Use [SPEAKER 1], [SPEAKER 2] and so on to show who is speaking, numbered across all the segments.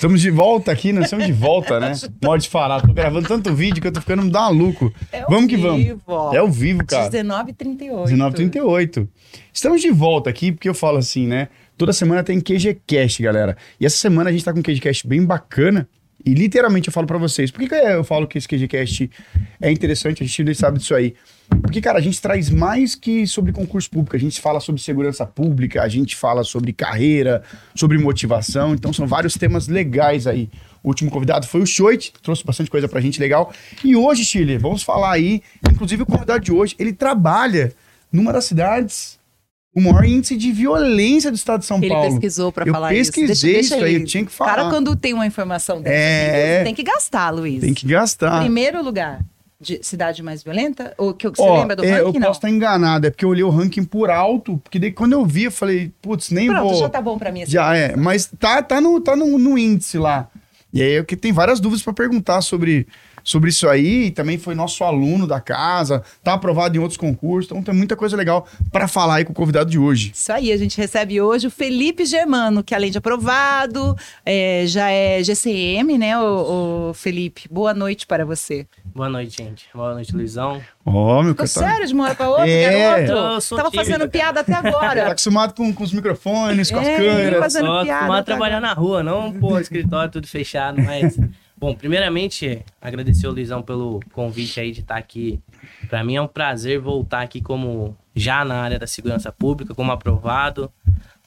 [SPEAKER 1] Estamos de volta aqui, nós estamos de volta, né? Pode falar, tô gravando tanto vídeo que eu tô ficando maluco.
[SPEAKER 2] É
[SPEAKER 1] vamos que
[SPEAKER 2] vivo,
[SPEAKER 1] vamos. É ao vivo, cara.
[SPEAKER 2] 19h38.
[SPEAKER 1] 19h38. Estamos de volta aqui porque eu falo assim, né? Toda semana tem QGCast, galera. E essa semana a gente tá com um QGCast bem bacana. E literalmente eu falo pra vocês. Por que, que eu falo que esse QGCast é interessante? A gente sabe disso aí. Porque, cara, a gente traz mais que sobre concurso público. A gente fala sobre segurança pública, a gente fala sobre carreira, sobre motivação. Então, são vários temas legais aí. O último convidado foi o Choit, trouxe bastante coisa pra gente legal. E hoje, Chile, vamos falar aí. Inclusive, o convidado de hoje, ele trabalha numa das cidades o maior índice de violência do estado de São
[SPEAKER 2] Ele
[SPEAKER 1] Paulo.
[SPEAKER 2] pesquisou pra
[SPEAKER 1] Eu
[SPEAKER 2] falar
[SPEAKER 1] pesquisei
[SPEAKER 2] isso. Deixa- deixa
[SPEAKER 1] isso aí,
[SPEAKER 2] ele.
[SPEAKER 1] eu tinha que
[SPEAKER 2] O cara,
[SPEAKER 1] falar.
[SPEAKER 2] quando tem uma informação dessa,
[SPEAKER 1] É.
[SPEAKER 2] tem, que gastar, Luiz.
[SPEAKER 1] Tem que gastar.
[SPEAKER 2] Primeiro lugar, de cidade mais violenta? Ou que você
[SPEAKER 1] Ó,
[SPEAKER 2] lembra do
[SPEAKER 1] é, eu
[SPEAKER 2] ranking? Não.
[SPEAKER 1] posso estar enganado, é porque eu olhei o ranking por alto, porque daí quando eu vi, eu falei, putz, nem
[SPEAKER 2] Pronto,
[SPEAKER 1] vou.
[SPEAKER 2] já tá bom pra mim. esse
[SPEAKER 1] Já é, mas tá, tá, no, tá no, no índice lá. E aí é que tem várias dúvidas pra perguntar sobre, sobre isso aí. E também foi nosso aluno da casa, tá aprovado em outros concursos, então tem muita coisa legal pra falar aí com o convidado de hoje.
[SPEAKER 2] Isso aí, a gente recebe hoje o Felipe Germano, que além de aprovado, é, já é GCM, né, o, Felipe? Boa noite para você.
[SPEAKER 3] Boa noite, gente. Boa noite, Luizão.
[SPEAKER 1] Ó, meu
[SPEAKER 2] Ficou
[SPEAKER 1] cara. Tá,
[SPEAKER 2] sério de uma hora para outra,
[SPEAKER 1] É.
[SPEAKER 2] garoto?
[SPEAKER 3] Eu sou
[SPEAKER 2] Tava
[SPEAKER 3] tímido,
[SPEAKER 2] fazendo
[SPEAKER 3] cara.
[SPEAKER 2] piada até
[SPEAKER 1] tá
[SPEAKER 2] agora.
[SPEAKER 1] acostumado com, com os microfones, com as
[SPEAKER 2] É,
[SPEAKER 1] câmeras.
[SPEAKER 2] fazendo
[SPEAKER 3] Só acostumado a
[SPEAKER 2] tá
[SPEAKER 3] trabalhar na rua, não pô, escritório tudo fechado, mas... Bom, primeiramente, agradecer o Luizão pelo convite aí de estar aqui. Pra mim é um prazer voltar aqui como já na área da segurança pública, como aprovado.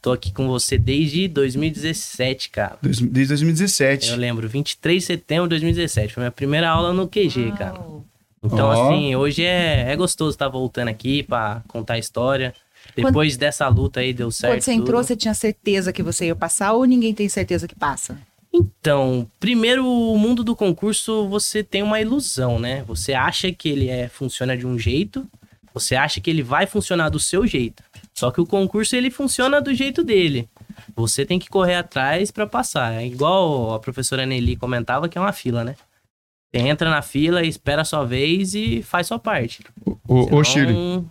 [SPEAKER 3] Tô aqui com você desde 2017, cara.
[SPEAKER 1] Desde 2017.
[SPEAKER 3] Eu lembro, 23 de setembro de 2017. Foi minha primeira aula no QG, cara.
[SPEAKER 2] Uau.
[SPEAKER 3] Então,
[SPEAKER 1] Ó.
[SPEAKER 3] assim, hoje é, é gostoso estar voltando aqui pra contar a história. Depois dessa luta aí, deu certo.
[SPEAKER 2] Quando você entrou,
[SPEAKER 3] tudo.
[SPEAKER 2] você tinha certeza que você ia passar ou ninguém tem certeza que passa?
[SPEAKER 3] Então, primeiro, o mundo do concurso, você tem uma ilusão, né? Você acha que ele é, funciona de um jeito, você acha que ele vai funcionar do seu jeito. Só que o concurso, ele funciona do jeito dele. Você tem que correr atrás pra passar. É igual a professora Nelly comentava, que é uma fila, né? Você entra na fila, espera a sua vez e faz sua parte.
[SPEAKER 1] Ô, ô,
[SPEAKER 3] Senão-
[SPEAKER 1] Shirley,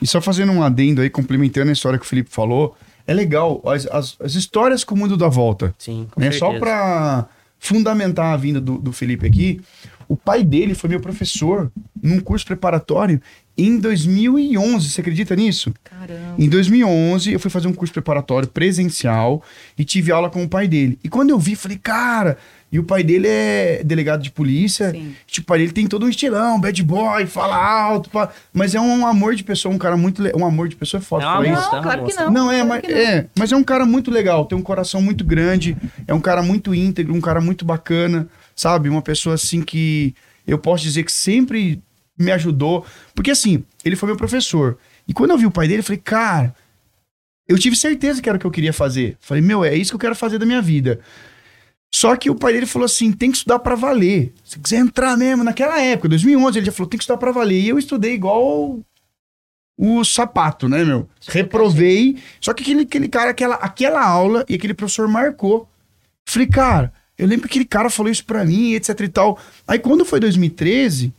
[SPEAKER 1] E só fazendo um adendo aí, complementando a história que o Felipe falou, é legal as, as, as histórias que o mundo dá volta.
[SPEAKER 3] Sim, com
[SPEAKER 1] né? Só
[SPEAKER 3] certeza.
[SPEAKER 1] pra fundamentar a vinda do, do Felipe aqui, o pai dele foi meu professor num curso preparatório em 2011. Você acredita nisso?
[SPEAKER 2] Caramba.
[SPEAKER 1] Em 2011, eu fui fazer um curso preparatório presencial e tive aula com o pai dele. E quando eu vi, falei, cara. E o pai dele é delegado de polícia.
[SPEAKER 2] Sim.
[SPEAKER 1] Tipo, o pai dele tem todo um estilão, bad boy, fala alto. pá. Mas é um amor de pessoa, um cara muito. le- Um amor de pessoa é foda.
[SPEAKER 3] É moça,
[SPEAKER 1] isso.
[SPEAKER 2] Não,
[SPEAKER 3] tá,
[SPEAKER 2] claro que não.
[SPEAKER 1] Não, é,
[SPEAKER 2] claro
[SPEAKER 1] mas,
[SPEAKER 2] não.
[SPEAKER 1] é, mas é um cara muito legal, tem um coração muito grande, é um cara muito íntegro, um cara muito bacana, sabe? Uma pessoa assim que eu posso dizer que sempre me ajudou. Porque assim, ele foi meu professor. E quando eu vi o pai dele, eu falei, cara, eu tive certeza que era o que eu queria fazer. Falei, meu, é isso que eu quero fazer da minha vida. Só que o pai dele falou assim: tem que estudar pra valer. Se quiser entrar mesmo, naquela época, 2011, ele já falou: tem que estudar pra valer. E eu estudei igual o sapato, né, meu? Reprovei. Só que aquele, aquele cara, aquela, aquela aula e aquele professor marcou. Falei, cara, eu lembro que aquele cara falou isso pra mim, etc e tal. Aí quando foi 2013,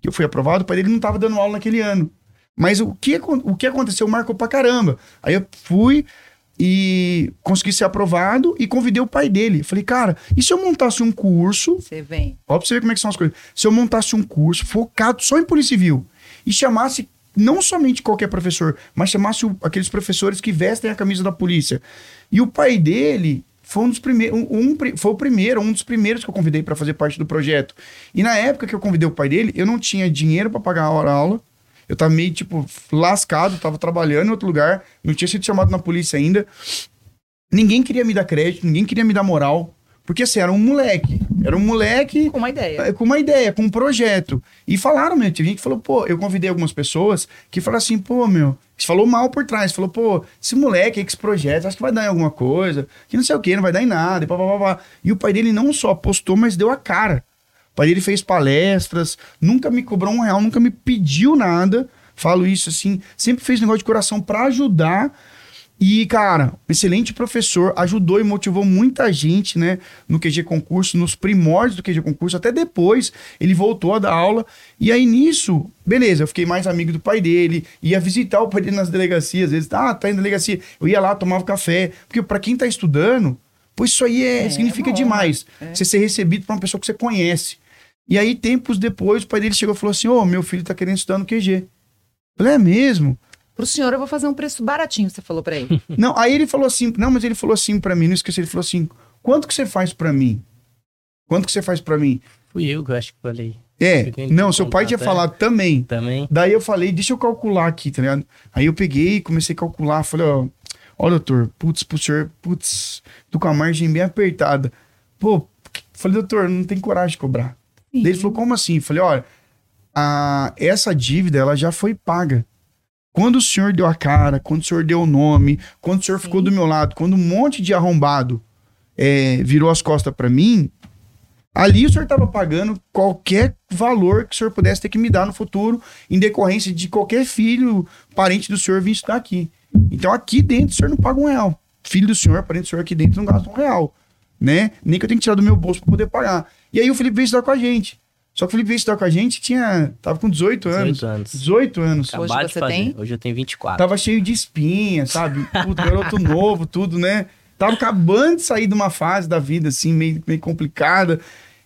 [SPEAKER 1] que eu fui aprovado, o pai dele não tava dando aula naquele ano. Mas o que, o que aconteceu marcou pra caramba. Aí eu fui e consegui ser aprovado e convidei o pai dele. Falei, cara, e se eu montasse um curso
[SPEAKER 2] Você vem.
[SPEAKER 1] Ó, pra você ver como é que são as coisas. Se eu montasse um curso focado só em polícia civil e chamasse não somente qualquer professor, mas chamasse o- aqueles professores que vestem a camisa da polícia. E o pai dele foi um dos primeiros, um, um foi o primeiro, um dos primeiros que eu convidei para fazer parte do projeto. E na época que eu convidei o pai dele, eu não tinha dinheiro para pagar a hora aula. Eu tava meio, tipo, lascado, tava trabalhando em outro lugar, não tinha sido chamado na polícia ainda. Ninguém queria me dar crédito, ninguém queria me dar moral. Porque assim, era um moleque. Era um moleque
[SPEAKER 2] Com uma ideia.
[SPEAKER 1] é, com uma ideia, com um projeto. E falaram, meu, teve gente que falou, pô, eu convidei algumas pessoas que falaram assim, pô, meu, você falou mal por trás, falou, pô, esse moleque aí, que esse projeto, acho que vai dar em alguma coisa, que não sei o que, não vai dar em nada, e pá, pá, pá, pá. E o pai dele não só apostou, mas deu a cara. O pai dele fez palestras, nunca me cobrou um real, nunca me pediu nada. Falo isso assim, sempre fez negócio de coração pra ajudar. E, cara, excelente professor, ajudou e motivou muita gente, né, no QG Concurso, nos primórdios do QG Concurso, até depois ele voltou a dar aula. E aí nisso, beleza, eu fiquei mais amigo do pai dele, ia visitar o pai dele nas delegacias, às vezes, ah, tá em delegacia. Eu ia lá, tomava café, porque pra quem tá estudando, Pô, isso aí é,
[SPEAKER 2] É,
[SPEAKER 1] significa
[SPEAKER 2] uma
[SPEAKER 1] demais.
[SPEAKER 2] honra, é.
[SPEAKER 1] Você ser recebido por uma pessoa que você conhece. E aí, tempos depois, o pai dele chegou e falou assim: Ô, meu filho tá querendo estudar no QG. Eu falei, é mesmo?
[SPEAKER 2] Pro senhor eu vou fazer um preço baratinho, você falou pra ele.
[SPEAKER 1] Não, aí ele falou assim, não, mas ele falou assim pra mim, não esqueci, ele falou assim, quanto que você faz pra mim? Quanto que você faz pra mim?
[SPEAKER 3] Fui eu que eu acho que falei.
[SPEAKER 1] É, não, seu pai tinha
[SPEAKER 3] é.
[SPEAKER 1] falado também.
[SPEAKER 3] Também.
[SPEAKER 1] Daí eu falei, deixa eu calcular aqui, tá ligado? Aí eu peguei, comecei a calcular, falei, ó, ó, doutor, putz, pro senhor, putz, tô com a margem bem apertada. Pô, falei, doutor, não tem coragem de cobrar. Daí ele falou, como assim? Falei, olha, a, essa dívida, ela já foi paga. Quando o senhor deu a cara, quando o senhor deu o nome, quando o senhor ficou do meu lado, quando um monte de arrombado é, virou as costas pra mim, ali o senhor tava pagando qualquer valor que o senhor pudesse ter que me dar no futuro, em decorrência de qualquer filho, parente do senhor vir estudar aqui. Então aqui dentro o senhor não paga um real. Filho do senhor, parente do senhor aqui dentro não gasta um real. Né? Nem que eu tenho que tirar do meu bolso pra poder pagar. E aí o Felipe veio estudar com a gente. Só que o Felipe veio estudar com a gente, tinha. Tava com 18 anos.
[SPEAKER 3] 18 anos.
[SPEAKER 1] 18 anos.
[SPEAKER 2] Hoje
[SPEAKER 3] Acabar
[SPEAKER 2] você
[SPEAKER 3] fazer.
[SPEAKER 2] tem?
[SPEAKER 3] Hoje eu tenho 24.
[SPEAKER 1] Tava cheio de espinha, sabe? Puto, garoto novo, tudo, né? Tava acabando de sair de uma fase da vida, assim, meio, meio complicada.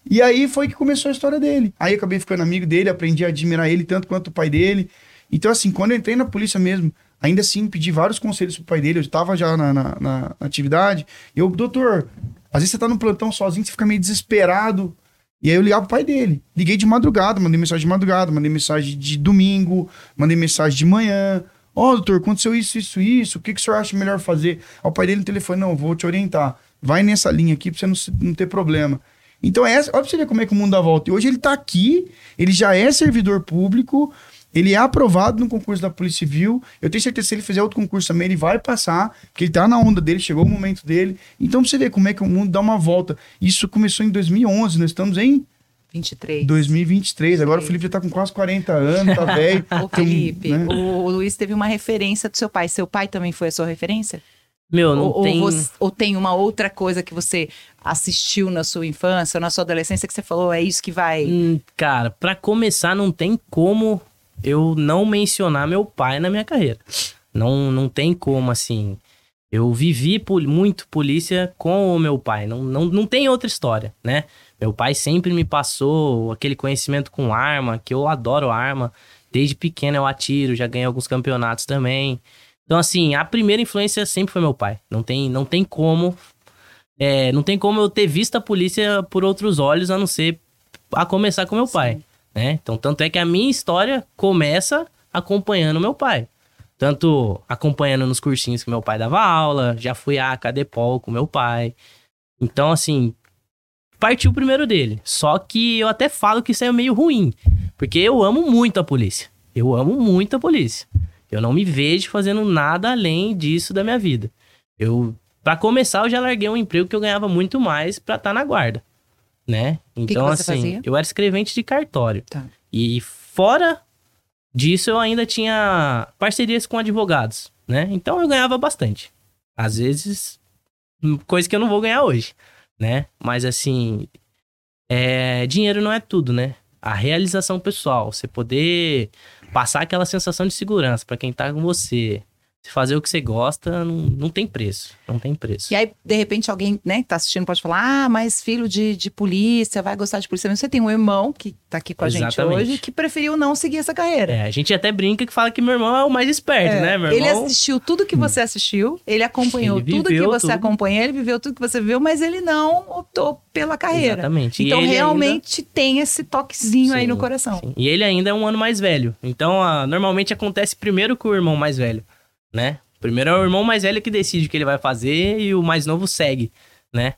[SPEAKER 1] E aí foi que começou a história dele. Aí eu acabei ficando amigo dele, aprendi a admirar ele tanto quanto o pai dele. Então, assim, quando eu entrei na polícia mesmo, ainda assim, pedi vários conselhos pro pai dele. Eu estava já na, na, na- na atividade. E eu, doutor, às vezes você tá no plantão sozinho, você fica meio desesperado. E aí eu ligava pro pai dele. Liguei de madrugada, mandei mensagem de madrugada, mandei mensagem de domingo, mandei mensagem de manhã. Ó, doutor, aconteceu isso, isso, isso. O que, que o senhor acha melhor fazer? Ao pai dele no telefone, não, vou te orientar. Vai nessa linha aqui pra você não, não ter problema. Então, é essa, olha pra você ver como é que o mundo dá volta. E hoje ele tá aqui, ele já é servidor público, ele é aprovado no concurso da Polícia Civil. Eu tenho certeza que se ele fizer outro concurso também, ele vai passar, porque ele tá na onda dele, chegou o momento dele. Então, pra você ver como é que o mundo dá uma volta. Isso começou em 2011, nós estamos em
[SPEAKER 2] 23.
[SPEAKER 1] 2023. Agora o Felipe já tá com quase 40 anos, tá velho.
[SPEAKER 2] Ô,
[SPEAKER 1] Então,
[SPEAKER 2] Felipe,
[SPEAKER 1] né?
[SPEAKER 2] o, o Luiz teve uma referência do seu pai. Seu pai também foi a sua referência?
[SPEAKER 3] Meu, não
[SPEAKER 2] ou,
[SPEAKER 3] tem.
[SPEAKER 2] ou, você- ou tem uma outra coisa que você assistiu na sua infância ou na sua adolescência que você falou, é isso que vai.
[SPEAKER 3] Hum, cara, pra começar, não tem como eu não mencionar meu pai na minha carreira. Não, não tem como, assim. Eu vivi pol- muito polícia com o meu pai. Não, não, não tem outra história, né? Meu pai sempre me passou aquele conhecimento com arma, que eu adoro arma. Desde pequeno eu atiro, já ganhei alguns campeonatos também. Então, assim, a primeira influência sempre foi meu pai. Não tem, não tem como. é, não tem como eu ter visto a polícia por outros olhos, a não ser a começar com meu pai, né? Então, tanto é que a minha história começa acompanhando meu pai. Tanto acompanhando nos cursinhos que meu pai dava aula, já fui à Cadepol com meu pai. Então, assim, partiu primeiro dele. Só que eu até falo que isso é meio ruim, porque eu amo muito a polícia. Eu amo muito a polícia. Eu não me vejo fazendo nada além disso da minha vida. Eu, para começar, eu já larguei um emprego que eu ganhava muito mais pra estar na guarda, né?
[SPEAKER 2] Que
[SPEAKER 3] Então,
[SPEAKER 2] você
[SPEAKER 3] assim,
[SPEAKER 2] fazia?
[SPEAKER 3] eu era escrevente de cartório.
[SPEAKER 2] Tá.
[SPEAKER 3] E fora disso, eu ainda tinha parcerias com advogados, né? Então eu ganhava bastante. Às vezes, hum, coisa que eu não vou ganhar hoje, né? Mas assim, é, dinheiro não é tudo, né? A realização pessoal, você poder passar aquela sensação de segurança pra quem tá com você, fazer o que você gosta, não, não tem preço, não tem preço.
[SPEAKER 2] E aí, de repente, alguém, né, que tá assistindo pode falar: ah, mas filho de, de polícia, vai gostar de polícia. Mas você tem um irmão que tá aqui com a gente
[SPEAKER 3] Exatamente.
[SPEAKER 2] hoje que preferiu não seguir essa carreira.
[SPEAKER 3] É, a gente até brinca que fala que meu irmão é o mais esperto,
[SPEAKER 2] É,
[SPEAKER 3] né? Meu
[SPEAKER 2] Ele
[SPEAKER 3] irmão...
[SPEAKER 2] assistiu tudo que você assistiu, ele acompanhou
[SPEAKER 3] Ele
[SPEAKER 2] tudo que
[SPEAKER 3] viveu
[SPEAKER 2] você
[SPEAKER 3] tudo.
[SPEAKER 2] acompanhou, ele viveu tudo que você viu, mas ele não optou pela carreira.
[SPEAKER 3] Exatamente.
[SPEAKER 2] Então,
[SPEAKER 3] ele
[SPEAKER 2] realmente tem esse toquezinho aí
[SPEAKER 3] Sim,
[SPEAKER 2] no coração.
[SPEAKER 3] Sim. E ele ainda é um ano mais velho. Então, ah, normalmente acontece primeiro com o irmão mais velho, né? Primeiro é o irmão mais velho que decide o que ele vai fazer e o mais novo segue, né?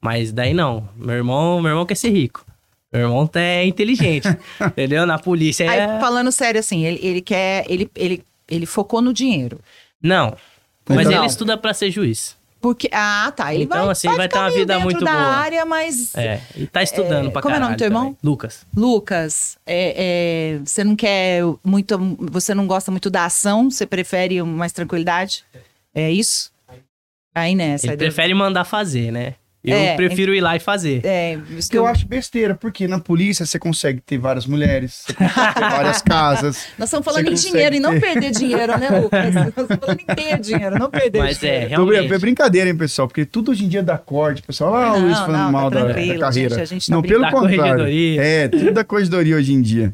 [SPEAKER 3] Mas daí não. Meu irmão, meu irmão quer ser rico. Meu irmão é inteligente, entendeu? Na polícia é...
[SPEAKER 2] Aí, falando sério, assim, ele, ele quer. Ele, ele, ele focou no dinheiro.
[SPEAKER 3] Não. Mas
[SPEAKER 2] Então-
[SPEAKER 3] ele estuda pra ser juiz.
[SPEAKER 2] Porque. Ah, tá. Ele
[SPEAKER 3] Então,
[SPEAKER 2] vai,
[SPEAKER 3] assim,
[SPEAKER 2] vai,
[SPEAKER 3] ter uma vida muito
[SPEAKER 2] da
[SPEAKER 3] boa.
[SPEAKER 2] área, mas.
[SPEAKER 3] É, e tá estudando
[SPEAKER 2] É,
[SPEAKER 3] pra
[SPEAKER 2] como é o nome do teu irmão?
[SPEAKER 3] também. Lucas.
[SPEAKER 2] Lucas, é, é, você não quer muito. Você não gosta muito da ação, você prefere mais tranquilidade? É isso? Aí nessa.
[SPEAKER 3] Ele prefere mandar fazer, né? Eu
[SPEAKER 2] É,
[SPEAKER 3] prefiro ir lá e fazer.
[SPEAKER 2] É, isso
[SPEAKER 1] Que eu acho besteira, porque na polícia você consegue ter várias mulheres, você consegue ter várias casas.
[SPEAKER 2] Nós estamos falando em dinheiro e não
[SPEAKER 1] ter.
[SPEAKER 2] perder dinheiro, né, Lucas? Nós estamos falando em ter dinheiro, não perder
[SPEAKER 3] Mas
[SPEAKER 2] dinheiro.
[SPEAKER 3] é,
[SPEAKER 1] Tô brin-
[SPEAKER 3] realmente.
[SPEAKER 1] É brincadeira, hein, pessoal? Porque tudo hoje em dia dá corte, pessoal. Ah, o
[SPEAKER 2] Não,
[SPEAKER 1] Luiz falando
[SPEAKER 2] não,
[SPEAKER 1] mal
[SPEAKER 2] tá
[SPEAKER 1] da, da carreira.
[SPEAKER 2] gente, a gente tá
[SPEAKER 1] não, pelo contrário. É, tudo da corregedoria hoje em dia.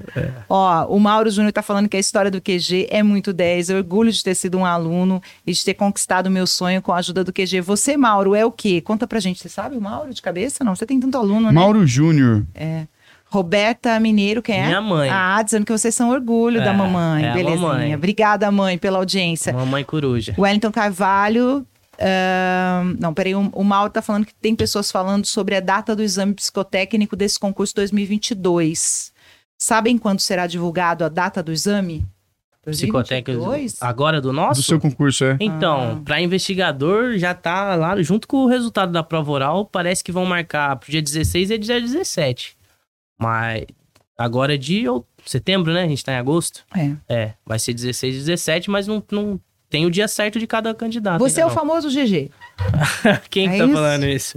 [SPEAKER 2] Ó, o Mauro Júnior tá falando que a história do QG é muito 10. Eu orgulho de ter sido um aluno e de ter conquistado o meu sonho com a ajuda do QG. Você, Mauro, é o quê? Conta pra gente. Sabe o Mauro de cabeça? Não, você tem tanto aluno, né?
[SPEAKER 1] Mauro Júnior.
[SPEAKER 2] É. Roberta Mineiro, quem é?
[SPEAKER 3] Minha mãe.
[SPEAKER 2] Ah, dizendo que vocês são orgulho da
[SPEAKER 3] É,
[SPEAKER 2] mamãe.
[SPEAKER 3] é a
[SPEAKER 2] Belezinha.
[SPEAKER 3] mamãe.
[SPEAKER 2] Obrigada, mãe, pela audiência.
[SPEAKER 3] Mamãe coruja.
[SPEAKER 2] Wellington Carvalho. ahn, não, peraí, o, o Mauro tá falando que tem pessoas falando sobre a data do exame psicotécnico desse concurso 2022. Sabem quando será divulgado a data do exame?
[SPEAKER 3] Psicotécnico.
[SPEAKER 2] 2022?
[SPEAKER 3] Agora do nosso?
[SPEAKER 1] Do seu concurso, é.
[SPEAKER 3] Então,
[SPEAKER 2] Ah.
[SPEAKER 3] para investigador, já tá lá, junto com o resultado da prova oral, parece que vão marcar pro dia 16 e dia 17. Mas agora é de setembro, né? A gente tá em agosto.
[SPEAKER 2] É.
[SPEAKER 3] É, vai ser 16 e 17, mas não, não tem o dia certo de cada candidato.
[SPEAKER 2] Você é o
[SPEAKER 3] ainda
[SPEAKER 2] famoso GG.
[SPEAKER 3] Quem que
[SPEAKER 2] É
[SPEAKER 3] tá
[SPEAKER 2] isso?
[SPEAKER 3] falando isso?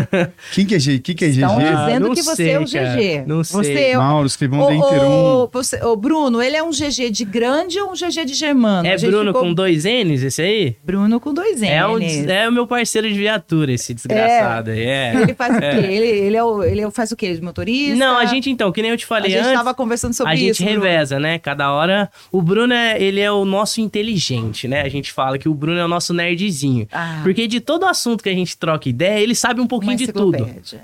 [SPEAKER 1] Quem que é G? Quem que é GG?
[SPEAKER 2] Estão
[SPEAKER 3] Ah,
[SPEAKER 2] dizendo
[SPEAKER 3] não
[SPEAKER 2] que você
[SPEAKER 3] sei,
[SPEAKER 2] é o
[SPEAKER 3] cara.
[SPEAKER 2] GG.
[SPEAKER 3] Não sei.
[SPEAKER 2] Você é o-
[SPEAKER 1] Mauro,
[SPEAKER 2] ô,
[SPEAKER 1] 1.
[SPEAKER 2] você- ô, Bruno, ele é um GG de grande ou um GG de germano?
[SPEAKER 3] É
[SPEAKER 2] A
[SPEAKER 3] Bruno
[SPEAKER 2] ficou-
[SPEAKER 3] com dois N's, esse aí?
[SPEAKER 2] Bruno com dois N's.
[SPEAKER 3] É, um, é o meu parceiro de viatura, esse desgraçado aí. É.
[SPEAKER 2] Ele faz o quê? Ele, ele, é o, ele é o- faz o quê? De motorista?
[SPEAKER 3] Não, a gente então, que nem eu te
[SPEAKER 2] A
[SPEAKER 3] falei
[SPEAKER 2] gente
[SPEAKER 3] antes.
[SPEAKER 2] tava conversando sobre
[SPEAKER 3] a gente
[SPEAKER 2] isso. Bruno.
[SPEAKER 3] reveza, né? Cada hora. O Bruno é, ele é o nosso inteligente, né? A gente fala que o Bruno é o nosso nerdzinho.
[SPEAKER 2] Ah.
[SPEAKER 3] Porque de todo assunto que a gente troca ideia, ele sabe um pouquinho de tudo.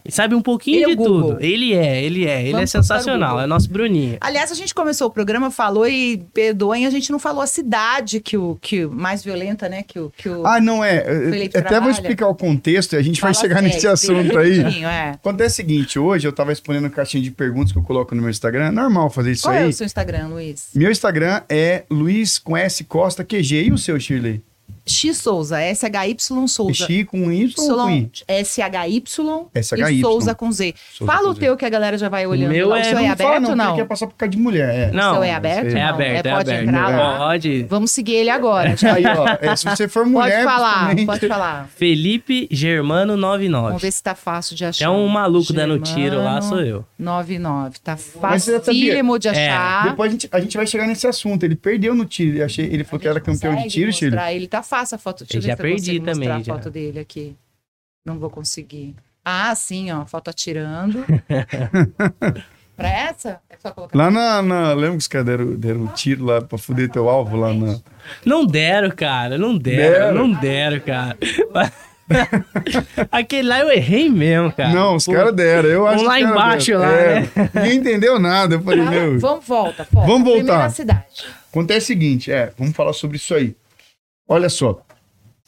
[SPEAKER 3] Ele sabe um pouquinho
[SPEAKER 2] Ele é
[SPEAKER 3] de
[SPEAKER 2] Google.
[SPEAKER 3] tudo. Ele é, ele é. Ele
[SPEAKER 2] Vamos
[SPEAKER 3] é
[SPEAKER 2] soltar o
[SPEAKER 3] sensacional. É nosso Bruninho.
[SPEAKER 2] Aliás, a gente começou o programa, falou e perdoem, a gente não falou a cidade que o que mais violenta, né? Que o, que o
[SPEAKER 1] Ah, não é.
[SPEAKER 2] Felipe
[SPEAKER 1] Até vou
[SPEAKER 2] trabalha.
[SPEAKER 1] explicar o contexto e a gente vai
[SPEAKER 2] Fala
[SPEAKER 1] chegar nesse assunto aí.
[SPEAKER 2] É.
[SPEAKER 1] Acontece o seguinte, hoje eu tava respondendo caixinha de perguntas que eu coloco no meu Instagram. É normal fazer isso
[SPEAKER 2] Qual é
[SPEAKER 1] aí.
[SPEAKER 2] o seu Instagram, Luiz?
[SPEAKER 1] Meu Instagram é Luiz com S Costa QG. E o seu, Shirley?
[SPEAKER 2] X Souza, SHY Souza.
[SPEAKER 1] X com Y ou com I?
[SPEAKER 2] SHY
[SPEAKER 1] SHY.
[SPEAKER 2] e Souza com Z.
[SPEAKER 1] Souza
[SPEAKER 2] Fala
[SPEAKER 1] com
[SPEAKER 2] o
[SPEAKER 1] Z.
[SPEAKER 2] teu que a galera já vai olhando.
[SPEAKER 3] meu
[SPEAKER 2] lá. O
[SPEAKER 3] é-
[SPEAKER 2] seu é
[SPEAKER 1] fala
[SPEAKER 2] aberto
[SPEAKER 1] não,
[SPEAKER 2] ou não?
[SPEAKER 1] quer passar por causa de mulher. É.
[SPEAKER 3] Não,
[SPEAKER 2] seu é aberto?
[SPEAKER 3] É aberto, é,
[SPEAKER 2] pode
[SPEAKER 3] aberto.
[SPEAKER 2] entrar lá.
[SPEAKER 3] Pode.
[SPEAKER 2] Vamos seguir ele agora.
[SPEAKER 1] Aí, ó, é, se você for mulher...
[SPEAKER 2] pode falar, pode falar.
[SPEAKER 3] Felipe Germano
[SPEAKER 2] Vamos
[SPEAKER 3] 99.
[SPEAKER 2] ver se tá fácil de achar.
[SPEAKER 3] É um maluco dando tiro lá, sou eu.
[SPEAKER 2] 99. Tá facílimo de
[SPEAKER 3] É.
[SPEAKER 2] achar.
[SPEAKER 1] Depois a gente, a gente vai chegar nesse assunto. Ele perdeu no tiro. Eu achei, ele falou que era campeão de tiro,
[SPEAKER 2] mostrar Ele tá fácil a foto. Deixa
[SPEAKER 3] Eu já
[SPEAKER 2] se eu consigo
[SPEAKER 3] perdi também,
[SPEAKER 2] mostrar a
[SPEAKER 3] já.
[SPEAKER 2] foto dele aqui. Não vou conseguir. Ah, sim, ó. Foto atirando. pra essa? É só colocar.
[SPEAKER 1] Lá na, na- Lembra que os caras deram, deram tiro lá pra fuder teu alvo lá na.
[SPEAKER 3] Não deram, cara. Não deram.
[SPEAKER 1] Deram.
[SPEAKER 3] Não deram, cara. Aquele lá eu errei mesmo, cara.
[SPEAKER 1] Não, os caras deram. Eu acho
[SPEAKER 3] Vamos lá embaixo,
[SPEAKER 1] deram.
[SPEAKER 3] lá,
[SPEAKER 1] É,
[SPEAKER 3] né?
[SPEAKER 1] Ninguém entendeu nada. Eu falei,
[SPEAKER 2] Ah,
[SPEAKER 1] meu.
[SPEAKER 2] Vamos, volta, volta.
[SPEAKER 1] Vamos voltar.
[SPEAKER 2] Primeira cidade.
[SPEAKER 1] Acontece o seguinte, é, vamos falar sobre isso aí. Olha só.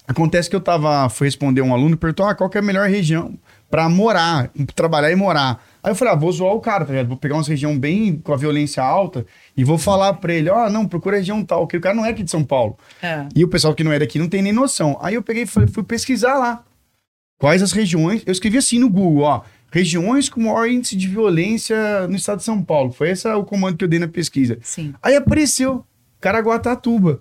[SPEAKER 1] Acontece que eu tava, fui responder um aluno e perguntou: ah, qual que é a melhor região pra morar, trabalhar e morar? Aí eu falei, ah, vou zoar o cara, tá ligado? Vou pegar uma região bem com a violência alta e vou falar pra ele, ó, não, procura a região tal, que o cara não é aqui de São Paulo.
[SPEAKER 2] É.
[SPEAKER 1] E o pessoal que não é daqui não tem nem noção. Aí eu peguei e falei, fui pesquisar lá. Quais as regiões? Eu escrevi assim no Google, ó. Regiões com maior índice de violência no estado de São Paulo. Foi esse o comando que eu dei na pesquisa.
[SPEAKER 2] Sim.
[SPEAKER 1] Aí apareceu Caraguatatuba.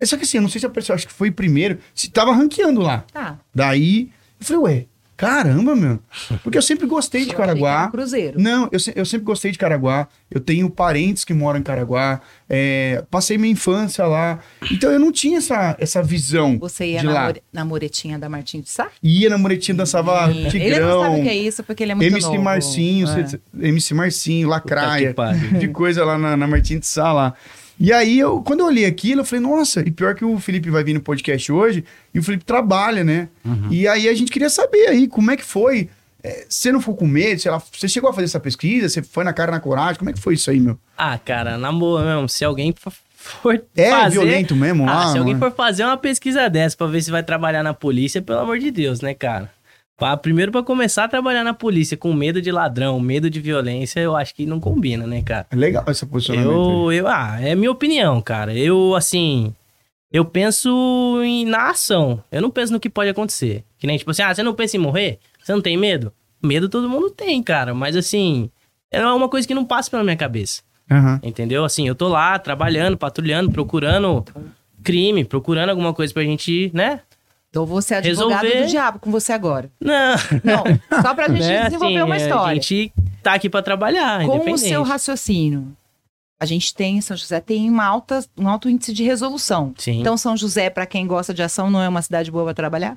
[SPEAKER 1] É só que assim, eu não sei se apareceu, acho que foi primeiro. Se tava ranqueando lá.
[SPEAKER 2] Tá.
[SPEAKER 1] Daí, eu falei, ué, caramba, meu. Porque eu sempre gostei de
[SPEAKER 2] Eu era um
[SPEAKER 1] Caraguá.
[SPEAKER 2] Cruzeiro.
[SPEAKER 1] Não, eu, eu sempre gostei de Caraguá. Eu tenho parentes que moram em Caraguá. é, passei minha infância lá. Então eu não tinha essa, essa visão
[SPEAKER 2] Você ia
[SPEAKER 1] de
[SPEAKER 2] na,
[SPEAKER 1] lá.
[SPEAKER 2] more- na muretinha da Martins de Sá?
[SPEAKER 1] Ia na muretinha, dançava
[SPEAKER 2] Ele não
[SPEAKER 1] Tigrão,
[SPEAKER 2] sabe o que é isso porque ele é muito
[SPEAKER 1] MC
[SPEAKER 2] novo.
[SPEAKER 1] Marcinho,
[SPEAKER 2] É.
[SPEAKER 1] MC Marcinho, Lacraia, de coisa lá na, na Martins de Sá lá. E aí, eu, quando eu olhei aquilo, eu falei, nossa, e pior que o Felipe vai vir no podcast hoje, e o Felipe trabalha, né? E aí a gente queria saber aí, como é que foi? É, você não ficou com medo? Sei lá, você chegou a fazer essa pesquisa? Você foi na cara, na coragem? Como é que foi isso aí, meu?
[SPEAKER 3] Ah, cara, na boa mesmo, se alguém for-
[SPEAKER 1] É
[SPEAKER 3] fazer...
[SPEAKER 1] violento mesmo
[SPEAKER 3] Ah,
[SPEAKER 1] lá?
[SPEAKER 3] se alguém for fazer uma pesquisa dessa pra ver se vai trabalhar na polícia, pelo amor de Deus, né, cara? Pra- primeiro, pra começar a trabalhar na polícia com medo de ladrão, medo de violência, eu acho que não combina, né, cara?
[SPEAKER 1] É legal esse posicionamento aí.
[SPEAKER 3] Eu, eu, ah, é minha opinião, cara. Eu, assim, eu penso em, na ação. Eu não penso no que pode acontecer. Que nem, tipo assim, ah, você não pensa em morrer? Você não tem medo? Medo todo mundo tem, cara. Mas, assim, é uma coisa que não passa pela minha cabeça.
[SPEAKER 1] Aham.
[SPEAKER 3] Entendeu? Assim, eu tô lá trabalhando, patrulhando, procurando crime, procurando alguma coisa pra gente, né?
[SPEAKER 2] Então você é advogado
[SPEAKER 3] Resolver-
[SPEAKER 2] do diabo com você agora.
[SPEAKER 3] Não,
[SPEAKER 2] Não, só pra gente
[SPEAKER 3] né,
[SPEAKER 2] desenvolver
[SPEAKER 3] assim,
[SPEAKER 2] uma
[SPEAKER 3] A
[SPEAKER 2] história.
[SPEAKER 3] gente tá aqui pra trabalhar,
[SPEAKER 2] Com o seu raciocínio, a gente tem, em São José tem uma alta, um alto índice de resolução.
[SPEAKER 3] Sim.
[SPEAKER 2] Então, São José, pra quem gosta de ação, não é uma cidade boa pra trabalhar?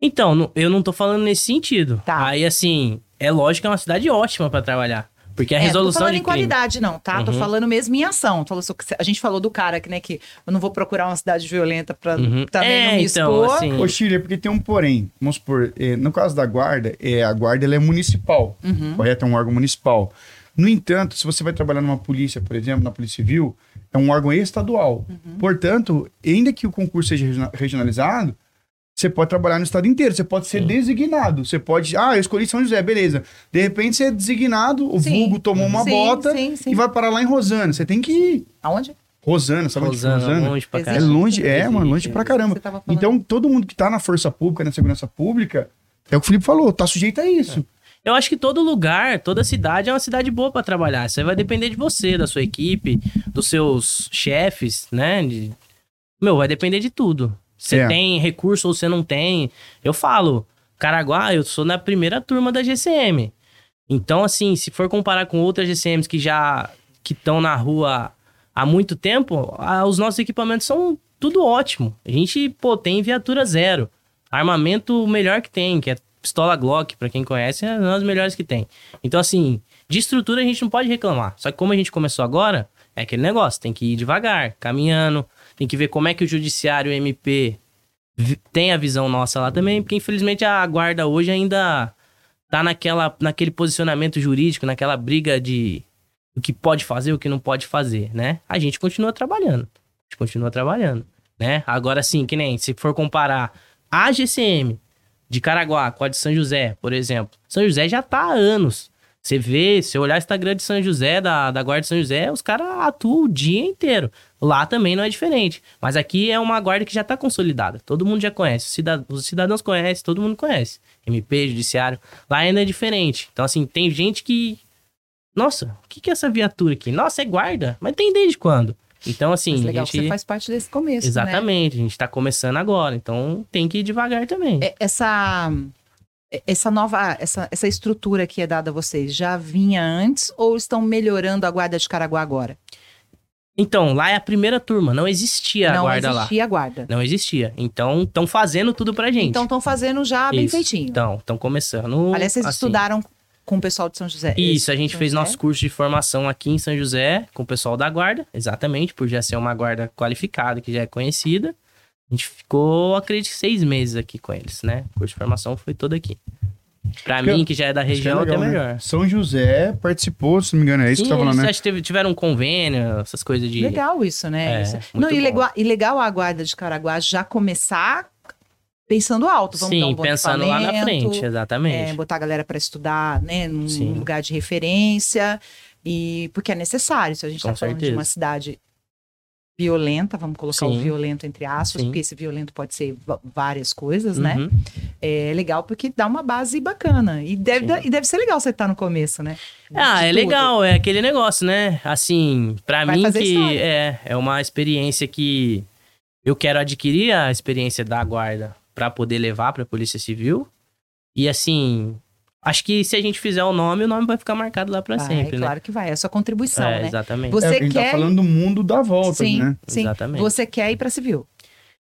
[SPEAKER 3] Então, eu não tô falando nesse sentido.
[SPEAKER 2] Tá.
[SPEAKER 3] Aí, assim, é lógico que é uma cidade ótima pra trabalhar. Porque a
[SPEAKER 2] É, não tô
[SPEAKER 3] resolução
[SPEAKER 2] falando
[SPEAKER 3] de
[SPEAKER 2] em
[SPEAKER 3] crime...
[SPEAKER 2] qualidade, não, tá? Tô
[SPEAKER 3] Uhum.
[SPEAKER 2] falando mesmo em ação. A gente falou do cara que, né, que eu não vou procurar uma cidade violenta pra
[SPEAKER 3] Uhum.
[SPEAKER 2] também
[SPEAKER 3] É,
[SPEAKER 2] não me
[SPEAKER 3] então,
[SPEAKER 2] expor.
[SPEAKER 3] assim-
[SPEAKER 1] Ô, Chile, é porque tem um porém. Vamos supor, eh, no caso da guarda, eh, a guarda ela é municipal,
[SPEAKER 2] Uhum.
[SPEAKER 1] correto? É um órgão municipal. No entanto, se você vai trabalhar numa polícia, por exemplo, na Polícia Civil, é um órgão estadual.
[SPEAKER 2] Uhum.
[SPEAKER 1] Portanto, ainda que o concurso seja regiona- regionalizado, você pode trabalhar no estado inteiro, você pode ser
[SPEAKER 3] Sim.
[SPEAKER 1] designado. Você pode, ah, eu escolhi São José, beleza. De repente você é designado, o
[SPEAKER 2] Sim.
[SPEAKER 1] vulgo tomou uma
[SPEAKER 2] Sim,
[SPEAKER 1] bota
[SPEAKER 2] sim, sim.
[SPEAKER 1] e vai parar lá em Rosana. Você tem que ir.
[SPEAKER 2] Aonde?
[SPEAKER 1] Rosana, sabe onde fica
[SPEAKER 3] Rosana,
[SPEAKER 1] Rosana?
[SPEAKER 3] longe pra
[SPEAKER 2] Existe.
[SPEAKER 1] É
[SPEAKER 3] caramba.
[SPEAKER 1] longe, é, mano, longe pra caramba. Então, todo mundo que tá na força pública, na segurança pública, é o que o Felipe falou, tá sujeito a isso.
[SPEAKER 3] Eu acho que todo lugar, toda cidade é uma cidade boa pra trabalhar. Isso aí vai depender de você, da sua equipe, dos seus chefes, né? De- Meu, vai depender de tudo. Você
[SPEAKER 1] É.
[SPEAKER 3] tem recurso ou você não tem. Eu falo, Caraguá, eu sou na primeira turma da GCM. Então, assim, se for comparar com outras GCMs que já que estão na rua há muito tempo, ah, os nossos equipamentos são tudo ótimo. A gente, pô, tem viatura zero. Armamento o melhor que tem, que é pistola Glock, pra quem conhece, é uma das melhores que tem. Então, assim, de estrutura a gente não pode reclamar. Só que como a gente começou agora, é aquele negócio, tem que ir devagar, caminhando, tem que ver como é que o judiciário o MP tem a visão nossa lá também, porque infelizmente a guarda hoje ainda tá naquela, naquele posicionamento jurídico, naquela briga de o que pode fazer, o que não pode fazer, né? A gente continua trabalhando. A gente continua trabalhando, né? Agora sim, que nem se for comparar a GCM de Caraguá com a de São José, por exemplo. São José já tá há anos. Você vê, se eu olhar o Instagram de São José, da, da Guarda de São José, os caras atuam o dia inteiro. Lá também não é diferente. Mas aqui é uma guarda que já tá consolidada. Todo mundo já conhece. Os cida- Os cidadãos conhecem, todo mundo conhece. MP, Judiciário. Lá ainda é diferente. Então, assim, tem gente que. Nossa, o que, que é essa viatura aqui? Nossa, é guarda. Mas tem desde quando? Então, assim,
[SPEAKER 2] Mas
[SPEAKER 3] a
[SPEAKER 2] legal,
[SPEAKER 3] gente.
[SPEAKER 2] você faz parte desse começo, né?
[SPEAKER 3] Exatamente, a gente tá começando agora. Então tem que ir devagar também.
[SPEAKER 2] É, Essa, essa nova, essa, essa estrutura que é dada a vocês já vinha antes ou estão melhorando a guarda de Caraguá agora?
[SPEAKER 3] Então, lá é a primeira turma, não existia a
[SPEAKER 2] não
[SPEAKER 3] guarda lá.
[SPEAKER 2] existia a guarda.
[SPEAKER 3] Não existia. Então, estão fazendo tudo pra gente.
[SPEAKER 2] Então estão fazendo já bem
[SPEAKER 3] Isso.
[SPEAKER 2] feitinho.
[SPEAKER 3] Então, estão começando.
[SPEAKER 2] Aliás, vocês
[SPEAKER 3] assim.
[SPEAKER 2] estudaram com o pessoal de São José.
[SPEAKER 3] Isso, a gente
[SPEAKER 2] São
[SPEAKER 3] fez
[SPEAKER 2] José?
[SPEAKER 3] nosso curso de formação aqui em São José, com o pessoal da guarda, exatamente, por já ser uma guarda qualificada, que já é conhecida. A gente ficou, acredito que seis meses aqui com eles, né? O curso de formação foi todo aqui. Pra
[SPEAKER 1] que-
[SPEAKER 3] mim, que já é da
[SPEAKER 1] que
[SPEAKER 3] região,
[SPEAKER 1] legal,
[SPEAKER 3] até
[SPEAKER 1] né?
[SPEAKER 3] melhor.
[SPEAKER 1] São José participou, se não me engano, é isso
[SPEAKER 3] Sim,
[SPEAKER 1] que você tá falando, né?
[SPEAKER 3] acho que teve- tiveram um convênio, essas coisas de.
[SPEAKER 2] Legal isso, né?
[SPEAKER 3] É,
[SPEAKER 2] Isso. Não, e legal, e legal a guarda de Caraguá já começar pensando alto. Vamos dar um
[SPEAKER 3] Sim,
[SPEAKER 2] bom
[SPEAKER 3] pensando lá na frente, exatamente.
[SPEAKER 2] é, botar a galera para estudar, né, num
[SPEAKER 3] Sim.
[SPEAKER 2] lugar de referência e porque é necessário. Se a gente
[SPEAKER 3] Com
[SPEAKER 2] está falando de uma cidade violenta, vamos colocar o
[SPEAKER 3] Sim.
[SPEAKER 2] violento entre aspas,
[SPEAKER 3] Sim.
[SPEAKER 2] porque esse violento pode ser várias coisas, né?
[SPEAKER 3] Uhum.
[SPEAKER 2] É legal porque dá uma base bacana e deve,
[SPEAKER 3] Sim.
[SPEAKER 2] e deve ser legal você estar no começo, né?
[SPEAKER 3] Ah,
[SPEAKER 2] De
[SPEAKER 3] é
[SPEAKER 2] tudo.
[SPEAKER 3] legal, é aquele negócio, né? Assim, pra
[SPEAKER 2] Vai
[SPEAKER 3] mim que
[SPEAKER 2] história.
[SPEAKER 3] é, é uma experiência que eu quero adquirir a experiência da guarda pra poder levar pra Polícia Civil. E assim, acho que se a gente fizer o nome, o nome vai ficar marcado lá pra
[SPEAKER 2] Vai,
[SPEAKER 3] sempre, né?
[SPEAKER 2] claro que vai, é a sua contribuição,
[SPEAKER 3] é,
[SPEAKER 2] né?
[SPEAKER 3] exatamente.
[SPEAKER 2] Você
[SPEAKER 1] É, a gente
[SPEAKER 2] quer
[SPEAKER 1] tá falando do mundo da volta,
[SPEAKER 2] sim,
[SPEAKER 1] né?
[SPEAKER 2] sim.
[SPEAKER 3] Exatamente.
[SPEAKER 2] Você quer ir para civil.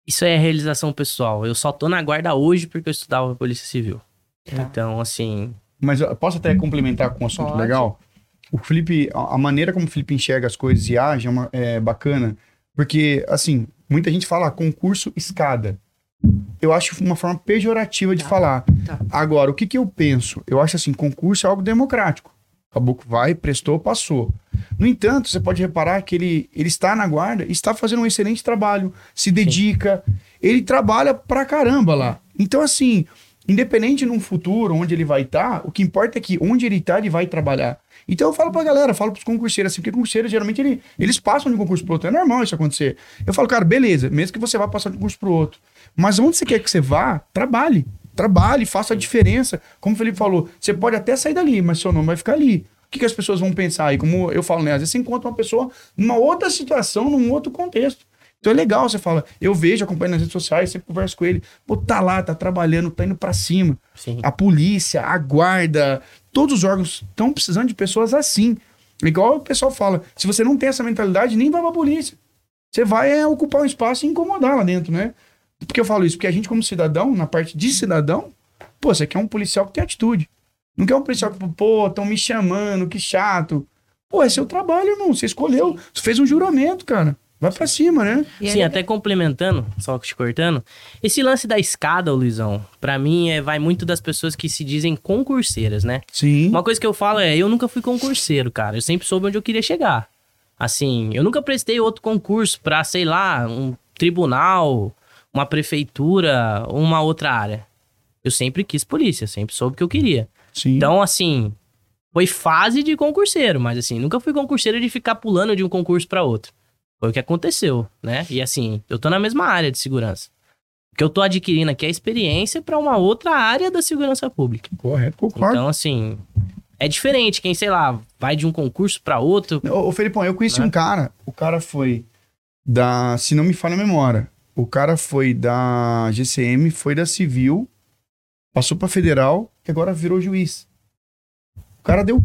[SPEAKER 3] Isso é realização pessoal. Eu só tô na guarda hoje porque eu estudava Polícia Civil.
[SPEAKER 2] Tá.
[SPEAKER 3] Então, assim,
[SPEAKER 1] Mas eu posso até complementar com um assunto
[SPEAKER 2] Pode.
[SPEAKER 1] legal? O Felipe, a a maneira como o Felipe enxerga as coisas e age é, uma- é bacana, porque, assim, muita gente fala "Ah, concurso escada. Eu acho uma forma pejorativa de
[SPEAKER 2] Tá.
[SPEAKER 1] falar.
[SPEAKER 2] Tá.
[SPEAKER 1] Agora, o que, que eu penso? Eu acho assim, concurso é algo democrático. O caboclo vai, prestou, passou. No entanto, você pode reparar que ele, ele está na guarda e está fazendo um excelente trabalho, se dedica, ele trabalha pra caramba lá. Então, assim, independente num futuro onde ele vai estar, o que importa é que onde ele está, ele vai trabalhar. Então eu falo pra galera, falo pros concurseiros assim, porque concurseiros geralmente ele- eles passam de um concurso pro outro, é normal isso acontecer. Eu falo, cara, beleza, mesmo que você vá passar de um concurso pro outro, mas onde você quer que você vá, trabalhe. Trabalhe, faça a diferença. Como o Felipe falou, você pode até sair dali, mas seu nome vai ficar ali. O que, que as pessoas vão pensar? E como eu falo, né? Às vezes você encontra uma pessoa numa outra situação, num outro contexto. Então é legal, você fala, eu vejo, acompanho nas redes sociais, sempre converso com ele, pô, tá lá, tá trabalhando, tá indo pra cima.
[SPEAKER 3] Sim.
[SPEAKER 1] A polícia, a guarda, todos os órgãos estão precisando de pessoas assim. Igual o pessoal fala, se você não tem essa mentalidade, nem vai pra polícia. Você vai é, ocupar um espaço e incomodar lá dentro, né? Por que eu falo isso? Porque a gente, como cidadão, na parte de cidadão, pô, você quer um policial que tem atitude. Não quer um policial que, pô, estão me chamando, que chato. Pô, é seu trabalho, irmão. Você escolheu. Você fez um juramento, cara. Vai pra cima, né?
[SPEAKER 3] Sim, até complementando, só te cortando, esse lance da escada, Luizão, pra mim é, vai muito das pessoas que se dizem concurseiras, né?
[SPEAKER 1] Sim.
[SPEAKER 3] Uma coisa que eu falo é, eu nunca fui concurseiro, cara. Eu sempre soube onde eu queria chegar. Assim, eu nunca prestei outro concurso pra, sei lá, um tribunal, uma prefeitura, uma outra área. Eu sempre quis polícia, sempre soube o que eu queria.
[SPEAKER 1] Sim.
[SPEAKER 3] Então, assim, foi fase de concurseiro, mas assim, nunca fui concurseiro de ficar pulando de um concurso pra outro. Foi o que aconteceu, né? E assim, eu tô na mesma área de segurança. O que eu tô adquirindo aqui é experiência pra uma outra área da segurança pública.
[SPEAKER 1] Correto, concordo.
[SPEAKER 3] Então, assim, é diferente quem, sei lá, vai de um concurso pra outro.
[SPEAKER 1] Ô, ô Felipão, eu conheci
[SPEAKER 3] Né?
[SPEAKER 1] um cara, o cara foi da, se não me falha a memória, o cara foi da GCM, foi da Civil, passou pra Federal e agora virou juiz. O cara deu,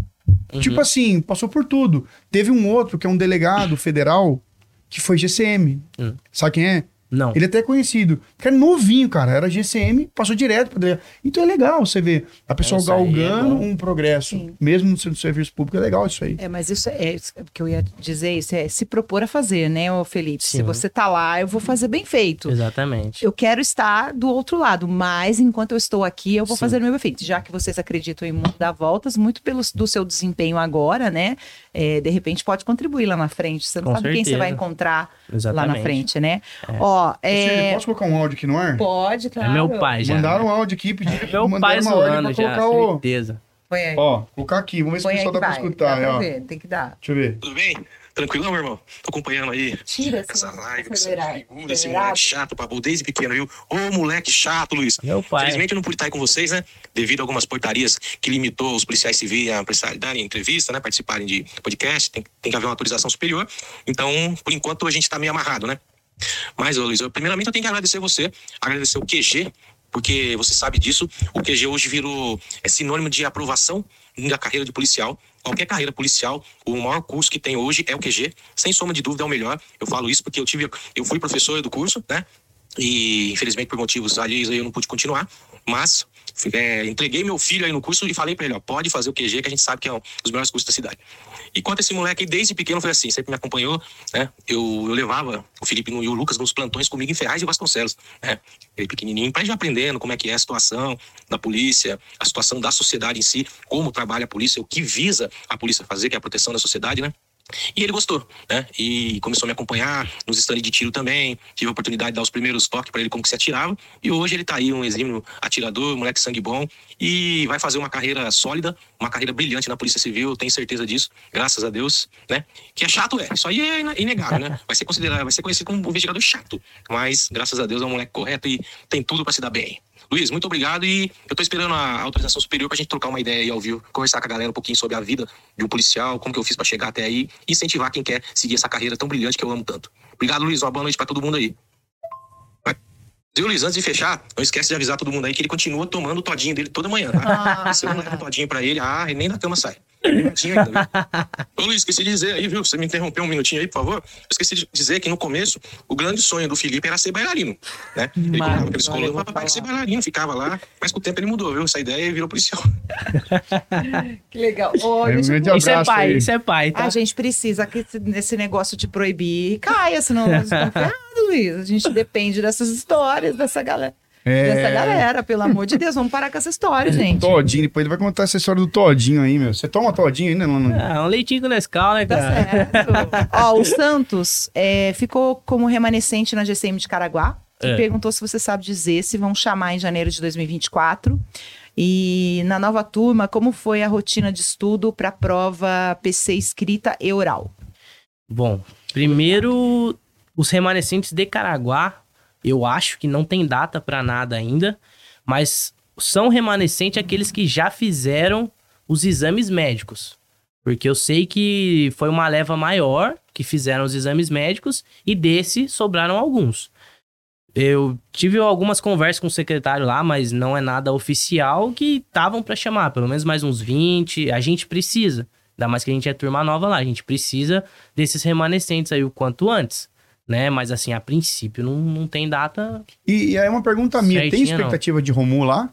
[SPEAKER 3] Uhum.
[SPEAKER 1] tipo assim, passou por tudo. Teve um outro que é um delegado federal que foi GCM.
[SPEAKER 3] Hum.
[SPEAKER 1] Sabe quem é?
[SPEAKER 3] Não.
[SPEAKER 1] Ele até é conhecido. Que era novinho, cara. Era GCM, passou direto pra delegado. Então é legal você ver a pessoa
[SPEAKER 3] aí é
[SPEAKER 1] galgando
[SPEAKER 3] bom.
[SPEAKER 1] um progresso.
[SPEAKER 2] Sim.
[SPEAKER 1] Mesmo no seu serviço público, é legal isso aí.
[SPEAKER 2] É, mas isso é, é isso que eu ia dizer, isso é se propor a fazer, né, ô Felipe? Se
[SPEAKER 3] Sim.
[SPEAKER 2] você tá lá, eu vou fazer bem feito.
[SPEAKER 3] Exatamente.
[SPEAKER 2] Eu quero estar do outro lado, mas enquanto eu estou aqui, eu vou
[SPEAKER 3] Sim.
[SPEAKER 2] fazer o meu efeito. Já que vocês acreditam em dar voltas, muito pelo do seu desempenho agora, né? É, de repente pode contribuir lá na frente. Você não
[SPEAKER 3] Com
[SPEAKER 2] sabe quem você
[SPEAKER 3] certeza.
[SPEAKER 2] vai encontrar
[SPEAKER 3] Exatamente.
[SPEAKER 2] lá na frente, né? Ó,
[SPEAKER 1] Você,
[SPEAKER 2] é,
[SPEAKER 1] posso colocar um áudio aqui no ar?
[SPEAKER 2] pode,
[SPEAKER 3] É
[SPEAKER 2] claro.
[SPEAKER 3] meu pai já.
[SPEAKER 1] Mandaram um áudio aqui, pediram
[SPEAKER 3] Meu
[SPEAKER 1] mandaram
[SPEAKER 3] pai zoando
[SPEAKER 1] pra
[SPEAKER 3] já,
[SPEAKER 1] colocar o...
[SPEAKER 3] certeza.
[SPEAKER 2] Põe aí.
[SPEAKER 1] Ó, colocar aqui, vamos ver se o pessoal dá pra
[SPEAKER 2] vai.
[SPEAKER 1] escutar.
[SPEAKER 2] Dá pra
[SPEAKER 1] ó.
[SPEAKER 2] ver, tem que dar.
[SPEAKER 1] Deixa eu ver.
[SPEAKER 4] Tudo bem? Tranquilão, meu irmão? Tô acompanhando aí
[SPEAKER 2] Tira
[SPEAKER 4] essa live, essa
[SPEAKER 2] acelerado.
[SPEAKER 4] figura, esse moleque chato, papo, desde pequeno, viu? Ô, moleque chato, Luiz.
[SPEAKER 3] Meu pai.
[SPEAKER 4] Infelizmente eu não pude estar aí com vocês, né? Devido a algumas portarias que limitou os policiais civis a darem entrevista, né? Participarem de podcast, tem, tem que haver uma autorização superior. Então, por enquanto, a gente tá meio amarrado, né? Mas, ô Luiz, eu, primeiramente eu tenho que agradecer você, agradecer o QG, porque você sabe disso. O QG hoje virou é sinônimo de aprovação da carreira de policial. Qualquer carreira policial, o maior curso que tem hoje é o QG. Sem sombra de dúvida, é o melhor. Eu falo isso porque eu tive, eu fui professor do curso, né? E infelizmente por motivos alheios eu não pude continuar, mas é, entreguei meu filho aí no curso e falei pra ele, ó, pode fazer o QG que a gente sabe que é um dos melhores cursos da cidade. E quanto a esse moleque desde pequeno foi assim, sempre me acompanhou, né? Eu, eu levava o Felipe e o Lucas nos plantões comigo em Ferraz e Vasconcelos, né? Ele pequenininho, ir já aprendendo como é que é a situação da polícia, a situação da sociedade em si, como trabalha a polícia, o que visa a polícia fazer, que é a proteção da sociedade, né? E ele gostou, né? E começou a me acompanhar nos stands de tiro também. Tive a oportunidade de dar os primeiros toques para ele como que se atirava. E hoje ele tá aí, um exímio atirador, moleque sangue bom. E vai fazer uma carreira sólida, uma carreira brilhante na Polícia Civil, tenho certeza disso, graças a Deus, né? Que é chato, é. Isso aí é inegável, né? Vai ser considerado, vai ser conhecido como um investigador chato. Mas, graças a Deus, é um moleque correto e tem tudo para se dar bem. Luiz, muito obrigado e eu tô esperando a autorização superior pra gente trocar uma ideia aí ao vivo, conversar com a galera um pouquinho sobre a vida de um policial, como que eu fiz pra chegar até aí e incentivar quem quer seguir essa carreira tão brilhante que eu amo tanto. Obrigado, Luiz. Uma boa noite pra todo mundo aí. Viu, Luiz, antes de fechar, não esquece de avisar todo mundo aí que ele continua tomando o todinho dele toda manhã, tá?
[SPEAKER 2] Ah.
[SPEAKER 4] Se eu não der um todinho pra ele, ah, ele nem da cama sai. Um minutinho ainda, viu? Ô Luiz, esqueci de dizer aí, viu? Você me interrompeu um minutinho aí, por favor. Eu esqueci de dizer que no começo, o grande sonho do Felipe era ser bailarino, né? Ele
[SPEAKER 2] Mas,
[SPEAKER 4] colocava aqueles
[SPEAKER 2] vou
[SPEAKER 4] papai,
[SPEAKER 2] falar.
[SPEAKER 4] ser bailarino, ficava lá. Mas com o tempo ele mudou, viu? Essa ideia e virou policial.
[SPEAKER 2] Que legal. Ô,
[SPEAKER 1] É, um
[SPEAKER 2] deixa eu-
[SPEAKER 1] grande
[SPEAKER 3] Isso é pai,
[SPEAKER 1] aí.
[SPEAKER 3] isso é pai, tá?
[SPEAKER 2] A gente precisa que esse- nesse negócio de proibir caia, senão nós estamos ferrados, Luiz. A gente depende dessas histórias, dessa galera.
[SPEAKER 1] É.
[SPEAKER 2] Dessa galera, pelo amor de Deus, vamos parar com essa história, gente.
[SPEAKER 1] Todinho, depois ele vai contar essa história do Todinho aí, meu. Você toma Todinho ainda? Não, não.
[SPEAKER 3] Ah, um leitinho com Nescau, né,
[SPEAKER 2] Tá
[SPEAKER 3] cara?
[SPEAKER 2] certo. Ó, o Santos é, ficou como remanescente na GCM de Caraguá. E
[SPEAKER 3] É.
[SPEAKER 2] perguntou se você sabe dizer se vão chamar em janeiro de 2024. E na nova turma, como foi a rotina de estudo para a prova PC escrita e oral?
[SPEAKER 3] Bom, primeiro, os remanescentes de Caraguá, eu acho que não tem data pra nada ainda, mas são remanescentes aqueles que já fizeram os exames médicos. Porque eu sei que foi uma leva maior que fizeram os exames médicos e desse sobraram alguns. Eu tive algumas conversas com o secretário lá, mas não é nada oficial que estavam para chamar, pelo menos mais uns 20. A gente precisa, ainda mais que a gente é turma nova lá, a gente precisa desses remanescentes aí o quanto antes, né? Mas assim, a princípio não, não tem data.
[SPEAKER 1] E, e aí uma pergunta minha, tem expectativa de Romu lá?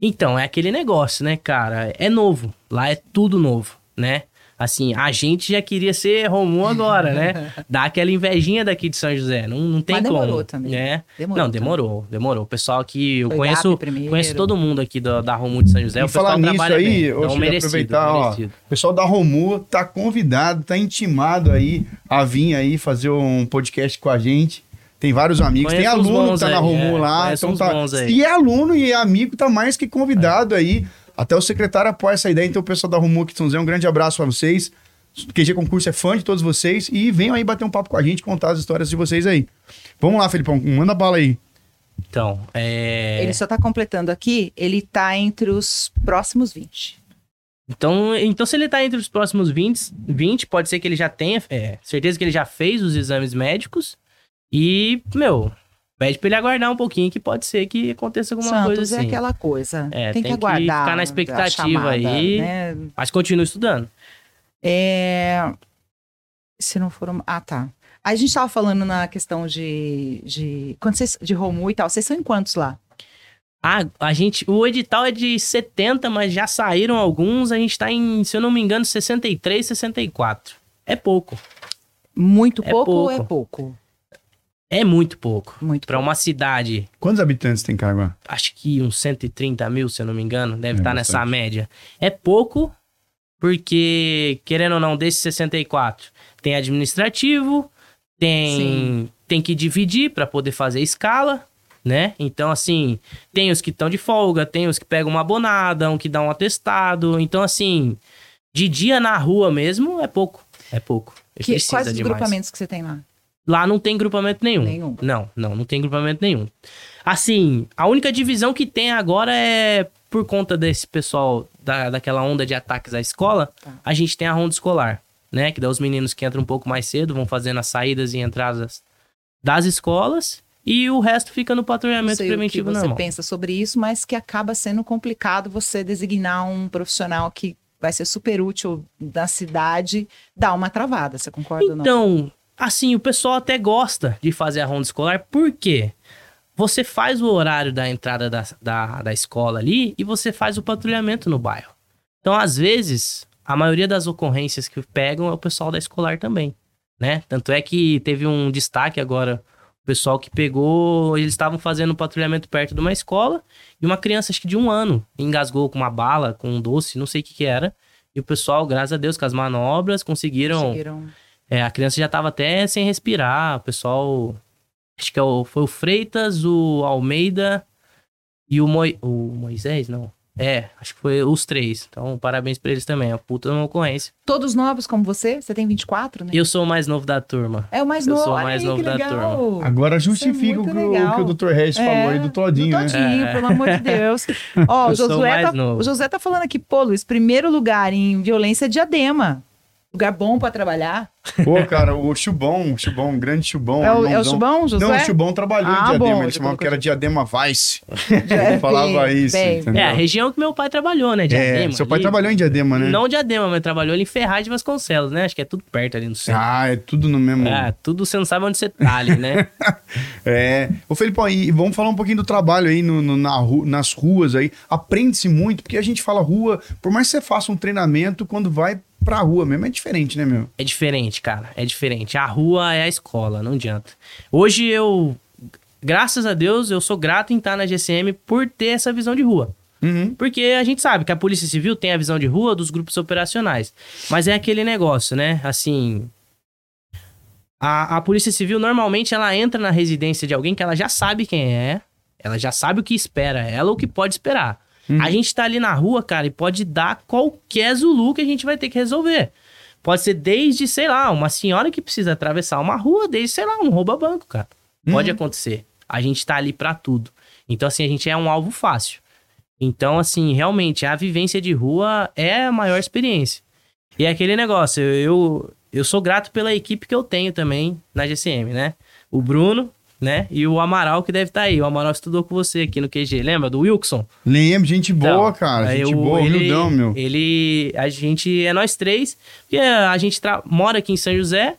[SPEAKER 3] Então, é aquele negócio, né, cara? É novo, lá é tudo novo, né? Assim, a gente já queria ser Romu agora, né? Dá aquela invejinha daqui de São José, não, não tem
[SPEAKER 2] Mas
[SPEAKER 3] como.
[SPEAKER 2] demorou também.
[SPEAKER 3] Né?
[SPEAKER 2] Demorou
[SPEAKER 3] não,
[SPEAKER 2] também.
[SPEAKER 3] demorou, demorou. O pessoal aqui, eu
[SPEAKER 2] Foi
[SPEAKER 3] conheço, conheço todo mundo aqui da, da Romu de São José.
[SPEAKER 1] E
[SPEAKER 3] o pessoal
[SPEAKER 1] falar nisso
[SPEAKER 3] trabalha
[SPEAKER 1] aí,
[SPEAKER 3] bem.
[SPEAKER 1] eu
[SPEAKER 3] Então, merecido,
[SPEAKER 1] aproveitar, ó,
[SPEAKER 3] merecido.
[SPEAKER 1] o pessoal da Romu tá convidado, tá intimado aí a vir aí fazer um podcast com a gente. Tem vários amigos, tem
[SPEAKER 3] Conheço uns
[SPEAKER 1] aluno que tá na
[SPEAKER 3] aí,
[SPEAKER 1] Romu
[SPEAKER 3] é,
[SPEAKER 1] lá, então tá. Se é aluno e é amigo, tá mais que convidado aí. Até o secretário apoia essa ideia, então o pessoal da de São um grande abraço pra vocês. O QG Concurso é fã de todos vocês e venham aí bater um papo com a gente, contar as histórias de vocês aí. Vamos lá, Felipão, manda bala aí.
[SPEAKER 3] Então, é...
[SPEAKER 2] Ele só tá completando aqui, ele tá entre os próximos 20.
[SPEAKER 3] Então, então, se ele tá entre os próximos 20, 20 pode ser que ele já tenha, é, certeza que ele já fez os exames médicos. E, meu, pede pra ele aguardar um pouquinho que pode ser que aconteça alguma
[SPEAKER 2] Santos
[SPEAKER 3] coisa
[SPEAKER 2] é
[SPEAKER 3] assim.
[SPEAKER 2] aquela coisa.
[SPEAKER 3] É,
[SPEAKER 2] tem, que
[SPEAKER 3] tem que
[SPEAKER 2] aguardar.
[SPEAKER 3] ficar na expectativa
[SPEAKER 2] chamada,
[SPEAKER 3] aí.
[SPEAKER 2] né?
[SPEAKER 3] Mas continua estudando.
[SPEAKER 2] É... Se não for. uma- Ah, tá. A gente tava falando na questão de. de... Quando vocês. De Romu e tal. Vocês são em quantos lá?
[SPEAKER 3] Ah, a gente, o edital é de 70, mas já saíram alguns. A gente tá em, se eu não me engano, 63, 64. É pouco.
[SPEAKER 2] Muito
[SPEAKER 3] É
[SPEAKER 2] pouco, ou é
[SPEAKER 3] pouco. É muito pouco.
[SPEAKER 2] Muito
[SPEAKER 3] Pra uma cidade,
[SPEAKER 1] Quantos habitantes tem Carguá?
[SPEAKER 3] acho que uns 130 mil, se eu não me engano, deve
[SPEAKER 1] É
[SPEAKER 3] estar
[SPEAKER 1] bastante.
[SPEAKER 3] nessa média. É pouco, porque, querendo ou não, desses 64, tem administrativo, tem,
[SPEAKER 2] Sim.
[SPEAKER 3] tem que dividir para poder fazer escala, né? Então, assim, tem os que estão de folga, tem os que pegam uma abonada, um que dá um atestado. Então, assim, de dia na rua mesmo, é pouco. É pouco.
[SPEAKER 2] Que- quais os grupamentos que você tem lá?
[SPEAKER 3] Lá não tem grupamento nenhum.
[SPEAKER 2] Nenhum.
[SPEAKER 3] Não, não, não tem grupamento nenhum. Assim, a única divisão que tem agora é por conta desse pessoal, da, daquela onda de ataques à escola,
[SPEAKER 2] Tá.
[SPEAKER 3] a gente tem a ronda escolar, né? Que dá os meninos que entram um pouco mais cedo, vão fazendo as saídas e entradas das escolas, e o resto fica no patrulhamento
[SPEAKER 2] sei o que
[SPEAKER 3] preventivo
[SPEAKER 2] você
[SPEAKER 3] normal.
[SPEAKER 2] pensa sobre isso, mas que acaba sendo complicado você designar um profissional que vai ser super útil na cidade, dá uma travada, você concorda ou não?
[SPEAKER 3] Então, assim, o pessoal até gosta de fazer a ronda escolar, por quê? Você faz o horário da entrada da, da, da escola ali e você faz o patrulhamento no bairro. Então, às vezes, a maioria das ocorrências que pegam é o pessoal da escolar também, né? Tanto é que teve um destaque agora, o pessoal que pegou, eles estavam fazendo um patrulhamento perto de uma escola e uma criança, acho que de um ano, engasgou com uma bala, com um doce, não sei o que que era. E o pessoal, graças a Deus, com as manobras, conseguiram
[SPEAKER 2] Conseguiram-
[SPEAKER 3] é, a criança já tava até sem respirar. O pessoal. Acho que é o- foi o Freitas, o Almeida e o, Moi, o Moisés, não. É, acho que foi os três. Então, parabéns pra eles também. A puta é uma ocorrência.
[SPEAKER 2] Todos novos como você? Você tem 24, né?
[SPEAKER 3] Eu sou o mais novo da turma.
[SPEAKER 2] É o mais
[SPEAKER 3] eu
[SPEAKER 2] novo.
[SPEAKER 3] sou o mais
[SPEAKER 2] aí,
[SPEAKER 3] novo da
[SPEAKER 2] legal.
[SPEAKER 1] Agora justifica o
[SPEAKER 2] muito
[SPEAKER 1] que, o que o Dr. Regis falou aí do Todinho,
[SPEAKER 2] do
[SPEAKER 1] né?
[SPEAKER 2] Todinho,
[SPEAKER 3] É.
[SPEAKER 2] pelo amor de Deus. Ó, o
[SPEAKER 3] Eu sou
[SPEAKER 2] Josué,
[SPEAKER 3] mais
[SPEAKER 2] tá,
[SPEAKER 3] novo.
[SPEAKER 2] o Josué tá falando aqui, pô, Luiz, primeiro lugar em violência é diadema. Lugar bom pra trabalhar.
[SPEAKER 1] Pô, cara, o Chubão, o Chubão, um grande Chubão.
[SPEAKER 2] é, o, é o. Chubão, Josué?
[SPEAKER 1] Não, o Chubão trabalhou
[SPEAKER 2] Ah,
[SPEAKER 1] em Diadema,
[SPEAKER 2] bom,
[SPEAKER 1] ele
[SPEAKER 2] já
[SPEAKER 1] chamava que era Diadema Vice.
[SPEAKER 2] É,
[SPEAKER 1] Ele falava
[SPEAKER 2] bem,
[SPEAKER 1] isso,
[SPEAKER 2] bem.
[SPEAKER 3] É, a região que meu pai trabalhou, né?
[SPEAKER 1] É,
[SPEAKER 3] Diadema.
[SPEAKER 1] seu pai
[SPEAKER 3] ali.
[SPEAKER 1] trabalhou em Diadema, né?
[SPEAKER 3] Não Diadema, mas trabalhou ali em Ferraz de Vasconcelos, né? Acho que é tudo perto ali no centro.
[SPEAKER 1] Ah, é tudo no mesmo...
[SPEAKER 3] É, tudo você não sabe onde você tá ali, né?
[SPEAKER 1] É. Ô, Felipão, e vamos falar um pouquinho do trabalho aí no, no- na ru- nas ruas aí. Aprende-se muito, porque a gente fala rua, por mais que você faça um treinamento, quando vai pra rua mesmo, é diferente, né, meu?
[SPEAKER 3] É diferente, cara. É diferente. A rua é a escola, não adianta. Hoje eu, graças a Deus, eu sou grato em estar na GCM por ter essa visão de rua.
[SPEAKER 1] Uhum.
[SPEAKER 3] Porque a gente sabe que a Polícia Civil tem a visão de rua dos grupos operacionais. Mas é aquele negócio, né? Assim. A, a Polícia Civil normalmente ela entra na residência de alguém que ela já sabe quem é, ela já sabe o que espera ela ou o que pode esperar. A gente tá ali na rua, cara, e pode dar qualquer Zulu que a gente vai ter que resolver. Pode ser desde, sei lá, uma senhora que precisa atravessar uma rua, desde, sei lá, um rouba-banco, cara. Pode acontecer. A gente tá ali pra tudo. Então, assim, a gente é um alvo fácil. Então, assim, realmente, a vivência de rua é a maior experiência. E é aquele negócio, eu, eu sou grato pela equipe que eu tenho também na GCM, né? O Bruno, né? E o Amaral que deve estar aí. O Amaral estudou com você aqui no QG, lembra? Do Wilson?
[SPEAKER 1] Lembro, gente boa,
[SPEAKER 3] Então,
[SPEAKER 1] cara. Gente
[SPEAKER 3] o-
[SPEAKER 1] boa,
[SPEAKER 3] ele,
[SPEAKER 1] humildão, meu.
[SPEAKER 3] Ele, a gente é nós três, porque a gente mora aqui em São José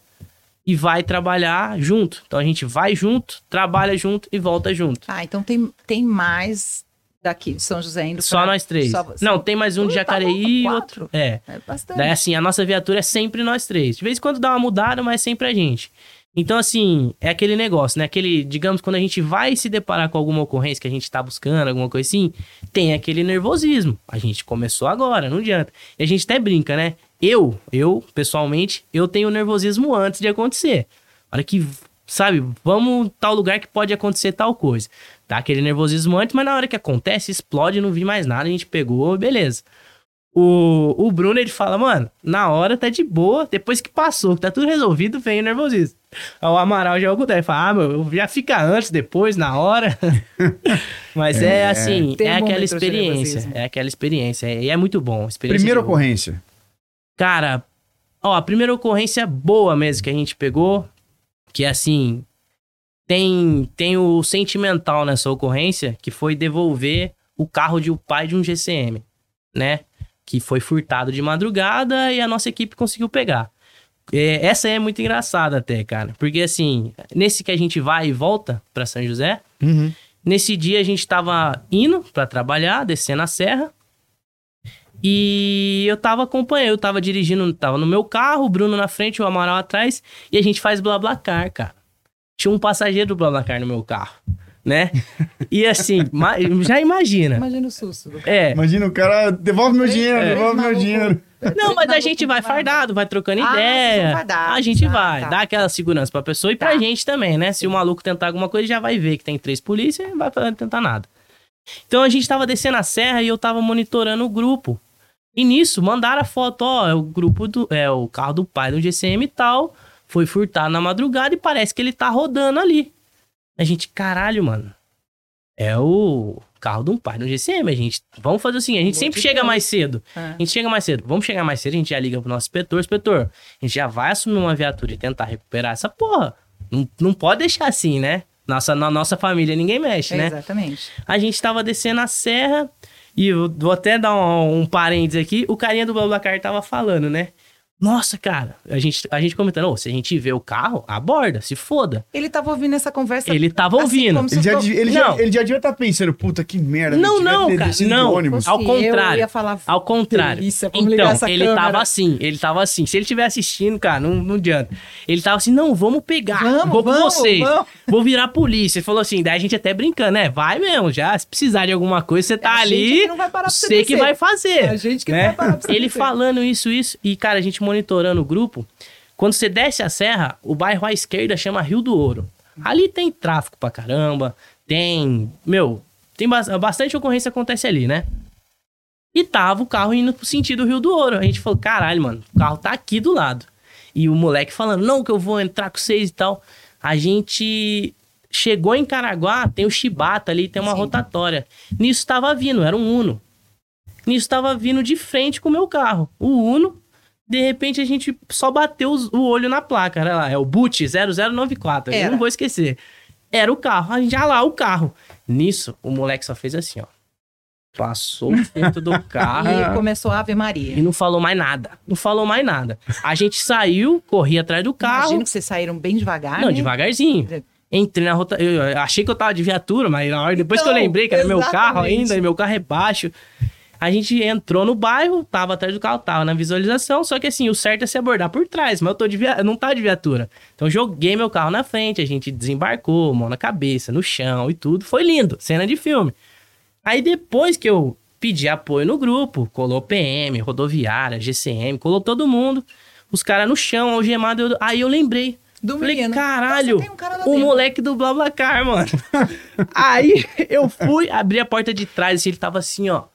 [SPEAKER 3] e vai trabalhar junto. Então a gente vai junto, trabalha junto e volta junto.
[SPEAKER 2] Ah, então tem, tem mais daqui de São José indo
[SPEAKER 3] Só
[SPEAKER 2] pra-
[SPEAKER 3] nós três.
[SPEAKER 2] só-
[SPEAKER 3] Não, tem mais um de
[SPEAKER 2] Uh, tá
[SPEAKER 3] Jacareí
[SPEAKER 2] bom,
[SPEAKER 3] e
[SPEAKER 2] quatro.
[SPEAKER 3] outro. É.
[SPEAKER 2] É bastante.
[SPEAKER 3] Daí, assim, a nossa viatura é sempre nós três. De vez em quando dá uma mudada, mas é sempre a gente. Então, assim, é aquele negócio, né? Aquele, digamos, quando a gente vai se deparar com alguma ocorrência que a gente tá buscando, alguma coisa assim, tem aquele nervosismo. A gente começou agora, não adianta. E a gente até brinca, né? Eu, eu, pessoalmente, eu tenho nervosismo antes de acontecer. A hora que, sabe, vamos tal lugar que pode acontecer tal coisa. Dá aquele nervosismo antes, mas na hora que acontece, explode, não vi mais nada, a gente pegou, beleza. O, o Bruno, ele fala, mano, na hora tá de boa, depois que passou, que tá tudo resolvido, vem o nervosismo. O Amaral já é o contrário, ele fala, ah, meu, já fica antes, depois, na hora. Mas é,
[SPEAKER 1] É.
[SPEAKER 3] assim, é aquela experiência,
[SPEAKER 2] nervosismo.
[SPEAKER 3] é aquela experiência, e é muito bom. experiência
[SPEAKER 1] Primeira
[SPEAKER 3] voo.
[SPEAKER 1] ocorrência.
[SPEAKER 3] Cara, ó, a primeira ocorrência boa mesmo que a gente pegou, que é assim, tem, tem o sentimental nessa ocorrência, que foi devolver o carro de o pai de um GCM, né? Que foi furtado de madrugada e a nossa equipe conseguiu pegar. É, essa é muito engraçada até, cara, porque assim, nesse que a gente vai e volta pra São José,
[SPEAKER 1] Uhum.
[SPEAKER 3] Nesse dia a gente tava indo pra trabalhar, descendo a serra. E eu tava acompanhando, eu tava dirigindo, tava no meu carro, o Bruno na frente, o Amaral atrás, e a gente faz BlaBlaCar, cara. Tinha um passageiro do BlaBlaCar no meu carro, né? E assim, já imagina.
[SPEAKER 2] Imagina o susto. Do...
[SPEAKER 3] É,
[SPEAKER 1] Imagina o cara, devolve meu dinheiro,
[SPEAKER 2] Três
[SPEAKER 1] devolve meu
[SPEAKER 2] malucos.
[SPEAKER 3] Não, mas a gente vai fardado, vai trocando
[SPEAKER 2] Ah,
[SPEAKER 3] ideia.
[SPEAKER 2] fardado.
[SPEAKER 3] A gente
[SPEAKER 2] Ah,
[SPEAKER 3] vai,
[SPEAKER 2] tá.
[SPEAKER 3] dá aquela segurança pra pessoa e pra
[SPEAKER 2] Tá.
[SPEAKER 3] gente também, né? Se o maluco tentar alguma coisa, já vai ver que tem três polícias e não vai tentar nada. Então a gente tava descendo a serra e eu tava monitorando o grupo. E nisso, mandaram a foto, ó, é o grupo do. É o carro do pai do GCM e tal. Foi furtado na madrugada e parece que ele tá rodando ali. A gente, caralho, mano. É o carro de um pai do GCM. A gente. Vamos fazer assim, a gente
[SPEAKER 2] Amor
[SPEAKER 3] sempre chega mais cedo.
[SPEAKER 2] É.
[SPEAKER 3] A gente chega mais cedo. Vamos chegar mais cedo, a gente já liga pro nosso inspetor. Inspetor, a gente já vai assumir uma viatura e tentar recuperar essa porra. Não, não pode deixar assim, né? Nossa, na nossa família ninguém mexe,
[SPEAKER 2] É,
[SPEAKER 3] né?
[SPEAKER 2] Exatamente.
[SPEAKER 3] A gente tava descendo a serra e eu vou até dar um, um parênteses aqui. O carinha do BlaBlaCar tava falando, né? Nossa, cara, a gente, a gente comentando, "Ô, se a gente vê o carro, aborda, se foda.
[SPEAKER 2] Ele tava ouvindo essa conversa.
[SPEAKER 3] Ele tava
[SPEAKER 2] assim
[SPEAKER 3] ouvindo.
[SPEAKER 1] Ele já, ele, já,
[SPEAKER 3] Não.
[SPEAKER 1] ele já devia estar pensando, puta, que merda.
[SPEAKER 3] Não, não, cara, não.
[SPEAKER 1] ônibus.
[SPEAKER 3] Ao contrário.
[SPEAKER 2] Eu ia falar,
[SPEAKER 3] Ao contrário.
[SPEAKER 2] delícia,
[SPEAKER 3] então,
[SPEAKER 2] essa
[SPEAKER 3] ele
[SPEAKER 2] câmera.
[SPEAKER 3] tava assim, ele tava assim. Se ele estiver assistindo, cara, não, não adianta. Ele tava assim, não, vamos pegar,
[SPEAKER 2] Vamos,
[SPEAKER 3] vou com
[SPEAKER 2] vamos,
[SPEAKER 3] vocês.
[SPEAKER 2] vamos.
[SPEAKER 3] Vou virar polícia. Ele falou assim, daí a gente até brincando, né? Vai mesmo, já, se precisar de alguma coisa, você tá
[SPEAKER 2] a gente
[SPEAKER 3] ali,
[SPEAKER 2] que não vai parar pra você
[SPEAKER 3] você que vai fazer.
[SPEAKER 2] A gente que não
[SPEAKER 3] né?
[SPEAKER 2] vai parar pra você
[SPEAKER 3] Ele falando isso, isso, e cara, a gente monitorando o grupo. Quando você desce a serra, o bairro à esquerda chama Rio do Ouro. Ali tem tráfico pra caramba, tem, meu, tem bas- bastante ocorrência acontece ali, né? E tava o carro indo pro sentido Rio do Ouro. A gente falou, caralho, mano, o carro tá aqui do lado. E o moleque falando, não, que eu vou entrar com vocês e tal. A gente chegou em Caraguá, tem o Chibata ali, tem uma
[SPEAKER 2] Sim.
[SPEAKER 3] rotatória. Nisso tava vindo, era um Uno. Nisso tava vindo de frente com o meu carro. O Uno, de repente a gente só bateu o olho na placa. Era lá, é o Boot 0094. Eu não vou esquecer. Era o carro. A gente, ah lá, o carro. Nisso, o moleque só fez assim, ó. Passou dentro do carro.
[SPEAKER 2] E começou a Ave Maria.
[SPEAKER 3] E não falou mais nada. Não falou mais nada. A gente saiu, corri atrás do carro.
[SPEAKER 2] Imagino que vocês saíram bem devagar.
[SPEAKER 3] Não,
[SPEAKER 2] né?
[SPEAKER 3] devagarzinho. Entrei na rota. Eu achei que eu tava de viatura, mas na hora, depois que eu
[SPEAKER 2] Então,
[SPEAKER 3] lembrei que era meu carro
[SPEAKER 2] exatamente.
[SPEAKER 3] ainda, e meu carro é baixo. A gente entrou no bairro, tava atrás do carro, tava na visualização, só que assim, o certo é se abordar por trás, mas eu tô de via... não tava de viatura. Então joguei meu carro na frente, a gente desembarcou, mão na cabeça, no chão e tudo. Foi lindo, cena de filme. Aí depois que eu pedi apoio no grupo, colou PM, rodoviária, GCM, colou todo mundo, os caras no chão, algemado, eu... aí eu lembrei.
[SPEAKER 2] Do
[SPEAKER 3] Falei,
[SPEAKER 2] menino.
[SPEAKER 3] caralho,
[SPEAKER 2] Nossa, um cara
[SPEAKER 3] o
[SPEAKER 2] dentro.
[SPEAKER 3] moleque do BlaBlaCar, mano. Aí eu fui, abri a porta de trás, assim, ele tava assim, ó,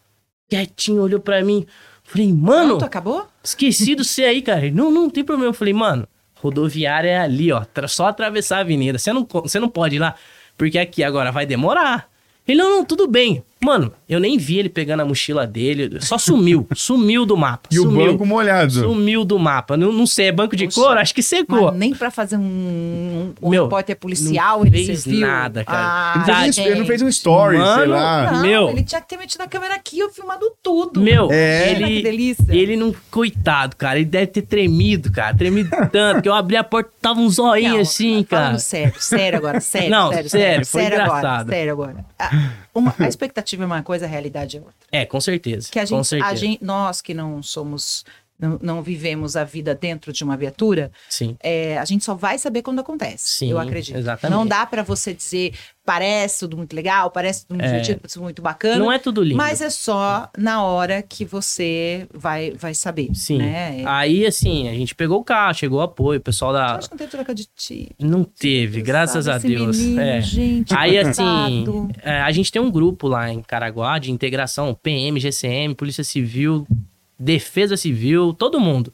[SPEAKER 3] quietinho, olhou pra mim. Falei, mano,
[SPEAKER 2] Pronto, acabou?
[SPEAKER 3] esqueci do você aí, cara. Não, não tem problema. Eu falei, mano, rodoviária é ali, ó, só atravessar a avenida. Você não, você não pode ir lá, porque aqui agora vai demorar. Ele, não, não, tudo bem. Mano, eu nem vi ele pegando a mochila dele. Só sumiu. sumiu do mapa.
[SPEAKER 1] E o
[SPEAKER 3] sumiu.
[SPEAKER 1] banco molhado.
[SPEAKER 3] Sumiu do mapa. Não, não sei, é banco de couro? Acho que secou.
[SPEAKER 2] Mas nem pra fazer um, um
[SPEAKER 3] Meu,
[SPEAKER 2] repórter policial
[SPEAKER 3] não
[SPEAKER 2] ele
[SPEAKER 3] fez
[SPEAKER 2] serviu.
[SPEAKER 3] nada, cara.
[SPEAKER 2] Ah,
[SPEAKER 1] Ele, fez,
[SPEAKER 2] gente.
[SPEAKER 1] ele não fez um story, sei
[SPEAKER 3] Mano,
[SPEAKER 1] lá.
[SPEAKER 2] Não,
[SPEAKER 3] Meu.
[SPEAKER 2] ele tinha que ter metido a câmera aqui, eu filmado tudo.
[SPEAKER 3] Meu,
[SPEAKER 1] É.
[SPEAKER 2] Olha que
[SPEAKER 3] ele,
[SPEAKER 2] delícia.
[SPEAKER 3] ele não. Coitado, cara. Ele deve ter tremido, cara. Tremido tanto. que eu abri a porta tava um zoinho
[SPEAKER 2] Não,
[SPEAKER 3] assim, cara.
[SPEAKER 2] Falando sério, sério agora, sério,
[SPEAKER 3] Não,
[SPEAKER 2] sério,
[SPEAKER 3] sério, foi
[SPEAKER 2] sério agora,
[SPEAKER 3] engraçado.
[SPEAKER 2] sério agora. A, uma- a expectativa é uma coisa, a realidade é outra.
[SPEAKER 3] É, com certeza.
[SPEAKER 2] Que a
[SPEAKER 3] com
[SPEAKER 2] gente,
[SPEAKER 3] certeza.
[SPEAKER 2] a gente, nós que não somos, não, não vivemos a vida dentro de uma viatura,
[SPEAKER 3] Sim.
[SPEAKER 2] é, a gente só vai saber quando acontece.
[SPEAKER 3] Sim,
[SPEAKER 2] eu acredito.
[SPEAKER 3] exatamente.
[SPEAKER 2] Não dá pra você dizer parece tudo muito legal, parece tudo muito
[SPEAKER 3] É.
[SPEAKER 2] divertido, tudo muito bacana.
[SPEAKER 3] Não é tudo lindo.
[SPEAKER 2] Mas é só na hora que você vai, vai saber.
[SPEAKER 3] Sim.
[SPEAKER 2] Né?
[SPEAKER 3] Aí, assim, a gente pegou o carro, chegou o apoio, o pessoal da.
[SPEAKER 2] acho que não tem troca de ti.
[SPEAKER 3] Não teve, graças a
[SPEAKER 2] Esse
[SPEAKER 3] Deus.
[SPEAKER 2] menino,
[SPEAKER 3] é.
[SPEAKER 2] gente,
[SPEAKER 3] Aí, assim, é, a gente tem um grupo lá em Caraguá de integração, PM, GCM, Polícia Civil, Defesa Civil, todo mundo.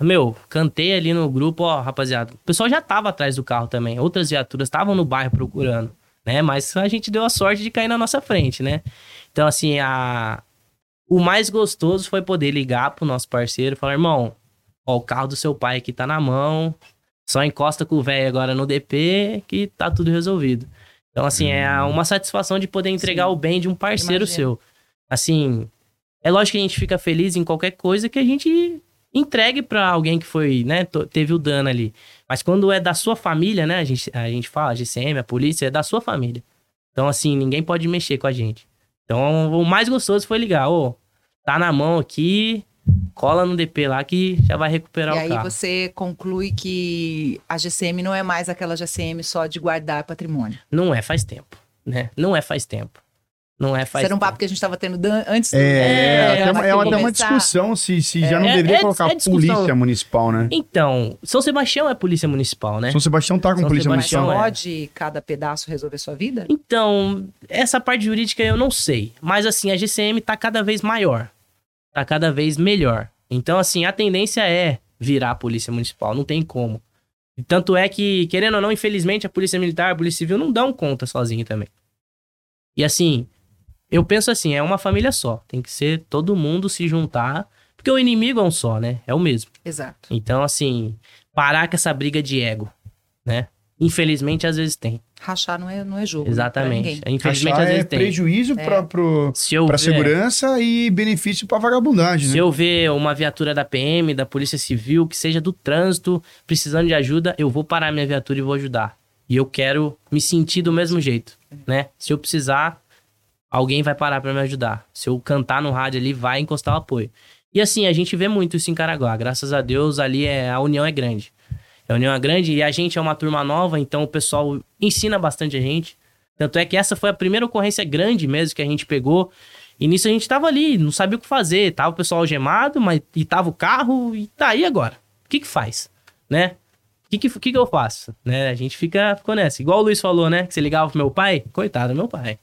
[SPEAKER 3] Meu, cantei ali no grupo, ó, rapaziada. O pessoal já tava atrás do carro também. Outras viaturas estavam no bairro procurando, né? Mas a gente deu a sorte de cair na nossa frente, né? Então, assim, a... o mais gostoso foi poder ligar pro nosso parceiro e falar, irmão, ó, o carro do seu pai aqui tá na mão, só encosta com o velho agora no DP que tá tudo resolvido. Então, assim, é uma satisfação de poder entregar
[SPEAKER 2] Sim.
[SPEAKER 3] o bem de um parceiro
[SPEAKER 2] Imagino.
[SPEAKER 3] seu. Assim, é lógico que a gente fica feliz em qualquer coisa que a gente entregue pra alguém que foi, né, teve o dano ali. Mas quando é da sua família, né, a gente, a gente fala, a GCM, a polícia, é da sua família. Então, assim, ninguém pode mexer com a gente. Então, o mais gostoso foi ligar, ô, tá na mão aqui, cola no DP lá que já vai recuperar
[SPEAKER 2] E
[SPEAKER 3] o
[SPEAKER 2] aí
[SPEAKER 3] carro.
[SPEAKER 2] você conclui que a GCM não é mais aquela GCM só de guardar patrimônio.
[SPEAKER 3] Não é faz tempo, né? Não é faz tempo. Não é faz
[SPEAKER 2] Isso era um papo que a gente estava tendo antes do-
[SPEAKER 1] É,
[SPEAKER 3] É,
[SPEAKER 1] até uma- é, até uma discussão se, se já não
[SPEAKER 3] É,
[SPEAKER 1] deveria
[SPEAKER 3] é-
[SPEAKER 1] colocar
[SPEAKER 3] é discussão.
[SPEAKER 1] polícia municipal, né?
[SPEAKER 3] Então, São Sebastião é polícia municipal, né?
[SPEAKER 1] São Sebastião tá com
[SPEAKER 3] São
[SPEAKER 1] polícia
[SPEAKER 2] Mas
[SPEAKER 3] Sebastião,
[SPEAKER 1] municipal.
[SPEAKER 3] é.
[SPEAKER 2] pode cada pedaço resolver sua vida?
[SPEAKER 3] Então, essa parte jurídica eu não sei. Mas assim, a GCM tá cada vez maior. Tá cada vez melhor. Então, assim, a tendência é virar a polícia municipal. Não tem como. Tanto é que, querendo ou não, infelizmente, a polícia militar, a polícia civil não dão conta sozinho também. E assim, eu penso assim, é uma família só. Tem que ser todo mundo se juntar. Porque o inimigo é um só, né? É o mesmo.
[SPEAKER 2] Exato.
[SPEAKER 3] Então, assim, parar com essa briga de ego, né? Infelizmente, às vezes tem.
[SPEAKER 2] Rachar não é, não é jogo. né, pra
[SPEAKER 3] Exatamente. Infelizmente,
[SPEAKER 1] Achar
[SPEAKER 3] às
[SPEAKER 1] é
[SPEAKER 3] vezes tem.
[SPEAKER 1] prejuízo
[SPEAKER 2] É.
[SPEAKER 1] pra, pro,
[SPEAKER 3] Se ver-
[SPEAKER 1] segurança e benefício pra vagabundagem,
[SPEAKER 3] Se
[SPEAKER 1] né?
[SPEAKER 3] eu ver uma viatura da PM, da Polícia Civil, que seja do trânsito, precisando de ajuda, eu vou parar minha viatura e vou ajudar. E eu quero me sentir do mesmo jeito, né? Se eu precisar, alguém vai parar pra me ajudar. Se eu cantar no rádio ali, vai encostar o apoio. E assim, a gente vê muito isso em Caraguá. Graças a Deus, ali é, a união é grande. A união é grande e a gente é uma turma nova, então o pessoal ensina bastante a gente. Tanto é que essa foi a primeira ocorrência grande mesmo que a gente pegou. E nisso a gente tava ali, não sabia o que fazer. Tava o pessoal algemado, mas e tava o carro, e tá aí agora. O que que faz? Né? O que que, que que eu faço? Né? A gente fica, ficou nessa. Igual o Luiz falou, né? Que você ligava pro meu pai. Coitado do meu pai.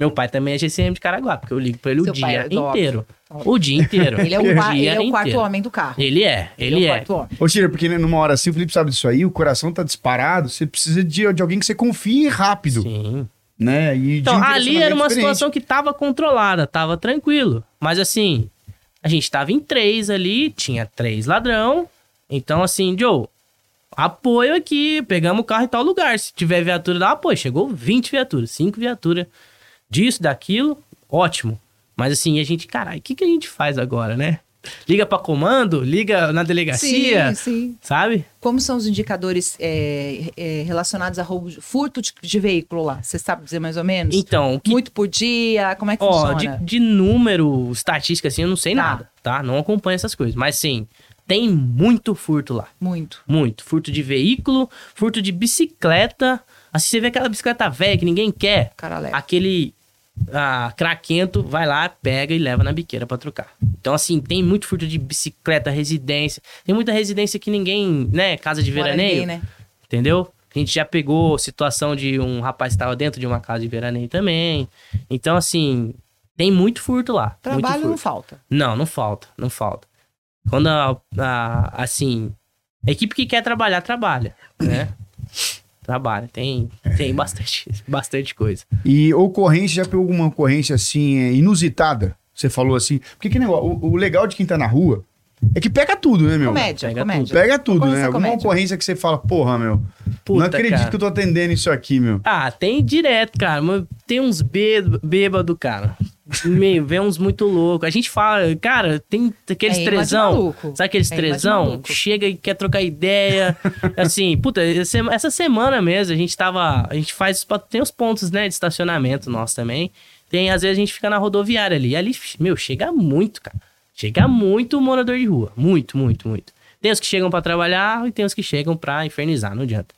[SPEAKER 3] Meu pai também é GCM de Caraguá, porque eu ligo pra ele
[SPEAKER 2] Seu
[SPEAKER 3] o dia
[SPEAKER 2] é
[SPEAKER 3] inteiro. O dia inteiro.
[SPEAKER 2] Ele é o, qua- ele é o quarto
[SPEAKER 3] inteiro.
[SPEAKER 2] homem do carro.
[SPEAKER 3] Ele é, ele
[SPEAKER 2] o
[SPEAKER 3] é.
[SPEAKER 2] quarto homem.
[SPEAKER 1] Ô, Tira, porque numa hora assim, o Felipe sabe disso aí, o coração tá disparado, você precisa de, de alguém que você confie rápido,
[SPEAKER 3] Sim.
[SPEAKER 1] né? E
[SPEAKER 3] Então,
[SPEAKER 1] um
[SPEAKER 3] ali era uma
[SPEAKER 1] diferente.
[SPEAKER 3] situação que tava controlada, tava tranquilo. Mas assim, a gente tava em três ali, tinha três ladrão. Então, assim, Joe, apoio aqui, pegamos o carro em tal lugar. Se tiver viatura, dá apoio. Chegou 20 viaturas, 5 viaturas. Disso, daquilo, ótimo. Mas assim, a gente, caralho, o que, que a gente faz agora, né? Liga pra comando, liga na delegacia,
[SPEAKER 2] Sim, sim.
[SPEAKER 3] sabe?
[SPEAKER 2] Como são os indicadores é, é, relacionados a roubo, de- furto de, de veículo lá? Você sabe dizer mais ou menos?
[SPEAKER 3] Então, que
[SPEAKER 2] Muito por dia? Como é que
[SPEAKER 3] Ó, de,
[SPEAKER 2] funciona?
[SPEAKER 3] de número, estatística, assim, eu não sei
[SPEAKER 2] Tá.
[SPEAKER 3] nada, tá? Não acompanho essas coisas. Mas, sim, tem muito furto lá.
[SPEAKER 2] Muito.
[SPEAKER 3] Muito. Furto de veículo, furto de bicicleta. Assim, você vê aquela bicicleta velha que ninguém quer.
[SPEAKER 2] Cara leva.
[SPEAKER 3] Aquele ah, craquento vai lá, pega e leva na biqueira pra trocar. Então, assim, tem muito furto de bicicleta, residência. Tem muita residência que ninguém, né? Casa de veraneio.
[SPEAKER 2] ninguém, né?
[SPEAKER 3] Entendeu? A gente já pegou situação de um rapaz que estava dentro de uma casa de veraneio também. Então, assim, tem muito furto lá.
[SPEAKER 2] Trabalho não
[SPEAKER 3] furto.
[SPEAKER 2] falta.
[SPEAKER 3] Não, não falta, não falta. Quando, a, a- assim, a equipe que quer trabalhar, trabalha, né? trabalha. Tem,
[SPEAKER 1] É.
[SPEAKER 3] tem bastante, bastante coisa.
[SPEAKER 1] E ocorrência, já pegou alguma ocorrência assim, é, inusitada? Você falou assim. Porque que negócio, o, o legal de quem tá na rua é que pega tudo, né, meu?
[SPEAKER 2] Comédia,
[SPEAKER 3] Pega
[SPEAKER 2] comédia.
[SPEAKER 1] Pega tudo,
[SPEAKER 2] Ocorrência
[SPEAKER 1] né? Alguma
[SPEAKER 2] comédia.
[SPEAKER 1] ocorrência que você fala, porra, meu.
[SPEAKER 3] Puta,
[SPEAKER 1] não acredito
[SPEAKER 3] cara.
[SPEAKER 1] que eu tô atendendo isso aqui, meu.
[SPEAKER 3] Ah, tem direto, cara. Tem uns bê- bêbado, cara. Meio, vem uns muito loucos. A gente fala, cara, tem aqueles
[SPEAKER 2] É
[SPEAKER 3] trezão. Sabe aqueles
[SPEAKER 2] É
[SPEAKER 3] trezão? Chega e quer trocar ideia. assim, puta, essa semana mesmo a gente tava. A gente faz. Tem os pontos, né, de estacionamento nosso também. Tem, às vezes a gente fica na rodoviária ali. E ali, meu, chega muito, cara. Chega muito morador de rua. Muito, muito, muito. Tem os que chegam pra trabalhar e tem os que chegam pra infernizar, não adianta.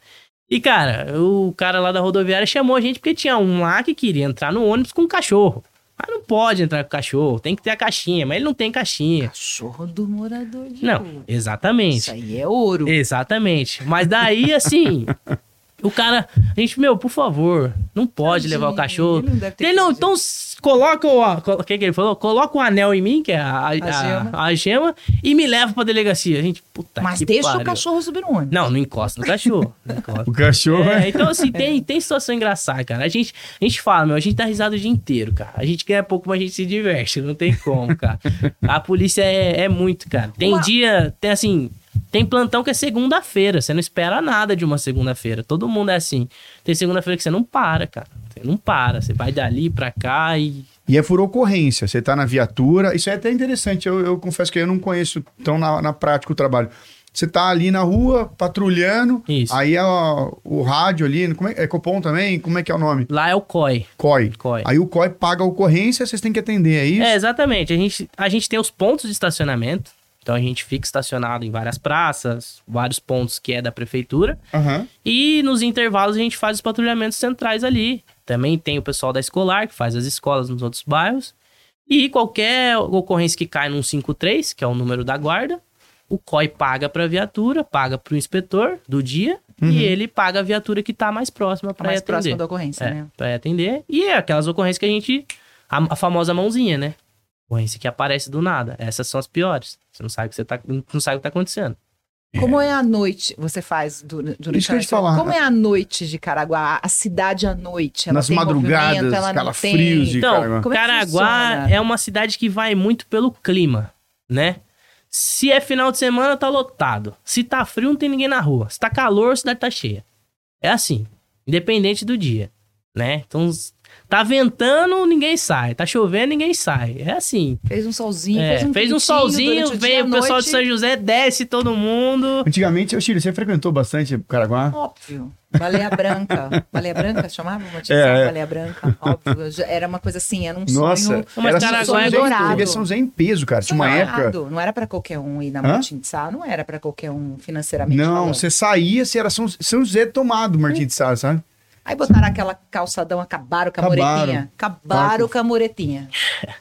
[SPEAKER 3] E, cara, o cara lá da rodoviária chamou a gente porque tinha um lá que queria entrar no ônibus com um cachorro. Mas não pode entrar com cachorro, tem que ter a caixinha, mas ele não tem caixinha.
[SPEAKER 2] Cachorro do morador de
[SPEAKER 3] Não,
[SPEAKER 2] rua.
[SPEAKER 3] exatamente.
[SPEAKER 2] Isso aí é ouro.
[SPEAKER 3] Exatamente. Mas daí, assim, o cara, a gente, meu, por favor, não pode levar o
[SPEAKER 2] Tadinho,
[SPEAKER 3] cachorro.
[SPEAKER 2] ele não deve ter
[SPEAKER 3] Ele não, então coloca o. a- O que, que ele falou? Coloca o anel em mim, que é a, a,
[SPEAKER 2] gema.
[SPEAKER 3] a- a gema, e me leva pra delegacia. A gente, puta
[SPEAKER 2] Mas
[SPEAKER 3] que
[SPEAKER 2] deixa
[SPEAKER 3] pariu.
[SPEAKER 2] o cachorro subir no ônibus.
[SPEAKER 3] Não, não encosta no cachorro. Encosta.
[SPEAKER 1] O cachorro
[SPEAKER 3] É,
[SPEAKER 1] é.
[SPEAKER 3] então, assim, tem, tem situação engraçada, cara. A gente, a gente fala, meu, a gente dá risada o dia inteiro, cara. A gente ganha pouco, mas a gente se diverte. Não tem como, cara. A polícia é, é muito, cara. Tem
[SPEAKER 2] Uma-
[SPEAKER 3] dia, tem assim, tem plantão que é segunda-feira. Você não espera nada de uma segunda-feira. Todo mundo é assim. Tem segunda-feira que você não para, cara. Você não para. Você vai dali pra cá e.
[SPEAKER 1] E é por ocorrência. Você tá na viatura. Isso é até interessante. Eu, eu confesso que eu não conheço tão na, na prática o trabalho. Você tá ali na rua, patrulhando.
[SPEAKER 3] Isso.
[SPEAKER 1] Aí é o, o rádio ali. Como é, é Copom também? Como é que é o nome?
[SPEAKER 3] Lá é o COI.
[SPEAKER 1] COI.
[SPEAKER 3] COI.
[SPEAKER 1] Aí o COI paga a ocorrência, vocês têm que atender, é isso?
[SPEAKER 3] É, exatamente. A gente, a gente tem os pontos de estacionamento. Então a gente fica estacionado em várias praças, vários pontos que é da prefeitura.
[SPEAKER 1] Aham.
[SPEAKER 3] E nos intervalos a gente faz os patrulhamentos centrais ali. Também tem o pessoal da escolar, que faz as escolas nos outros bairros. E qualquer ocorrência que cai num 53, que é o número da guarda, o COI paga para a viatura, paga para o inspetor do dia, e ele paga a viatura que está mais próxima para
[SPEAKER 2] mais
[SPEAKER 3] atender.
[SPEAKER 2] próximo da ocorrência,
[SPEAKER 3] É,
[SPEAKER 2] né?
[SPEAKER 3] pra atender. E é aquelas ocorrências que a gente. A, a famosa mãozinha, né? Ocorrência que aparece do nada. Essas são as piores. Você não sabe o que, você tá, não sabe o que tá acontecendo.
[SPEAKER 2] Como é a noite, você faz du- durante a
[SPEAKER 1] te falar.
[SPEAKER 2] Como é a noite de Caraguá? A cidade à noite? Ela
[SPEAKER 1] Nas
[SPEAKER 2] tem
[SPEAKER 1] madrugadas,
[SPEAKER 2] ela
[SPEAKER 1] calafrios de
[SPEAKER 3] Então,
[SPEAKER 1] Caraguá.
[SPEAKER 2] Como é
[SPEAKER 3] Caraguá
[SPEAKER 2] funciona?
[SPEAKER 3] é uma cidade que vai muito pelo clima, né? Se é final de semana, tá lotado. Se tá frio, não tem ninguém na rua. Se tá calor, a cidade tá cheia. É assim, independente do dia, né? Então, tá ventando, ninguém sai. Tá chovendo, ninguém sai. É assim.
[SPEAKER 2] Fez um solzinho,
[SPEAKER 3] É,
[SPEAKER 2] fez um
[SPEAKER 3] fez um solzinho,
[SPEAKER 2] o à
[SPEAKER 3] o pessoal
[SPEAKER 2] noite.
[SPEAKER 3] de São José, desce todo mundo.
[SPEAKER 1] Antigamente, ô Chile, você frequentou bastante Caraguá?
[SPEAKER 2] Óbvio. Baleia Branca. Baleia Branca chamava? Batizava
[SPEAKER 1] É, é.
[SPEAKER 2] Baleia Branca. Óbvio. Era uma coisa assim, era um
[SPEAKER 1] Nossa,
[SPEAKER 2] sonho.
[SPEAKER 3] Mas
[SPEAKER 1] era
[SPEAKER 3] Caraguá
[SPEAKER 1] São
[SPEAKER 3] é
[SPEAKER 1] José,
[SPEAKER 2] dourado.
[SPEAKER 1] São José em peso, cara. Tinha uma época...
[SPEAKER 2] Não era pra qualquer um ir na
[SPEAKER 1] Hã?
[SPEAKER 2] Martin de Sá, não era pra qualquer um financeiramente
[SPEAKER 1] Não,
[SPEAKER 2] falando.
[SPEAKER 1] você saía, você era São, São José tomado, Martim de Sá, sabe?
[SPEAKER 2] Aí botaram aquela calçadão, acabaram com a
[SPEAKER 1] Acabaram.
[SPEAKER 2] muretinha. Acabaram com a muretinha.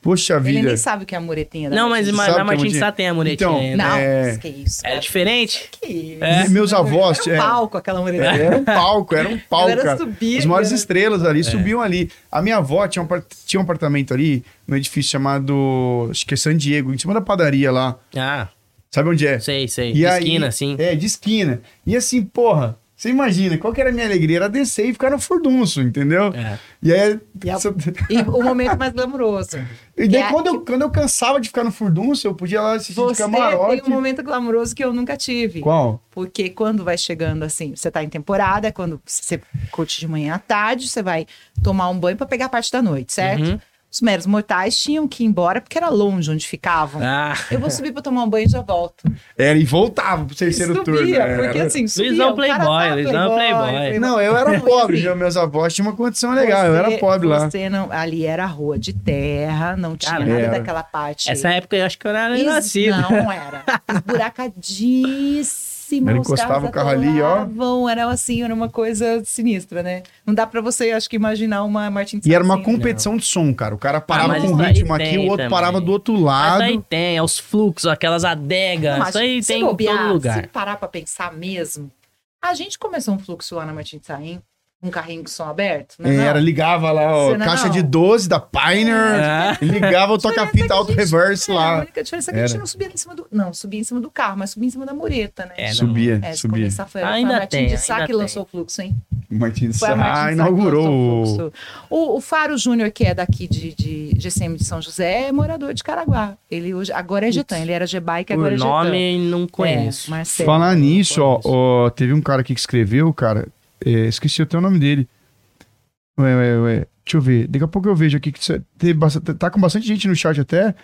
[SPEAKER 1] Poxa
[SPEAKER 2] Ele
[SPEAKER 1] vida.
[SPEAKER 2] nem sabe o que é a muretinha da
[SPEAKER 3] Não, mas
[SPEAKER 2] Martin
[SPEAKER 3] na
[SPEAKER 1] é
[SPEAKER 3] Martins
[SPEAKER 1] muito-
[SPEAKER 3] Sá tem a muretinha
[SPEAKER 1] Então,
[SPEAKER 3] ainda.
[SPEAKER 2] Não,
[SPEAKER 1] É.
[SPEAKER 2] que isso.
[SPEAKER 3] É diferente?
[SPEAKER 2] Que isso.
[SPEAKER 3] É.
[SPEAKER 1] Meus avós...
[SPEAKER 2] Era um
[SPEAKER 1] é,
[SPEAKER 2] palco aquela muretinha.
[SPEAKER 1] Era um palco, era um palco,
[SPEAKER 2] Era subir,
[SPEAKER 1] As maiores
[SPEAKER 2] era-
[SPEAKER 1] estrelas
[SPEAKER 3] É.
[SPEAKER 1] ali subiam ali. A minha avó tinha um, tinha um apartamento ali, num edifício chamado, acho que é San Diego, em cima da padaria lá.
[SPEAKER 3] Ah,
[SPEAKER 1] Sabe onde é?
[SPEAKER 3] sei, sei.
[SPEAKER 1] E
[SPEAKER 3] De
[SPEAKER 1] aí-
[SPEAKER 3] esquina, assim.
[SPEAKER 1] É, de esquina. E assim, porra, você imagina, qual que era a minha alegria? Era descer e ficar no furdunço, entendeu?
[SPEAKER 3] É.
[SPEAKER 1] E aí...
[SPEAKER 2] E, a- e o momento mais glamouroso.
[SPEAKER 1] E daí,
[SPEAKER 2] é-
[SPEAKER 1] quando, eu, quando eu cansava de ficar no furdunço, eu podia lá assistir de
[SPEAKER 2] Você
[SPEAKER 1] camarote.
[SPEAKER 2] tem um momento glamouroso que eu nunca tive.
[SPEAKER 1] Qual?
[SPEAKER 2] Porque quando vai chegando assim, você tá em temporada, é quando você curte de manhã à tarde, você vai tomar um banho pra pegar a parte da noite, certo?
[SPEAKER 3] Uhum.
[SPEAKER 2] Os meros mortais tinham que ir embora porque era longe onde ficavam.
[SPEAKER 3] Ah,
[SPEAKER 2] Eu vou subir pra tomar um banho e já volto.
[SPEAKER 1] Era, e voltava pro terceiro
[SPEAKER 2] subia,
[SPEAKER 1] turno. é,
[SPEAKER 2] porque
[SPEAKER 1] era-
[SPEAKER 2] assim, subia.
[SPEAKER 3] Luizão
[SPEAKER 2] o cara
[SPEAKER 3] playboy, Luizão playboy.
[SPEAKER 1] Não, eu era pobre, já meus avós tinham uma condição legal, eu era
[SPEAKER 2] Você-
[SPEAKER 1] pobre lá.
[SPEAKER 2] Você não, ali era rua de terra, não tinha
[SPEAKER 3] Cara,
[SPEAKER 2] nada daquela parte.
[SPEAKER 3] essa época eu acho que eu não era
[SPEAKER 2] Es-
[SPEAKER 3] nascido.
[SPEAKER 2] Não era. Esburacadíssimo.
[SPEAKER 1] Ele
[SPEAKER 2] os
[SPEAKER 1] encostava
[SPEAKER 2] carros
[SPEAKER 1] o carro ali, ó.
[SPEAKER 2] Era assim, era uma coisa sinistra, né? Não dá pra você, acho que, imaginar uma Martin
[SPEAKER 1] E era uma
[SPEAKER 2] assim.
[SPEAKER 1] competição de som, cara. O cara parava
[SPEAKER 3] mas
[SPEAKER 1] com
[SPEAKER 3] aí
[SPEAKER 1] ritmo aqui, o outro
[SPEAKER 3] também.
[SPEAKER 1] parava do outro
[SPEAKER 3] Mas
[SPEAKER 1] lado.
[SPEAKER 3] aí tem, é os fluxos, aquelas adegas.
[SPEAKER 2] Não,
[SPEAKER 3] isso aí
[SPEAKER 2] se
[SPEAKER 3] tem em
[SPEAKER 2] bobear,
[SPEAKER 3] todo lugar.
[SPEAKER 2] Se parar pra pensar mesmo, a gente começou um fluxo lá na Martin de Saim. Um carrinho com som aberto?
[SPEAKER 1] É,
[SPEAKER 2] não.
[SPEAKER 1] Era, ligava lá, ó,
[SPEAKER 2] não-
[SPEAKER 1] caixa
[SPEAKER 2] não.
[SPEAKER 1] de 12 da Pioneer,
[SPEAKER 3] É.
[SPEAKER 1] ligava o
[SPEAKER 2] A diferença é
[SPEAKER 1] toca-fita
[SPEAKER 2] a
[SPEAKER 1] auto
[SPEAKER 2] gente-
[SPEAKER 1] reverse
[SPEAKER 2] é, A
[SPEAKER 1] lá.
[SPEAKER 2] única diferença é que a gente
[SPEAKER 1] Era.
[SPEAKER 2] não subia em cima do. Não, subia em cima do carro, mas subia em cima da mureta, né?
[SPEAKER 3] É, não.
[SPEAKER 1] Subia,
[SPEAKER 2] É, se
[SPEAKER 1] subia.
[SPEAKER 2] começar foi
[SPEAKER 3] Ainda
[SPEAKER 2] foi a Martin
[SPEAKER 3] tem,
[SPEAKER 2] de Sá
[SPEAKER 3] ainda
[SPEAKER 2] que
[SPEAKER 3] tem.
[SPEAKER 2] lançou o fluxo, hein?
[SPEAKER 1] Martins
[SPEAKER 2] Foi a Martin
[SPEAKER 1] Sá
[SPEAKER 2] de Sá que
[SPEAKER 1] inaugurou
[SPEAKER 2] lançou
[SPEAKER 1] o...
[SPEAKER 2] o fluxo. O, o Faro Júnior, que é daqui de, de GCM de São José, é morador de Caraguá. Ele hoje, agora é Getan. Ele era G-Bike, agora
[SPEAKER 3] Por
[SPEAKER 2] é Getan.
[SPEAKER 3] nome, não
[SPEAKER 2] É,
[SPEAKER 3] conheço.
[SPEAKER 2] Marcelo.
[SPEAKER 1] Falar nisso, ó, ó, teve um cara aqui que escreveu, cara, é, esqueci até o nome dele. Ué, ué, ué, deixa eu ver, daqui a pouco eu vejo aqui que cê- teve bastante, tá com bastante gente no chat até.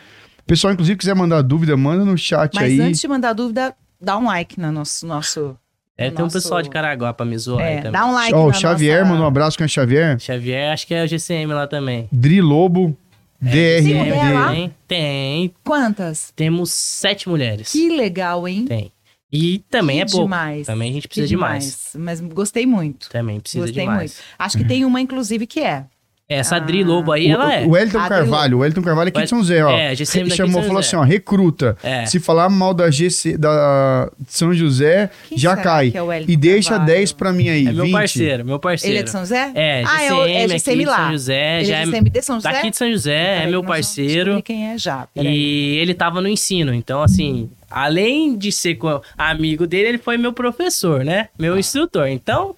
[SPEAKER 1] Pessoal, inclusive, quiser mandar dúvida, manda no chat
[SPEAKER 2] Mas
[SPEAKER 1] aí.
[SPEAKER 2] antes de mandar dúvida, dá um like no nosso. nosso
[SPEAKER 3] É, tem um
[SPEAKER 2] Nosso-
[SPEAKER 3] pessoal de Caraguá pra me zoar aí
[SPEAKER 2] é,
[SPEAKER 3] também.
[SPEAKER 2] dá um like
[SPEAKER 1] Ó, o
[SPEAKER 2] na
[SPEAKER 1] Xavier,
[SPEAKER 2] nossa...
[SPEAKER 1] manda um abraço com o Xavier.
[SPEAKER 3] Xavier, acho que é o GCM lá também.
[SPEAKER 1] Dri Lobo,
[SPEAKER 2] Tem?
[SPEAKER 1] DRD.
[SPEAKER 3] Tem, tem.
[SPEAKER 2] Quantas?
[SPEAKER 3] Temos sete mulheres.
[SPEAKER 2] Que legal, hein?
[SPEAKER 3] Tem. E também
[SPEAKER 2] Que
[SPEAKER 3] é pouco.
[SPEAKER 2] demais.
[SPEAKER 3] Também a gente precisa de mais.
[SPEAKER 2] Mas gostei muito.
[SPEAKER 3] Também precisa
[SPEAKER 2] Gostei
[SPEAKER 3] de mais.
[SPEAKER 2] muito. Acho que tem uma, inclusive, que é.
[SPEAKER 3] Essa
[SPEAKER 2] Ah.
[SPEAKER 3] Dri Lobo aí, ela é.
[SPEAKER 1] O, o Elton Carvalho, o Elton Carvalho aqui de São José, ó.
[SPEAKER 3] É, GCM daqui de
[SPEAKER 1] chamou, falou assim, ó, recruta.
[SPEAKER 3] É.
[SPEAKER 1] Se falar mal da GC da São José,
[SPEAKER 2] Quem
[SPEAKER 1] já cai.
[SPEAKER 2] que é o
[SPEAKER 1] e deixa
[SPEAKER 2] Carvalho?
[SPEAKER 1] 10 pra mim aí,
[SPEAKER 3] É meu
[SPEAKER 1] 20.
[SPEAKER 3] parceiro, meu parceiro.
[SPEAKER 2] Ele é de São José?
[SPEAKER 3] É,
[SPEAKER 2] ah, é, o-
[SPEAKER 3] GCM
[SPEAKER 2] é
[SPEAKER 3] aqui
[SPEAKER 2] GCM
[SPEAKER 3] de
[SPEAKER 2] lá.
[SPEAKER 3] São José,
[SPEAKER 2] Ele
[SPEAKER 3] já
[SPEAKER 2] é
[SPEAKER 3] é
[SPEAKER 2] GCM de São José?
[SPEAKER 3] Daqui de São José, é meu parceiro.
[SPEAKER 2] quem é já. Peraí.
[SPEAKER 3] E ele tava no ensino, então assim, além de ser amigo dele, ele foi meu professor, né? Meu
[SPEAKER 2] Ah.
[SPEAKER 3] instrutor. Então,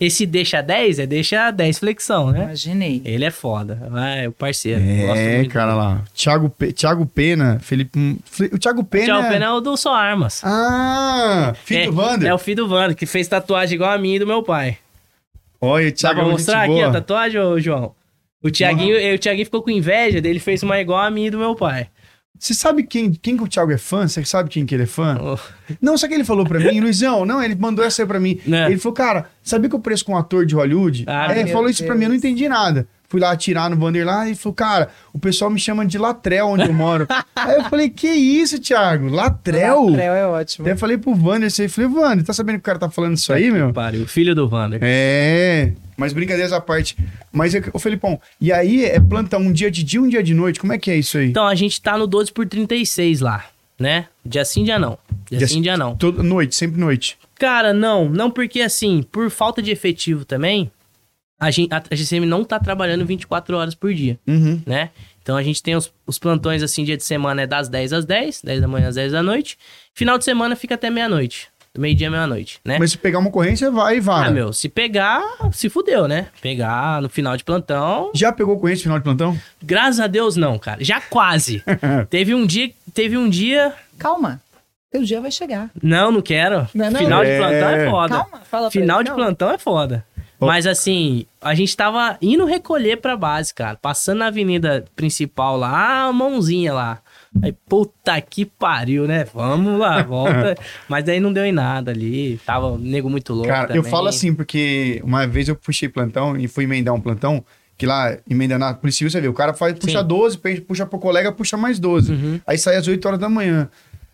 [SPEAKER 3] esse deixa 10 é deixa 10 flexão, né?
[SPEAKER 2] Imaginei.
[SPEAKER 3] Ele é foda, é o parceiro.
[SPEAKER 1] É, cara lá. Thiago, Pe- Thiago Pena, Felipe... hum, O Thiago Pena...
[SPEAKER 3] Tchau, Pena é o do Só Armas.
[SPEAKER 1] Ah, filho
[SPEAKER 3] é,
[SPEAKER 1] do Wander.
[SPEAKER 3] É o filho do Wander, que fez tatuagem igual a minha e do meu pai.
[SPEAKER 1] Olha, o
[SPEAKER 3] Dá
[SPEAKER 1] Thiago
[SPEAKER 3] pra
[SPEAKER 1] é uma
[SPEAKER 3] mostrar aqui a
[SPEAKER 1] boa.
[SPEAKER 3] tatuagem, ô, João? O Thiaguinho, eh, o Thiaguinho ficou com inveja dele, fez uma igual a minha e do meu pai.
[SPEAKER 1] Você sabe quem, quem que o Thiago é fã? Você sabe quem que ele é fã?
[SPEAKER 3] Oh,
[SPEAKER 1] Não, sabe o que ele falou pra mim? Luizão, não, ele mandou essa aí pra mim.
[SPEAKER 3] Né?
[SPEAKER 1] Ele falou, cara, sabia que eu preço com um ator de Hollywood?
[SPEAKER 3] Ah,
[SPEAKER 1] é, ele falou isso pra mim, eu não
[SPEAKER 2] Deus.
[SPEAKER 1] entendi nada. Fui lá atirar no Vander lá e falou, cara, o pessoal me chama de Latrel onde eu moro. aí eu falei, que isso, Thiago? Latrel?
[SPEAKER 2] Latrel é ótimo.
[SPEAKER 1] Até falei pro Vander, assim, falei, Vander, tá sabendo que o cara tá falando isso aí, meu?
[SPEAKER 3] Pariu, o filho do Wander.
[SPEAKER 1] É, mas brincadeiras à parte. Mas, ô Felipão, e aí é plantão um dia de dia, um dia de noite? Como é que é isso aí?
[SPEAKER 3] Então, a gente tá no 12 por 36 lá, né? Dia sim, dia não. Dia,
[SPEAKER 1] Dia
[SPEAKER 3] sim. dia não.
[SPEAKER 1] Todo, noite, sempre noite.
[SPEAKER 3] Cara, não. Não porque, assim, por falta de efetivo também, a, gente, a GCM não tá trabalhando 24 horas por dia,
[SPEAKER 1] Uhum.
[SPEAKER 3] né? Então, a gente tem os, os plantões, assim, dia de semana é das 10 às 10, 10 da manhã às 10 da noite. Final de semana fica até meia-noite. Do meio-dia à meia-noite, né?
[SPEAKER 1] Mas se pegar uma ocorrência, vai e vai.
[SPEAKER 3] Ah, meu, se pegar, se fudeu, né? Pegar no final de plantão.
[SPEAKER 1] Já pegou ocorrência no final de plantão?
[SPEAKER 3] Graças a Deus, não, cara. Já quase. teve um dia. Teve um dia.
[SPEAKER 2] Calma. Teu dia vai chegar.
[SPEAKER 3] Não, não quero.
[SPEAKER 2] Não é não?
[SPEAKER 3] Final
[SPEAKER 1] É.
[SPEAKER 3] de plantão é foda.
[SPEAKER 2] Calma, fala pra
[SPEAKER 3] Final
[SPEAKER 2] ele,
[SPEAKER 3] de
[SPEAKER 2] calma.
[SPEAKER 3] plantão é foda. Mas assim, a gente tava indo recolher pra base, cara. Passando na avenida principal lá, a mãozinha lá. Aí, puta que pariu, né? Vamos lá, volta. Mas daí não deu em nada ali. Tava um nego muito louco.
[SPEAKER 1] Cara, eu
[SPEAKER 3] também.
[SPEAKER 1] falo assim, porque uma vez eu puxei plantão e fui emendar um plantão, que lá, emenda na Polícia você vê, o cara faz, puxa
[SPEAKER 3] Sim.
[SPEAKER 1] 12, pe- puxa pro colega, puxa mais 12.
[SPEAKER 3] Uhum.
[SPEAKER 1] Aí sai às 8 horas da manhã.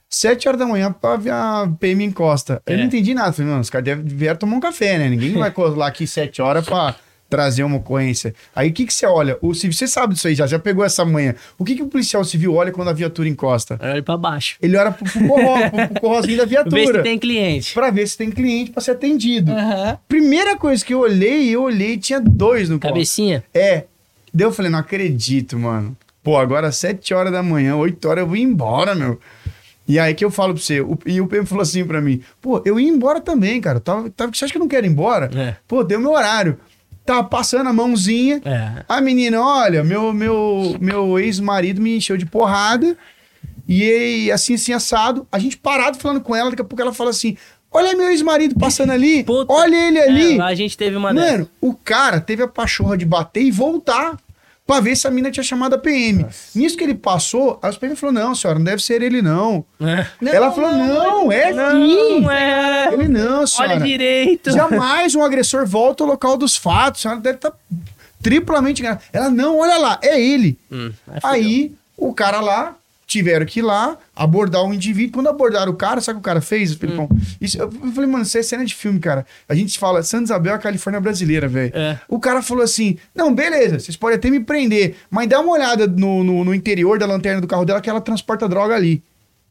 [SPEAKER 1] 7 horas da manhã, pra ver a PM encosta. Eu
[SPEAKER 3] É.
[SPEAKER 1] não entendi nada. Falei, mano, os caras devem vieram tomar um café, né? Ninguém vai colar aqui 7 horas pra trazer uma ocorrência. Aí o que, que você olha? O civil, você sabe disso aí já, já pegou essa manhã. O que, que o policial civil olha quando a viatura encosta?
[SPEAKER 3] Olha pra baixo.
[SPEAKER 1] Ele olha pro, pro, corro, pro, pro corrozinho da
[SPEAKER 3] Vê se
[SPEAKER 1] viatura.
[SPEAKER 3] tem cliente.
[SPEAKER 1] Pra ver se tem cliente pra ser atendido.
[SPEAKER 2] Aham.
[SPEAKER 1] Primeira coisa que eu olhei, eu olhei, tinha dois no carro.
[SPEAKER 3] Cabecinha.
[SPEAKER 1] É. Daí eu falei, não acredito, mano. Pô, agora 7 horas da manhã, 8 horas eu vou embora, meu. E aí que eu falo pra você, o- e o PM falou assim pra mim, pô, eu ia embora também, cara. Tava, tava, você acha que eu não quero ir embora?
[SPEAKER 3] É.
[SPEAKER 1] Pô, deu meu horário. Tava passando a mãozinha.
[SPEAKER 3] É.
[SPEAKER 1] A menina, olha, meu, meu, meu ex-marido me encheu de porrada. E aí, assim, assim, assado. A gente parado falando com ela, daqui a pouco ela fala assim: Olha meu ex-marido passando ali.
[SPEAKER 3] Puta.
[SPEAKER 1] olha ele ali.
[SPEAKER 3] É, a gente teve uma dessa.
[SPEAKER 1] Mano, o cara teve a pachorra de bater e voltar pra ver se a mina tinha chamado a PM. Nisso que ele passou, a PM falou: Não, senhora, não deve ser ele, não.
[SPEAKER 3] É.
[SPEAKER 2] Não,
[SPEAKER 1] ela falou: Não, é sim.
[SPEAKER 3] Não, é.
[SPEAKER 1] Ele não, senhora.
[SPEAKER 3] Olha direito.
[SPEAKER 1] Jamais um agressor volta ao local dos fatos. A senhora deve estar triplamente enganada. Ela, não, olha lá, é ele.
[SPEAKER 3] Hum, fudeu.
[SPEAKER 1] Aí, o cara lá, tiveram que ir lá abordar o indivíduo. Quando abordaram o cara, sabe o que o cara fez, Felipão?
[SPEAKER 3] Hum.
[SPEAKER 1] Isso, eu falei, mano, isso é cena de filme, cara. A gente fala, Santa Isabel é a Califórnia brasileira, velho.
[SPEAKER 3] É.
[SPEAKER 1] O cara falou assim: não, beleza, vocês podem até me prender, mas dá uma olhada no, no, no interior da lanterna do carro dela que ela transporta droga ali.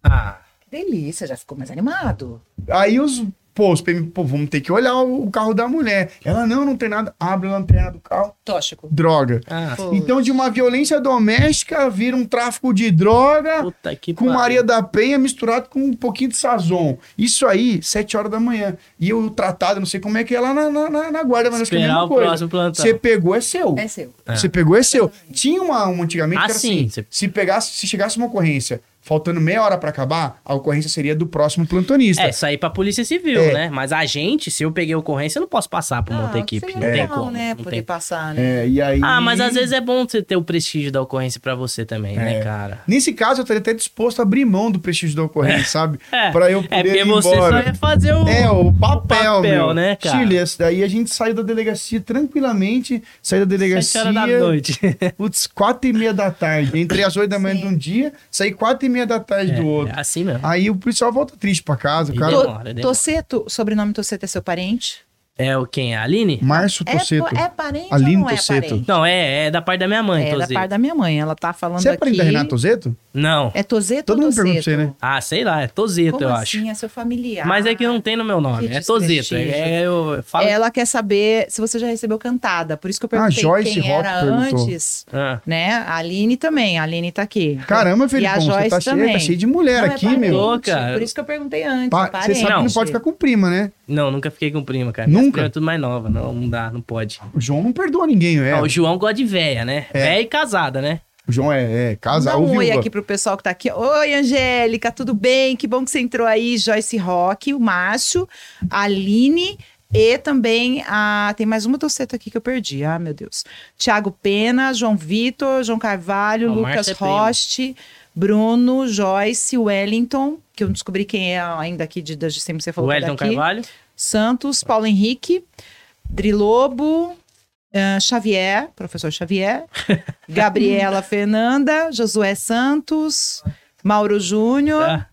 [SPEAKER 3] Ah,
[SPEAKER 2] Que delícia, já ficou mais animado.
[SPEAKER 1] Aí os Pô, os PM, pô, vamos ter que olhar o, o carro da mulher. Ela, não, não tem nada. Abre a lanterna do carro,
[SPEAKER 2] Tóxico.
[SPEAKER 1] droga.
[SPEAKER 3] Ah.
[SPEAKER 1] Então, de uma violência doméstica, vira um tráfico de droga
[SPEAKER 3] puta que
[SPEAKER 1] com
[SPEAKER 3] pariu.
[SPEAKER 1] Maria da Penha misturado com um pouquinho de sazon. Isso aí, sete horas da manhã. E o tratado, não sei como é que é lá na, na, na- na guarda, mas acho que é a
[SPEAKER 3] Esperar
[SPEAKER 1] mesma coisa.
[SPEAKER 3] próximo plantão.
[SPEAKER 1] Você pegou, é seu.
[SPEAKER 2] É seu.
[SPEAKER 1] Você pegou, é seu. Tinha uma, um antigamente
[SPEAKER 3] Ah,
[SPEAKER 1] que era
[SPEAKER 3] sim,
[SPEAKER 1] assim,
[SPEAKER 3] você-
[SPEAKER 1] se pegasse, se chegasse uma ocorrência faltando meia hora pra acabar, a ocorrência seria do próximo plantonista.
[SPEAKER 3] É, aí pra polícia civil,
[SPEAKER 1] É.
[SPEAKER 3] né? Mas a gente, se eu peguei ocorrência, eu não posso passar pra uma outra equipe. Não tem
[SPEAKER 2] legal,
[SPEAKER 3] como.
[SPEAKER 2] né?
[SPEAKER 3] não
[SPEAKER 2] Poder
[SPEAKER 3] tem
[SPEAKER 2] passar, né?
[SPEAKER 1] É, e aí...
[SPEAKER 3] Ah, mas às vezes é bom você ter o prestígio da ocorrência pra você também,
[SPEAKER 1] É.
[SPEAKER 3] né, cara?
[SPEAKER 1] Nesse caso, eu estaria até disposto a abrir mão do prestígio da ocorrência, sabe?
[SPEAKER 3] É,
[SPEAKER 1] Pra eu
[SPEAKER 3] é
[SPEAKER 1] poder
[SPEAKER 3] porque
[SPEAKER 1] ir
[SPEAKER 3] você
[SPEAKER 1] embora.
[SPEAKER 3] só ia fazer o.
[SPEAKER 1] É, o papel,
[SPEAKER 3] papel,
[SPEAKER 1] meu.
[SPEAKER 3] né, cara?
[SPEAKER 1] Chile, daí a gente saiu da delegacia tranquilamente, saiu da delegacia...
[SPEAKER 3] Sete horas da noite.
[SPEAKER 1] Putz, quatro e meia da tarde. Entrei às oito da manhã de um dia, saí quatro e meia da tarde do outro.
[SPEAKER 3] É assim mesmo.
[SPEAKER 1] Aí o policial volta triste pra casa, o cara...
[SPEAKER 3] demora.
[SPEAKER 2] Toceto, sobrenome Toceto é seu parente?
[SPEAKER 3] É o quem? A Aline?
[SPEAKER 1] Márcio
[SPEAKER 2] É,
[SPEAKER 1] Toceto.
[SPEAKER 2] é parente
[SPEAKER 1] Aline
[SPEAKER 2] ou não é
[SPEAKER 1] Toceto.
[SPEAKER 2] parente?
[SPEAKER 3] Não, é, é da parte da minha mãe,
[SPEAKER 2] É da
[SPEAKER 3] Tozeto.
[SPEAKER 2] parte da minha mãe. Ela tá falando
[SPEAKER 1] Você é
[SPEAKER 2] aqui...
[SPEAKER 1] parente da Renata Tozeto?
[SPEAKER 3] Não.
[SPEAKER 2] É Tozeto
[SPEAKER 1] Todo
[SPEAKER 2] ou
[SPEAKER 1] mundo pergunta pra você, né?
[SPEAKER 3] Ah, sei lá, é Tozeto,
[SPEAKER 2] Como
[SPEAKER 3] eu
[SPEAKER 2] assim?
[SPEAKER 3] acho.
[SPEAKER 2] É seu familiar.
[SPEAKER 3] Mas é que não tem no meu nome.
[SPEAKER 2] Que
[SPEAKER 3] É Tozeto.
[SPEAKER 2] desprestígio.
[SPEAKER 3] É, eu falo.
[SPEAKER 2] Ela quer saber se você já recebeu cantada. Por isso que eu perguntei
[SPEAKER 1] Ah, Joyce
[SPEAKER 2] quem
[SPEAKER 1] Rock
[SPEAKER 2] era
[SPEAKER 1] perguntou.
[SPEAKER 2] antes.
[SPEAKER 3] Ah,
[SPEAKER 2] Né? A Aline também. A Aline tá aqui.
[SPEAKER 1] Caramba,
[SPEAKER 2] E a
[SPEAKER 1] Felipão, você
[SPEAKER 2] Joyce
[SPEAKER 1] tá cheio,
[SPEAKER 2] também.
[SPEAKER 1] tá cheio de mulher
[SPEAKER 2] Não, é
[SPEAKER 1] aqui,
[SPEAKER 2] parente,
[SPEAKER 1] meu.
[SPEAKER 3] Ô, cara.
[SPEAKER 2] Por isso que eu perguntei antes.
[SPEAKER 1] Pa-
[SPEAKER 2] é
[SPEAKER 1] Você sabe que não
[SPEAKER 3] Não.
[SPEAKER 1] pode ficar com prima, né?
[SPEAKER 3] não, nunca fiquei com prima, cara.
[SPEAKER 1] Nunca?
[SPEAKER 3] É tudo mais nova. Não, não dá, não pode.
[SPEAKER 1] O João não perdoa ninguém, é.
[SPEAKER 3] Ah, o João gosta de véia, né?
[SPEAKER 1] É.
[SPEAKER 3] Véia e casada, né?
[SPEAKER 1] O João é, é
[SPEAKER 2] Dá um oi aqui pro pessoal que tá aqui. Oi, Angélica, tudo bem? Que bom que você entrou aí. Joyce Rock, o Márcio, a Aline e também a. Tem mais uma torceta aqui que eu perdi. Ah, meu Deus. Tiago Pena, João Vitor, João Carvalho,
[SPEAKER 3] o
[SPEAKER 2] Lucas
[SPEAKER 3] é.
[SPEAKER 2] Roste, Bruno, Joyce, Wellington, que eu não descobri quem é ainda aqui de, de sempre você
[SPEAKER 3] O
[SPEAKER 2] falou
[SPEAKER 3] Wellington
[SPEAKER 2] daqui.
[SPEAKER 3] Carvalho.
[SPEAKER 2] Santos, Paulo Henrique, Drilobo, ah, Xavier, professor Xavier, Gabriela Fernanda, Josué Santos, Mauro Júnior,
[SPEAKER 3] Tá?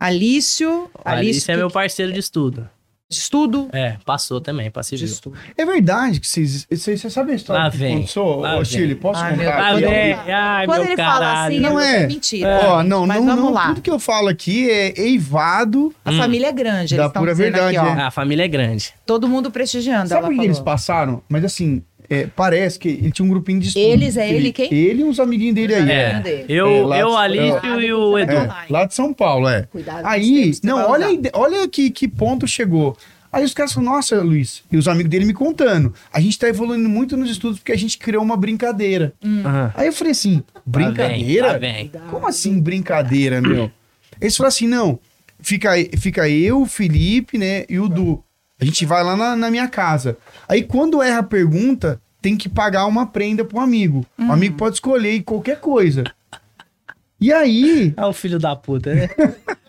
[SPEAKER 2] Alício,
[SPEAKER 3] Alice é
[SPEAKER 2] que-
[SPEAKER 3] meu parceiro de estudo.
[SPEAKER 2] De estudo.
[SPEAKER 3] É, passou também, pra
[SPEAKER 2] De estudo.
[SPEAKER 1] É verdade que vocês. Você sabe a história
[SPEAKER 3] Lá
[SPEAKER 1] que
[SPEAKER 3] vem,
[SPEAKER 1] aconteceu?
[SPEAKER 3] lá
[SPEAKER 1] Ô. Chile, posso
[SPEAKER 2] meu
[SPEAKER 1] contar?
[SPEAKER 3] Ah,
[SPEAKER 1] aqui?
[SPEAKER 3] véi, ai,
[SPEAKER 2] Quando
[SPEAKER 3] meu
[SPEAKER 2] ele fala assim,
[SPEAKER 1] Não
[SPEAKER 2] é
[SPEAKER 1] é.
[SPEAKER 2] mentira.
[SPEAKER 1] Ó, não,
[SPEAKER 2] Mas
[SPEAKER 1] não,
[SPEAKER 2] vamos
[SPEAKER 1] não.
[SPEAKER 2] lá.
[SPEAKER 1] Tudo que eu falo aqui é eivado.
[SPEAKER 2] A
[SPEAKER 3] Hum.
[SPEAKER 2] família é grande, eles estão
[SPEAKER 1] pura
[SPEAKER 2] dizendo
[SPEAKER 1] verdade,
[SPEAKER 2] aqui, ó.
[SPEAKER 1] é.
[SPEAKER 3] A família é grande.
[SPEAKER 2] Todo mundo prestigiando,
[SPEAKER 1] Sabe
[SPEAKER 2] ela
[SPEAKER 1] por que
[SPEAKER 2] falou.
[SPEAKER 1] eles passaram? Mas assim, é, parece que ele tinha um grupinho de estudo.
[SPEAKER 2] Eles, é ele quem?
[SPEAKER 1] Ele e uns amiguinhos dele aí.
[SPEAKER 2] É.
[SPEAKER 1] É.
[SPEAKER 2] dele.
[SPEAKER 3] Eu,
[SPEAKER 1] É,
[SPEAKER 3] eu
[SPEAKER 1] de-
[SPEAKER 3] Alício e o. Edu.
[SPEAKER 1] É, lá de São Paulo, é.
[SPEAKER 2] Cuidado
[SPEAKER 1] Aí, não, olha, a
[SPEAKER 2] usar.
[SPEAKER 1] ide- olha que, que ponto chegou. Aí os caras falaram, nossa, Luiz, e os amigos dele me contando. A gente tá evoluindo muito nos estudos porque a gente criou uma brincadeira.
[SPEAKER 3] Aham.
[SPEAKER 1] Aí eu falei assim, brincadeira?
[SPEAKER 3] Lá vem, lá vem.
[SPEAKER 1] Como assim brincadeira, meu? Eles falaram assim, não, fica, fica eu, o Felipe, né, e o Du. A gente vai lá na, na minha casa. Aí quando erra a pergunta, tem que pagar uma prenda pro amigo. O amigo pode escolher qualquer coisa. E aí,
[SPEAKER 3] É um filho da puta, né?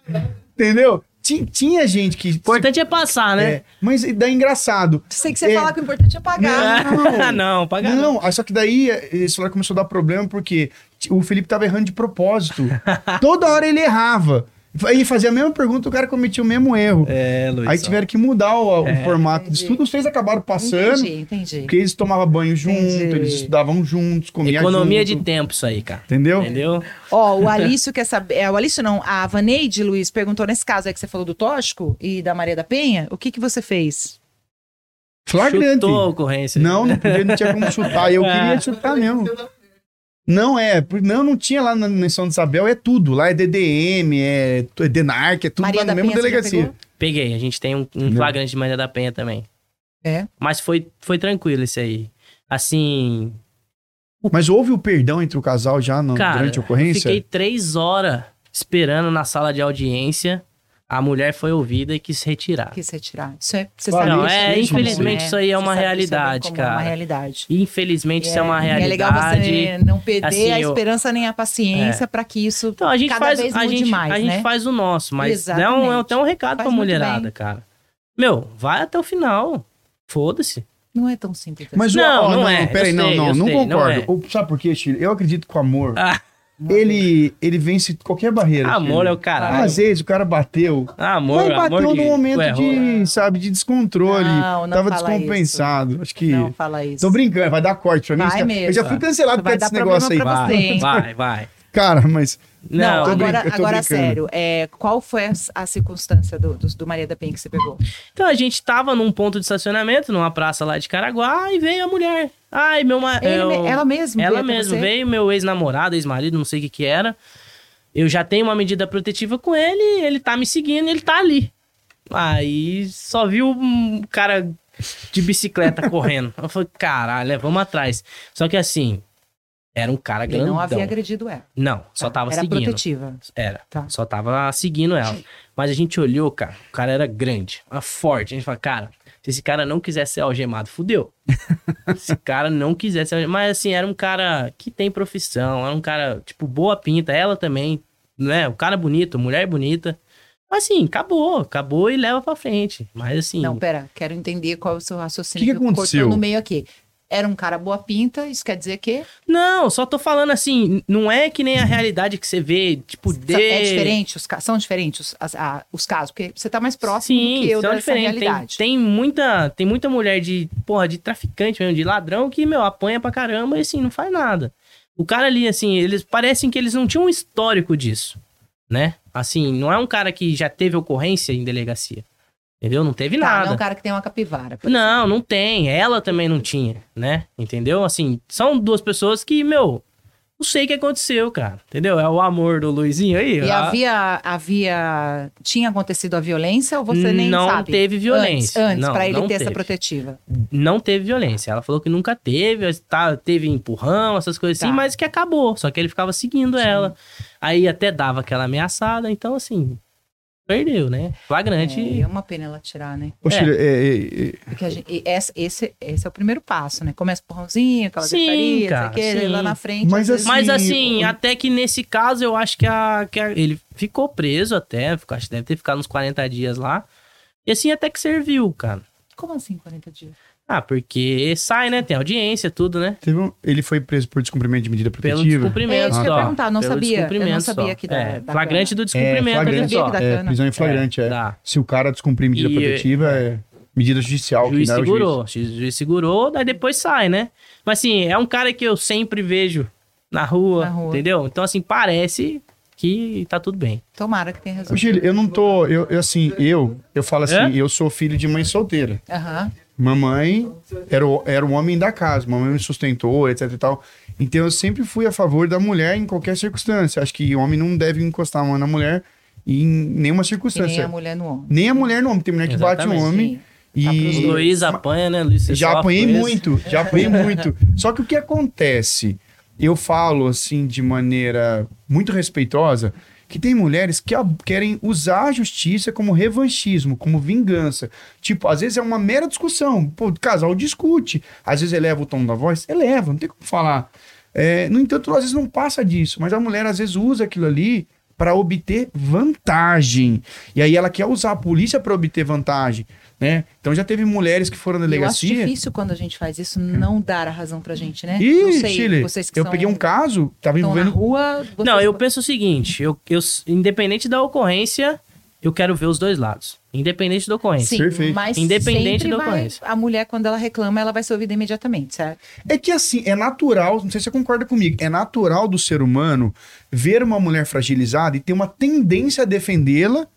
[SPEAKER 1] entendeu? Ti- Tinha gente que...
[SPEAKER 3] O importante é passar, né?
[SPEAKER 1] É, mas daí é engraçado.
[SPEAKER 2] Sei que você
[SPEAKER 1] É.
[SPEAKER 2] fala que o importante é pagar.
[SPEAKER 3] Ah, não, paga não.
[SPEAKER 1] Não, aí só que daí eh, esse celular começou a dar problema porque o Felipe tava errando de propósito. Toda hora ele errava. Aí fazia a mesma pergunta, o cara cometia o mesmo erro.
[SPEAKER 3] É, Luiz.
[SPEAKER 1] Aí tiveram que mudar o, o
[SPEAKER 3] É.
[SPEAKER 1] formato de estudo. Os três acabaram passando,
[SPEAKER 2] Entendi, entendi.
[SPEAKER 1] porque eles tomavam banho junto,
[SPEAKER 2] Entendi.
[SPEAKER 1] eles estudavam juntos, comiam
[SPEAKER 3] Economia de tempo isso aí, cara.
[SPEAKER 1] Entendeu?
[SPEAKER 3] Entendeu?
[SPEAKER 2] Ó, o Alício quer saber. É, o Alício não, a Vaneide Luiz perguntou nesse caso aí que você falou do Tóxico e da Maria da Penha, o que que você fez?
[SPEAKER 1] Flagrante.
[SPEAKER 3] Chutou a ocorrência.
[SPEAKER 1] Não, não podia, não tinha como chutar. Eu queria chutar mesmo. Não, é. Não, não tinha lá na São de Isabel, é tudo. Lá é DDM, é, é DENARC, é tudo
[SPEAKER 2] Maria
[SPEAKER 1] lá
[SPEAKER 2] da
[SPEAKER 1] na mesma
[SPEAKER 2] Penha,
[SPEAKER 1] delegacia.
[SPEAKER 3] Peguei, a gente tem um, um flagrante de Maria da Penha também.
[SPEAKER 2] É.
[SPEAKER 3] Mas foi, foi tranquilo esse aí. Assim,
[SPEAKER 1] Mas houve o perdão entre o casal já no-
[SPEAKER 3] cara,
[SPEAKER 1] durante a
[SPEAKER 3] eu
[SPEAKER 1] ocorrência?
[SPEAKER 3] fiquei três horas esperando na sala de audiência. A mulher foi ouvida e quis retirar.
[SPEAKER 2] Quis retirar. Isso é, você sabe
[SPEAKER 3] Não,
[SPEAKER 2] isso
[SPEAKER 3] é, infelizmente
[SPEAKER 2] né?
[SPEAKER 3] isso aí é uma
[SPEAKER 2] é
[SPEAKER 3] realidade,
[SPEAKER 2] comum,
[SPEAKER 3] cara.
[SPEAKER 2] É uma realidade.
[SPEAKER 3] Infelizmente isso é uma
[SPEAKER 2] E
[SPEAKER 3] realidade.
[SPEAKER 2] é legal você não perder
[SPEAKER 3] Assim,
[SPEAKER 2] a
[SPEAKER 3] eu-
[SPEAKER 2] esperança nem a paciência pra que isso
[SPEAKER 3] Então a gente
[SPEAKER 2] cada
[SPEAKER 3] faz,
[SPEAKER 2] vez
[SPEAKER 3] a gente,
[SPEAKER 2] mais,
[SPEAKER 3] a
[SPEAKER 2] né?
[SPEAKER 3] gente faz o nosso, mas é, um, é
[SPEAKER 2] Exatamente.
[SPEAKER 3] até um recado
[SPEAKER 2] Faz
[SPEAKER 3] pra
[SPEAKER 2] muito
[SPEAKER 3] mulherada,
[SPEAKER 2] bem.
[SPEAKER 3] cara. Meu, vai até o final. Foda-se.
[SPEAKER 2] não é tão simples. assim.
[SPEAKER 1] Mas o-
[SPEAKER 3] Não,
[SPEAKER 1] ó,
[SPEAKER 3] não é,
[SPEAKER 1] Peraí, não,
[SPEAKER 3] sei,
[SPEAKER 1] não, não
[SPEAKER 3] sei, não
[SPEAKER 1] concordo.
[SPEAKER 3] é.
[SPEAKER 1] Sabe por quê, Chile? Eu acredito que o amor,
[SPEAKER 3] Ah,
[SPEAKER 1] ele, ele vence qualquer barreira.
[SPEAKER 3] amor é o caralho.
[SPEAKER 1] Às vezes o cara bateu.
[SPEAKER 3] amor,
[SPEAKER 1] Mas
[SPEAKER 3] amor
[SPEAKER 1] bateu
[SPEAKER 3] de-
[SPEAKER 1] num momento
[SPEAKER 3] ué,
[SPEAKER 1] de, sabe, de descontrole.
[SPEAKER 2] Não, não
[SPEAKER 1] Tava
[SPEAKER 2] fala
[SPEAKER 1] descompensado. Acho que.
[SPEAKER 2] Não fala isso.
[SPEAKER 1] Tô brincando, vai dar corte pra mim.
[SPEAKER 2] Vai mesmo.
[SPEAKER 1] Eu já fui cancelado por causa desse negócio aí.
[SPEAKER 3] Vai, vai, vai.
[SPEAKER 1] Cara, mas
[SPEAKER 2] Não,
[SPEAKER 1] tô
[SPEAKER 2] agora, agora sério. É, qual foi a, circunstância do, do, do Maria da Penha que você pegou?
[SPEAKER 3] Então a gente tava num ponto de estacionamento, numa praça lá de Caraguá, e veio a mulher. Ai, meu ma-
[SPEAKER 2] Ele
[SPEAKER 3] eu-
[SPEAKER 2] me- ela mesma
[SPEAKER 3] Ela mesma veio, meu ex-namorado, ex-marido, não sei o que que era. Eu já tenho uma medida protetiva com ele, ele tá me seguindo, ele tá ali. Aí só viu um cara de bicicleta correndo. Eu falei, caralho, é, vamos atrás. Só que assim, era um cara
[SPEAKER 2] Ele
[SPEAKER 3] grandão.
[SPEAKER 2] não havia agredido ela.
[SPEAKER 3] Não, só
[SPEAKER 2] Tá,
[SPEAKER 3] tava
[SPEAKER 2] Era
[SPEAKER 3] seguindo.
[SPEAKER 2] protetiva.
[SPEAKER 3] Era.
[SPEAKER 2] Tá.
[SPEAKER 3] Só tava seguindo ela. Mas a gente olhou, cara, o cara era grande, era forte. A gente falou, cara, se esse cara não quisesse ser algemado, fudeu. esse cara não quisesse ser algemado. Mas assim, era um cara que tem profissão, era um cara, tipo, boa pinta. Ela também, né? O cara bonito, mulher bonita. Mas assim, acabou, acabou e leva pra frente. Mas assim.
[SPEAKER 2] Não, pera, quero entender qual é o seu raciocínio.
[SPEAKER 1] Que que
[SPEAKER 2] eu
[SPEAKER 1] aconteceu?
[SPEAKER 2] cortou no meio aqui. Era um cara boa pinta, isso quer dizer que
[SPEAKER 3] Não, só tô falando assim, não é que nem a realidade que você vê, tipo, de...
[SPEAKER 2] é diferente, os, são diferentes os, as- a- os casos, porque você tá mais próximo do
[SPEAKER 3] Sim,
[SPEAKER 2] que eu
[SPEAKER 3] são
[SPEAKER 2] dessa
[SPEAKER 3] diferentes. Tem,
[SPEAKER 2] realidade.
[SPEAKER 3] tem muita, tem muita mulher de, porra, de traficante mesmo, de ladrão, que, meu, apanha pra caramba e assim, não faz nada. O cara ali, assim, eles parecem que eles não tinham um histórico disso, né? Assim, não é um cara que já teve ocorrência em delegacia. Entendeu? Não teve
[SPEAKER 2] Tá, não é
[SPEAKER 3] nada.
[SPEAKER 2] um cara que tem uma capivara.
[SPEAKER 3] Não, não tem. Ela também não tinha, né? Entendeu? Assim, são duas pessoas que, meu, não sei o que aconteceu, cara. Entendeu? É o amor do Luizinho aí.
[SPEAKER 2] E
[SPEAKER 3] a-
[SPEAKER 2] havia, havia. Tinha acontecido a violência ou você nem
[SPEAKER 3] Não
[SPEAKER 2] sabe?
[SPEAKER 3] teve violência.
[SPEAKER 2] Antes, antes
[SPEAKER 3] Não,
[SPEAKER 2] pra ele
[SPEAKER 3] não
[SPEAKER 2] ter essa
[SPEAKER 3] teve.
[SPEAKER 2] protetiva.
[SPEAKER 3] não teve violência. Ela falou que nunca teve, tá, teve empurrão, essas coisas assim,
[SPEAKER 2] Tá.
[SPEAKER 3] mas que acabou. Só que ele ficava seguindo ela. Aí até dava aquela ameaçada, então assim, perdeu, né? Flagrante.
[SPEAKER 2] É, é uma pena ela tirar, né?
[SPEAKER 1] Ô,
[SPEAKER 3] É.
[SPEAKER 1] É, é, é,
[SPEAKER 2] Porque a gente, esse, esse, esse é o primeiro passo, né? Começa porrãozinho, aquela
[SPEAKER 3] Sim,
[SPEAKER 2] gritaria,
[SPEAKER 3] cara,
[SPEAKER 2] o lá na frente.
[SPEAKER 1] Mas
[SPEAKER 2] vezes-
[SPEAKER 3] Mas
[SPEAKER 1] Sim,
[SPEAKER 3] assim,
[SPEAKER 1] o-
[SPEAKER 3] até que nesse caso eu acho que, a, que a- ele ficou preso até, ficou- acho que deve ter ficado uns 40 dias lá. E assim até que serviu, cara.
[SPEAKER 2] Como assim 40 dias?
[SPEAKER 3] Ah, porque sai, né? Tem audiência, tudo, né?
[SPEAKER 1] teve um- ele foi preso por descumprimento de medida
[SPEAKER 3] Pelo
[SPEAKER 1] protetiva.
[SPEAKER 3] descumprimento
[SPEAKER 2] É isso que eu ia
[SPEAKER 3] só.
[SPEAKER 2] perguntar, não
[SPEAKER 3] Pelo
[SPEAKER 2] sabia. Eu não
[SPEAKER 3] descumprimento
[SPEAKER 2] sabia
[SPEAKER 3] só.
[SPEAKER 2] que da-
[SPEAKER 3] É,
[SPEAKER 2] da
[SPEAKER 3] flagrante do
[SPEAKER 1] É,
[SPEAKER 3] descumprimento ali
[SPEAKER 1] flagrante,
[SPEAKER 3] só.
[SPEAKER 2] Sabia que da
[SPEAKER 1] é,
[SPEAKER 2] cana.
[SPEAKER 1] prisão em flagrante, é.
[SPEAKER 3] Dá.
[SPEAKER 1] Se o cara descumprir medida
[SPEAKER 3] E-
[SPEAKER 1] protetiva, é medida judicial.
[SPEAKER 3] O juiz
[SPEAKER 1] que não é o
[SPEAKER 3] segurou, o juiz segurou, daí depois sai, né? Mas assim, é um cara que eu sempre vejo na rua,
[SPEAKER 2] Na rua.
[SPEAKER 3] entendeu? Então assim, parece que tá tudo bem.
[SPEAKER 2] Tomara que tenha
[SPEAKER 1] Ô,
[SPEAKER 2] resolvido.
[SPEAKER 1] Chile, eu não tô. Eu, eu, assim, eu, eu falo assim,
[SPEAKER 3] É?
[SPEAKER 1] eu sou filho de mãe solteira.
[SPEAKER 2] Aham.
[SPEAKER 1] Mamãe era o, era o homem da casa, mamãe me sustentou, etc e tal. Então eu sempre fui a favor da mulher em qualquer circunstância. Acho que o homem não deve encostar a mão na mulher em nenhuma
[SPEAKER 2] E
[SPEAKER 1] circunstância.
[SPEAKER 2] nem a mulher no homem.
[SPEAKER 1] Nem a mulher no homem. Tem mulher que bate o
[SPEAKER 3] Exatamente.
[SPEAKER 1] homem.
[SPEAKER 2] Sim. Tá
[SPEAKER 1] E
[SPEAKER 3] O Luiz apanha, né, Luiz? Você
[SPEAKER 1] já apanhei
[SPEAKER 3] isso.
[SPEAKER 1] muito, já apanhei muito. Só que o que acontece? Eu falo assim de maneira muito respeitosa que tem mulheres que querem usar a justiça como revanchismo, como vingança. Tipo, às vezes é uma mera discussão. Pô, casal discute. Às vezes eleva o tom da voz, eleva, não tem como falar. É, no entanto, às vezes não passa disso, mas a mulher às vezes usa aquilo ali para obter vantagem. E aí ela quer usar a polícia para obter vantagem, né? Então já teve mulheres que foram na
[SPEAKER 2] Eu acho
[SPEAKER 1] delegacia.
[SPEAKER 2] difícil quando a gente faz isso não dar a razão pra gente, né?
[SPEAKER 1] Ih,
[SPEAKER 2] não sei,
[SPEAKER 1] Chile,
[SPEAKER 2] vocês que
[SPEAKER 1] eu
[SPEAKER 2] são-
[SPEAKER 1] peguei um caso, tava envolvendo.
[SPEAKER 2] rua... vocês-
[SPEAKER 3] Não, eu penso o seguinte, eu, eu, independente da ocorrência, eu quero ver os dois lados. Independente da ocorrência.
[SPEAKER 2] Sim,
[SPEAKER 1] Perfeito.
[SPEAKER 2] mas
[SPEAKER 3] Independente da
[SPEAKER 2] vai,
[SPEAKER 3] ocorrência.
[SPEAKER 2] a mulher, quando ela reclama, ela vai ser ouvida imediatamente, certo?
[SPEAKER 1] É que assim, é natural, não sei se você concorda comigo, é natural do ser humano ver uma mulher fragilizada e ter uma tendência a defendê-la,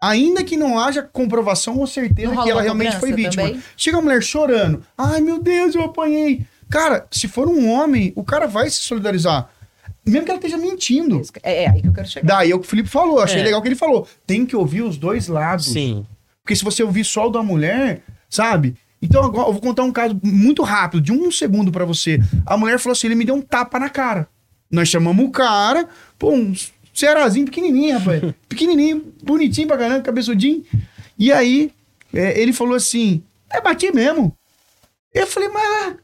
[SPEAKER 1] ainda que não haja comprovação ou certeza que ela realmente foi vítima.
[SPEAKER 2] também?
[SPEAKER 1] Chega a mulher chorando, ai meu Deus, eu apanhei. Cara, se for um homem, o cara vai se solidarizar. Mesmo que ela esteja mentindo.
[SPEAKER 2] É, é aí que eu quero chegar.
[SPEAKER 1] Daí é o que o Felipe falou, achei
[SPEAKER 3] É.
[SPEAKER 1] legal o que ele falou. Tem que ouvir os dois lados.
[SPEAKER 3] Sim.
[SPEAKER 1] Porque se você ouvir só o da mulher, sabe? Então agora eu vou contar um caso muito rápido, de um segundo pra você. A mulher falou assim: ele me deu um tapa na cara. Nós chamamos o cara, pô, um cearazinho pequenininho, rapaz. pequenininho, bonitinho pra caramba, cabeçudinho. E aí é, ele falou assim: é, bati mesmo. Eu falei, mas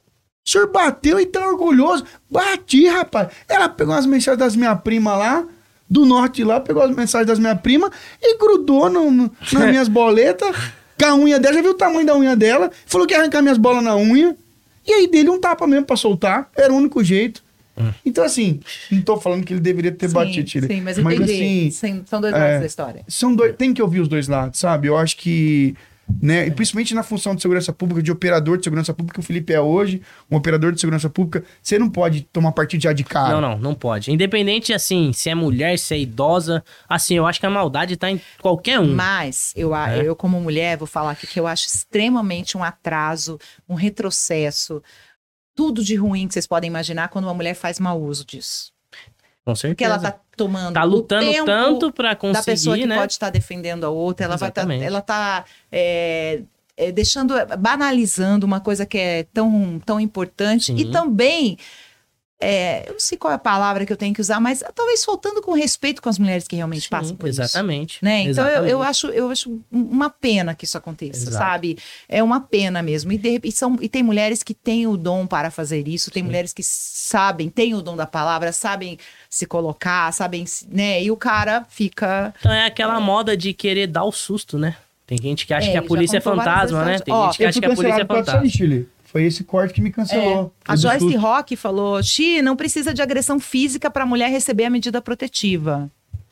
[SPEAKER 1] o senhor bateu e tá orgulhoso. Bati, rapaz. Ela pegou as mensagens das minhas primas lá, do norte lá, pegou as mensagens das minhas primas e grudou no, no- nas minhas boletas. Com a unha dela, já viu o tamanho da unha dela? Falou que ia arrancar minhas bolas na unha. E aí dele um tapa mesmo pra soltar. Era o único jeito. Então, assim, não tô falando que ele deveria ter
[SPEAKER 2] sim,
[SPEAKER 1] batido, Chile.
[SPEAKER 2] sim, mas entendi.
[SPEAKER 1] assim,
[SPEAKER 2] Sim, são dois
[SPEAKER 1] é,
[SPEAKER 2] lados da história.
[SPEAKER 1] são dois, tem que ouvir os dois lados, sabe? Eu acho que né? E principalmente na função de segurança pública, de operador de segurança pública, que o Felipe é hoje, um operador de segurança pública, você não pode tomar partido já de cara.
[SPEAKER 3] Não, não, não pode. Independente, assim, se é mulher, se é idosa, assim, eu acho que a maldade tá em qualquer um.
[SPEAKER 2] Mas eu, a-
[SPEAKER 3] É.
[SPEAKER 2] eu, como mulher, vou falar aqui que eu acho extremamente um atraso, um retrocesso, tudo de ruim que vocês podem imaginar quando uma mulher faz mau uso disso.
[SPEAKER 3] Com certeza.
[SPEAKER 2] Porque ela tá tomando
[SPEAKER 3] Tá
[SPEAKER 2] o
[SPEAKER 3] lutando
[SPEAKER 2] tempo
[SPEAKER 3] tanto pra
[SPEAKER 2] da pessoa
[SPEAKER 3] conseguir,
[SPEAKER 2] que
[SPEAKER 3] né?
[SPEAKER 2] pode estar defendendo a outra, ela vai tá,
[SPEAKER 3] Exatamente.
[SPEAKER 2] ela tá é, é, deixando, banalizando uma coisa que é tão, tão importante
[SPEAKER 3] Sim.
[SPEAKER 2] e também é, eu não sei qual é a palavra que eu tenho que usar, mas talvez faltando com respeito com as mulheres que realmente
[SPEAKER 3] Sim,
[SPEAKER 2] passam por isso.
[SPEAKER 3] exatamente.
[SPEAKER 2] Né? Então eu, eu
[SPEAKER 3] Exatamente.
[SPEAKER 2] acho eu acho uma pena que isso aconteça,
[SPEAKER 3] Exato.
[SPEAKER 2] sabe? É uma pena mesmo. E, de e são, e tem mulheres que têm o dom para fazer isso, tem
[SPEAKER 3] Sim.
[SPEAKER 2] mulheres que sabem, têm o dom da palavra, sabem se colocar, sabem, se- né? E o cara fica.
[SPEAKER 3] Então é aquela moda de querer dar o susto, né? Tem gente que acha
[SPEAKER 2] É,
[SPEAKER 3] que a polícia é fantasma, né? Tem
[SPEAKER 2] ó,
[SPEAKER 3] gente que
[SPEAKER 1] Eu
[SPEAKER 3] acha que a polícia é fantasma.
[SPEAKER 1] Chile. Foi esse corte que me cancelou.
[SPEAKER 2] A
[SPEAKER 1] Foi do
[SPEAKER 2] Joyce. Rock falou: Xi, não precisa de agressão física para a mulher receber a medida protetiva.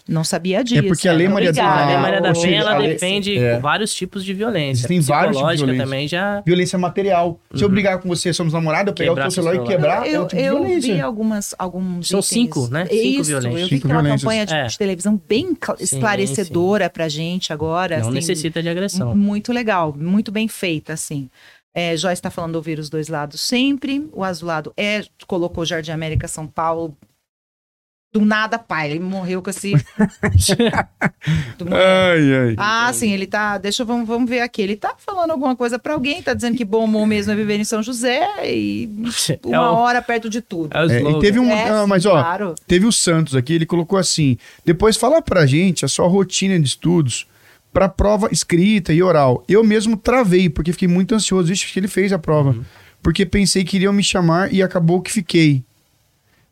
[SPEAKER 2] Não sabia disso.
[SPEAKER 1] É porque a Lei Maria da-.
[SPEAKER 3] A Lei Maria da Penha, ela
[SPEAKER 1] a
[SPEAKER 3] defende
[SPEAKER 1] é.
[SPEAKER 3] vários tipos de violência.
[SPEAKER 1] Existem vários tipos de violência.
[SPEAKER 3] também já...
[SPEAKER 1] Violência material. Se eu
[SPEAKER 3] Uhum.
[SPEAKER 1] brigar com você, somos namorados, eu pegar
[SPEAKER 3] Quebrar
[SPEAKER 1] o teu celular
[SPEAKER 3] seu
[SPEAKER 1] e
[SPEAKER 3] celular.
[SPEAKER 1] quebrar, é
[SPEAKER 2] Eu,
[SPEAKER 1] um tipo de
[SPEAKER 2] eu
[SPEAKER 1] violência.
[SPEAKER 2] vi algumas, alguns
[SPEAKER 3] São
[SPEAKER 2] itens.
[SPEAKER 3] cinco, né? Cinco
[SPEAKER 2] Isso,
[SPEAKER 3] violências.
[SPEAKER 2] Eu vi
[SPEAKER 1] Cinco
[SPEAKER 2] aquela
[SPEAKER 1] violências.
[SPEAKER 2] campanha de,
[SPEAKER 3] É.
[SPEAKER 2] de televisão bem cl-
[SPEAKER 3] Sim,
[SPEAKER 2] esclarecedora pra gente agora.
[SPEAKER 3] Não
[SPEAKER 2] assim,
[SPEAKER 3] necessita de agressão.
[SPEAKER 2] Muito legal, muito bem feita, assim. É, Joyce está falando ouvir os dois lados sempre. O azulado é, colocou Jardim América São Paulo. Do nada, pai. Ele morreu com esse.
[SPEAKER 1] Ai, ai.
[SPEAKER 2] Ah, sim, ele tá. Deixa eu vamos, vamos ver aqui. Ele tá falando alguma coisa pra alguém, tá dizendo que bom humor mesmo é viver em São José e uma
[SPEAKER 3] É o-
[SPEAKER 2] hora perto de tudo.
[SPEAKER 3] É
[SPEAKER 1] É, e teve um.
[SPEAKER 2] É,
[SPEAKER 1] ah,
[SPEAKER 2] sim,
[SPEAKER 1] mas, ó,
[SPEAKER 2] claro.
[SPEAKER 1] teve o Santos aqui, ele colocou assim: depois fala pra gente a sua rotina de estudos pra prova escrita e oral. Eu mesmo travei, porque fiquei muito ansioso. Vixe, acho que ele fez a prova.
[SPEAKER 3] Uhum.
[SPEAKER 1] Porque pensei que iriam me chamar e acabou que fiquei.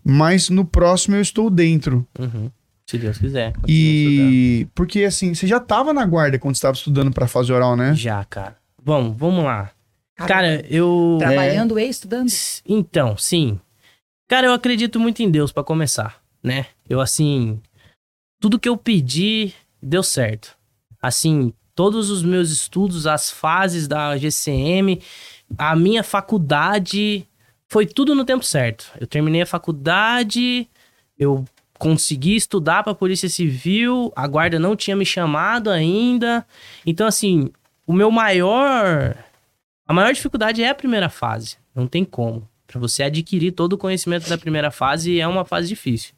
[SPEAKER 1] Mas no próximo eu estou dentro.
[SPEAKER 3] Uhum. Se Deus quiser.
[SPEAKER 1] E. Porque assim, você já tava na guarda quando você tava estudando pra fase oral, né?
[SPEAKER 3] estudando. Já, cara. Bom, vamos lá.
[SPEAKER 2] Cara,
[SPEAKER 3] Cara, eu...
[SPEAKER 2] Trabalhando e estudando?
[SPEAKER 3] Então, sim. Cara, eu acredito muito em Deus pra começar, né? Eu assim, tudo que eu pedi deu certo. Assim, todos os meus estudos, as fases da GCM, a minha faculdade, foi tudo no tempo certo. Eu terminei a faculdade, eu consegui estudar pra Polícia Civil, a guarda não tinha me chamado ainda. Então, assim, o meu maior a maior dificuldade é a primeira fase. Não tem como. Pra você adquirir todo o conhecimento da primeira fase é uma fase difícil.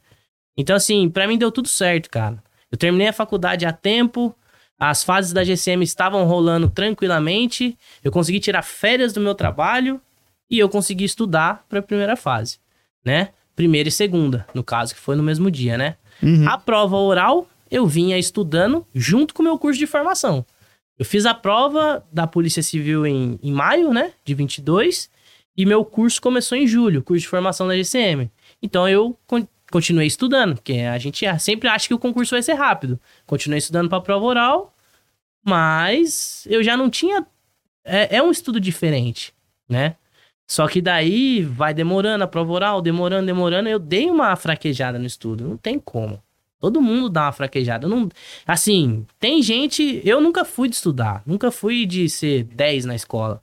[SPEAKER 3] Então, assim, pra mim deu tudo certo, cara. Eu terminei a faculdade a tempo, as fases da GCM estavam rolando tranquilamente, eu consegui tirar férias do meu trabalho e eu consegui estudar pra primeira fase, né? Primeira e segunda, no caso, que foi no mesmo dia, né?
[SPEAKER 1] Uhum.
[SPEAKER 3] A prova oral, eu vinha estudando junto com o meu curso de formação. Eu fiz a prova da Polícia Civil em, em maio, né, de 22, e meu curso começou em julho, curso de formação da GCM. Então eu continuei estudando, porque a gente sempre acha que o concurso vai ser rápido. Continuei estudando para prova oral, mas eu já não tinha. É, é um estudo diferente, né? Só que daí vai demorando a prova oral, demorando, demorando. Eu dei uma fraquejada no estudo, não tem como. Todo mundo dá uma fraquejada. Não, assim, tem gente. Eu nunca fui de estudar, nunca fui de ser 10 na escola.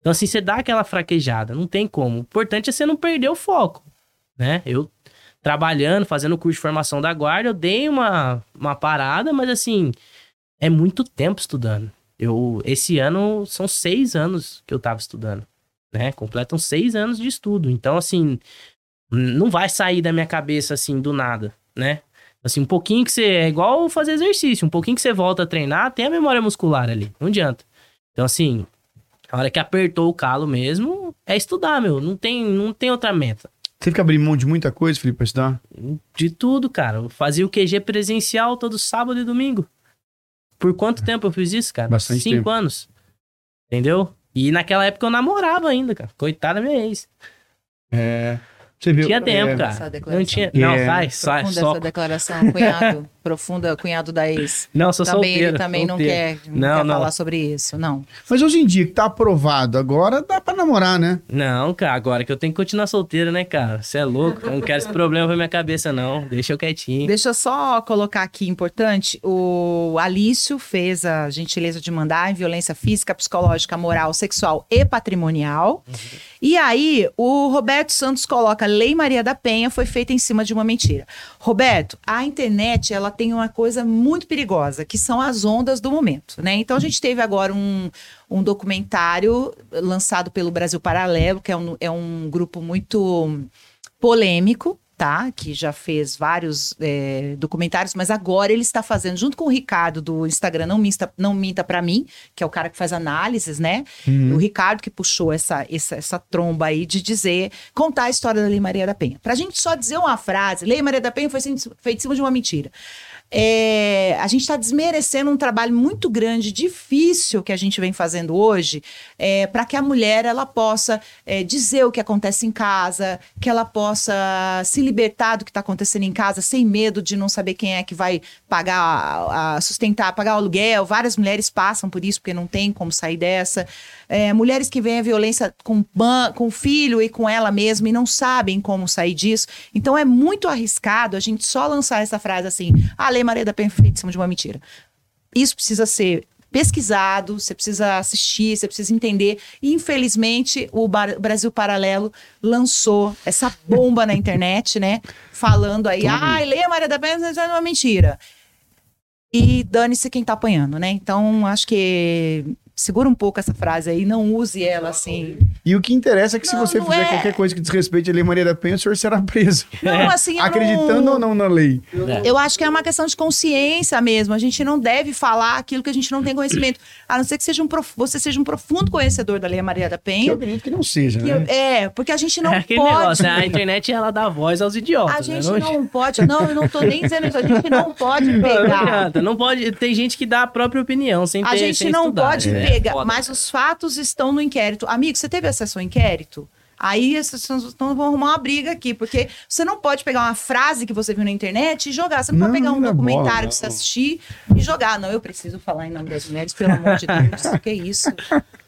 [SPEAKER 3] Então, assim, você dá aquela fraquejada, não tem como. O importante é você não perder o foco, né? Eu trabalhando, fazendo curso de formação da guarda, eu dei uma, uma parada, mas assim, é muito tempo estudando. Eu, esse ano são seis anos que eu tava estudando, né? Completam seis anos de estudo. Então, assim, não vai sair da minha cabeça assim do nada, né? Assim, um pouquinho que você. É igual fazer exercício, um pouquinho que você volta a treinar, tem a memória muscular ali. Não adianta. Então, assim, a hora que apertou o calo mesmo, é estudar, meu. Não tem, não tem outra meta.
[SPEAKER 1] Teve que abrir mão de muita coisa, Felipe, pra estudar?
[SPEAKER 3] De tudo, cara. Eu fazia o QG presencial todo sábado e domingo. Por quanto tempo eu fiz isso, cara?
[SPEAKER 1] Bastante
[SPEAKER 3] Cinco
[SPEAKER 1] tempo.
[SPEAKER 3] anos. Entendeu? E naquela época eu namorava ainda, cara. Coitada da minha ex.
[SPEAKER 1] É. Você viu?
[SPEAKER 3] Tinha tempo,
[SPEAKER 1] é,
[SPEAKER 3] cara.
[SPEAKER 2] Essa
[SPEAKER 3] Não tinha. Não,
[SPEAKER 1] É.
[SPEAKER 3] sai, sai, só.
[SPEAKER 2] essa declaração, cunhado. profunda, cunhado da ex.
[SPEAKER 3] Não, sou
[SPEAKER 2] também
[SPEAKER 3] solteiro.
[SPEAKER 2] ele também não
[SPEAKER 3] solteiro.
[SPEAKER 2] quer, não
[SPEAKER 3] Não,
[SPEAKER 2] quer
[SPEAKER 3] não.
[SPEAKER 2] falar sobre isso, não.
[SPEAKER 1] Mas hoje em dia que tá aprovado, agora dá pra namorar, né?
[SPEAKER 3] Não, cara, agora que eu tenho que continuar solteiro, né, cara? Você é louco. Eu não quero esse problema pra minha cabeça, não. Deixa eu quietinho.
[SPEAKER 2] Deixa eu só colocar aqui importante, o Alício fez a gentileza de mandar em violência física, psicológica, moral, sexual e patrimonial. E aí, o Roberto Santos coloca Lei Maria da Penha foi feita em cima de uma mentira. Roberto, a internet, ela tem uma coisa muito perigosa, que são as ondas do momento, né? Então, a gente teve agora um, um documentário lançado pelo Brasil Paralelo, que é um, é um grupo muito polêmico, tá? Que já fez vários é, documentários, mas agora ele está fazendo, junto com o Ricardo do Instagram, Não Minta, não minta Pra Mim, que é o cara que faz análises, né? O Ricardo que puxou essa, essa, essa tromba aí de dizer, contar a história da Lei Maria da Penha. Pra gente só dizer uma frase, Lei Maria da Penha foi feita em cima de uma mentira. É, a gente está desmerecendo um trabalho muito grande, difícil que a gente vem fazendo hoje, para que a mulher ela possa é, dizer o que acontece em casa, que ela possa se libertar do que está acontecendo em casa, sem medo de não saber quem é que vai pagar, a, a sustentar, pagar o aluguel. Várias mulheres passam por isso porque não tem como sair dessa. É, mulheres que veem a violência com, com o filho e com ela mesma e não sabem como sair disso. Então é muito arriscado a gente só lançar essa frase assim: a Lei Maria da cima de uma mentira. Isso precisa ser pesquisado, você precisa assistir, você precisa entender. E, infelizmente, o Bar- Brasil Paralelo lançou essa bomba na internet, né? Falando aí, ai, Lei Maria da Penha é uma mentira. E dane-se quem tá apanhando, né? Então, acho que segura um pouco essa frase aí, não use ela assim.
[SPEAKER 1] E o que interessa é que se
[SPEAKER 2] Não,
[SPEAKER 1] você
[SPEAKER 2] não
[SPEAKER 1] fizer
[SPEAKER 2] é.
[SPEAKER 1] qualquer coisa que desrespeite a Lei Maria da Penha, o senhor será preso.
[SPEAKER 2] Não, assim,
[SPEAKER 1] Acreditando
[SPEAKER 2] não...
[SPEAKER 1] ou não na lei?
[SPEAKER 2] Eu acho que é uma questão de consciência mesmo. A gente não deve falar aquilo que a gente não tem conhecimento. A não ser que seja um prof- você seja um profundo conhecedor da Lei Maria da
[SPEAKER 1] Que eu
[SPEAKER 2] Penha.
[SPEAKER 1] acredito que não seja,
[SPEAKER 2] Que
[SPEAKER 1] né?
[SPEAKER 2] eu- é, porque a gente não
[SPEAKER 3] é aquele
[SPEAKER 2] pode.
[SPEAKER 3] negócio, né? A internet ela dá voz aos idiotas.
[SPEAKER 2] A gente
[SPEAKER 3] né?
[SPEAKER 2] não pode. Não, eu não tô nem dizendo isso. A gente não pode
[SPEAKER 3] Não, não
[SPEAKER 2] pegar.
[SPEAKER 3] adianta. Não pode. Tem gente que dá a própria opinião sem ter
[SPEAKER 2] A gente
[SPEAKER 3] sem
[SPEAKER 2] não
[SPEAKER 3] estudar.
[SPEAKER 2] pode
[SPEAKER 3] É
[SPEAKER 2] pegar.
[SPEAKER 3] foda.
[SPEAKER 2] Mas os fatos estão no inquérito. Amigo, você teve acesso ao inquérito? Aí essas pessoas então vão arrumar uma briga aqui, porque você não pode pegar uma frase que você viu na internet e jogar. Você não,
[SPEAKER 1] Não,
[SPEAKER 2] pode pegar um
[SPEAKER 1] é
[SPEAKER 2] documentário
[SPEAKER 1] bola,
[SPEAKER 2] que você assistir e jogar. Não, eu preciso falar em nome das mulheres, pelo amor de Deus. que isso?